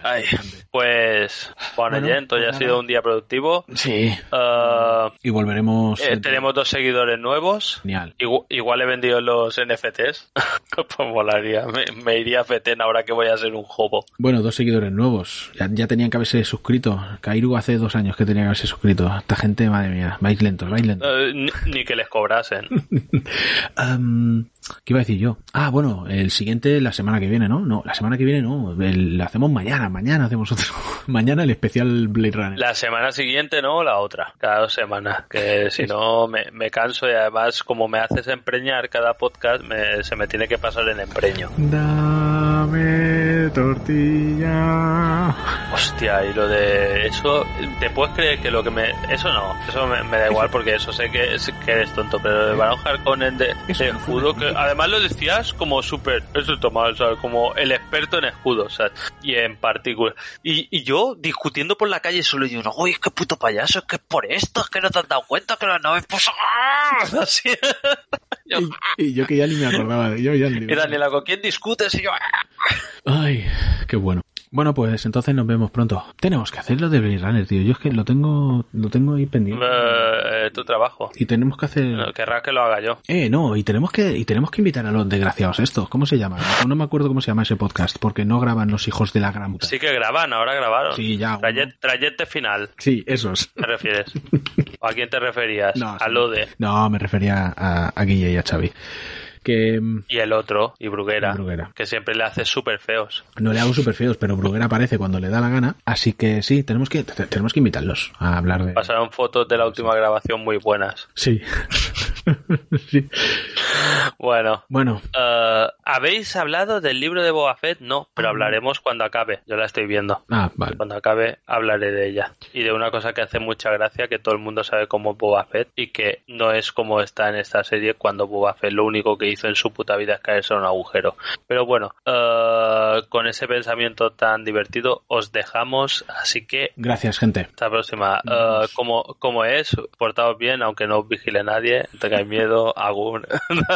S5: Ay, pues bueno,
S4: Bueno,
S5: Jen, hoy
S4: pues
S5: ha
S4: nada.
S5: sido un día productivo.
S4: Sí.
S5: Uh,
S4: Y volveremos.
S5: eh, tenemos dos seguidores nuevos.
S4: Genial.
S5: Igu- Igual he vendido los NFTs. pues molaría. Me, me iría a Feten ahora que voy a ser un jobo.
S4: Bueno, dos seguidores nuevos. Ya, ya tenían que haberse suscrito. Kairu hace dos años que tenía que haberse suscrito. Esta gente, madre mía, vais lentos, vais lentos.
S5: Eh, ni, ni que les cobrasen.
S4: ¿Qué iba a decir yo? Ah, bueno, el siguiente la semana que viene, ¿no? No, la semana que viene no. El- lo hacemos mañana, mañana hacemos otro. mañana el especial Blade Runner.
S5: La semana siguiente no, la otra. Cada dos semanas. Que si no me, me canso y además como me haces empreñar cada podcast, me- se me tiene que pasar en empreño.
S4: Dame tortilla.
S5: Hostia, y lo de eso, ¿te puedes creer que lo que me... Eso no, eso me, me da igual porque eso sé que, es- que eres tonto, pero de Baron Harkonnen de, de escudo, que además lo decías como súper, eso está mal, ¿sabes? Como el experto en escudos, ¿sabes? Y en particular. Y, y yo discutiendo por la calle solo yo, uy, qué puto payaso, es que es por esto, es que no te has dado cuenta que la nave pues ¡ah! Así.
S4: Y, y yo que ya ni me acordaba de yo ya ni
S5: y Daniela, ¿con quién discutes? Y yo, ¡ah!
S4: Ay, qué bueno. Bueno, pues entonces nos vemos pronto. Tenemos que hacer lo de Blade Runner, tío. Yo es que lo tengo, lo tengo ahí pendiente.
S5: Eh, tu trabajo.
S4: Y tenemos que hacer.
S5: No, Querrás que lo haga yo.
S4: Eh, no, y tenemos que, y tenemos que invitar a los desgraciados estos. ¿Cómo se llama? No me acuerdo cómo se llama ese podcast, porque no graban los hijos de la gran puta.
S5: Sí que graban, ahora grabaron.
S4: Sí, ya,
S5: Trayet- trayecto final,
S4: Sí, esos.
S5: ¿te refieres? ¿O a quién te referías?
S4: No,
S5: a
S4: sí.
S5: lo de.
S4: No, me refería a, a Guille y a Xavi. Que mm,
S5: Y el otro, y Bruguera,
S4: Y Bruguera.
S5: que siempre le hace súper feos.
S4: no le hago súper feos, pero Bruguera aparece cuando le da la gana. Así que sí, tenemos que, te- tenemos que invitarlos a hablar de.
S5: Pasaron fotos de la última grabación muy buenas.
S4: Sí. sí.
S5: Bueno,
S4: Bueno,
S5: eh, ¿habéis hablado del libro de Boba Fett? No, pero hablaremos cuando acabe. Yo la estoy viendo.
S4: ah, vale.
S5: Cuando acabe hablaré de ella. Y de una cosa que hace mucha gracia, que todo el mundo sabe cómo es Boba Fett y que no es como está en esta serie cuando Boba Fett lo único que hizo en su puta vida es caerse en un agujero. Pero bueno, eh, con ese pensamiento tan divertido os dejamos, así que
S4: Gracias, gente.
S5: hasta la próxima. Eh, como, como es, portaos bien, aunque no os vigile nadie, no tengáis miedo, agur.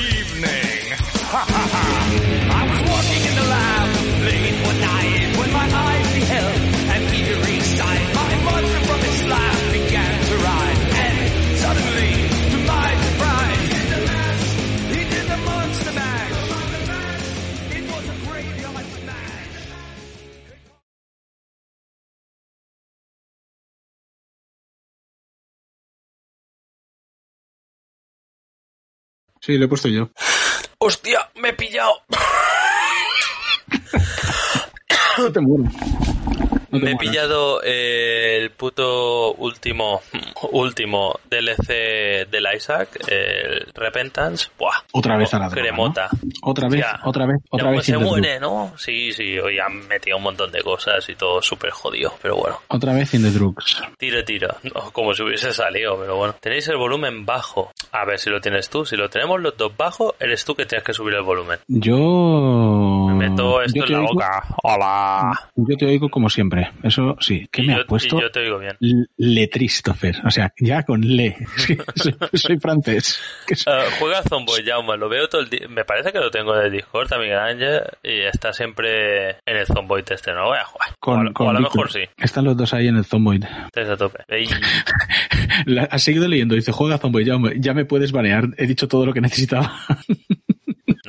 S4: Sí, lo he puesto yo.
S5: ¡Hostia! ¡Me he pillado!
S4: No te muero. No
S5: Me he pillado eh, el puto último último DLC de la Isaac, el Repentance, ¡buah!
S4: Otra vez a la droga,
S5: Cremota.
S4: Otra vez, otra vez, otra
S5: Ya,
S4: vez.
S5: se muere, ¿no? Sí, sí, hoy han metido un montón de cosas y todo súper jodido, pero bueno.
S4: Otra vez in the drugs.
S5: Tiro, tiro. No, como si hubiese salido, pero bueno. Tenéis el volumen bajo. A ver si lo tienes tú. Si lo tenemos los dos bajos, eres tú que tienes que subir el volumen.
S4: Yo.
S5: Me meto esto
S4: yo
S5: en
S4: te
S5: la
S4: oigo-
S5: boca. Hola.
S4: Yo te oigo como siempre. Eso sí. ¿Qué
S5: Y
S4: me
S5: yo,
S4: ha puesto?
S5: yo te oigo bien.
S4: L- Letristofer. O sea, ya con le. Soy, soy francés.
S5: Eh, juega Zomboy Jaume, lo veo todo el día. Me parece que lo tengo en el Discord también, Ángel, y está siempre en el Zomboy este. No lo voy a jugar.
S4: con,
S5: o
S4: con
S5: o a lo
S4: Víctor.
S5: mejor sí.
S4: Están los dos ahí en el Zomboid.
S5: A tope. Ey,
S4: La- Has seguido leyendo. Dice, juega Zomboid. Ya, me- ya me puedes banear. He dicho todo lo que necesitaba.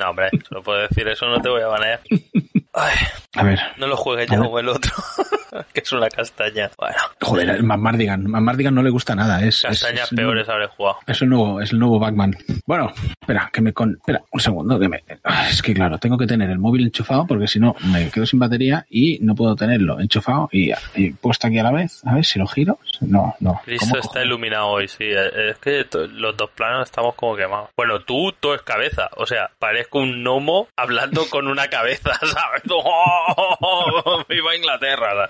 S5: No, hombre, solo puedo decir eso, no te voy a banear. Ay,
S4: A ver.
S5: no lo juegues ya
S4: ver.
S5: o el otro, que es una castaña. Bueno,
S4: Joder, el Mardigan. Mardigan no le gusta nada. Es,
S5: castañas
S4: es
S5: peores habré jugado.
S4: Es el nuevo, es el nuevo Batman. Bueno, espera, que me con, espera, un segundo, que me, es que claro, tengo que tener el móvil enchufado porque si no me quedo sin batería y no puedo tenerlo enchufado y, y puesto aquí a la vez. A ver si lo giro. No, no.
S5: Cristo
S4: ¿Cómo
S5: está iluminado hoy, sí. eh, Es que los dos planos estamos como quemados. Bueno, tú, tú es cabeza. O sea, parezco un gnomo hablando con una cabeza, ¿sabes? ¡Oh! ¡Viva Inglaterra!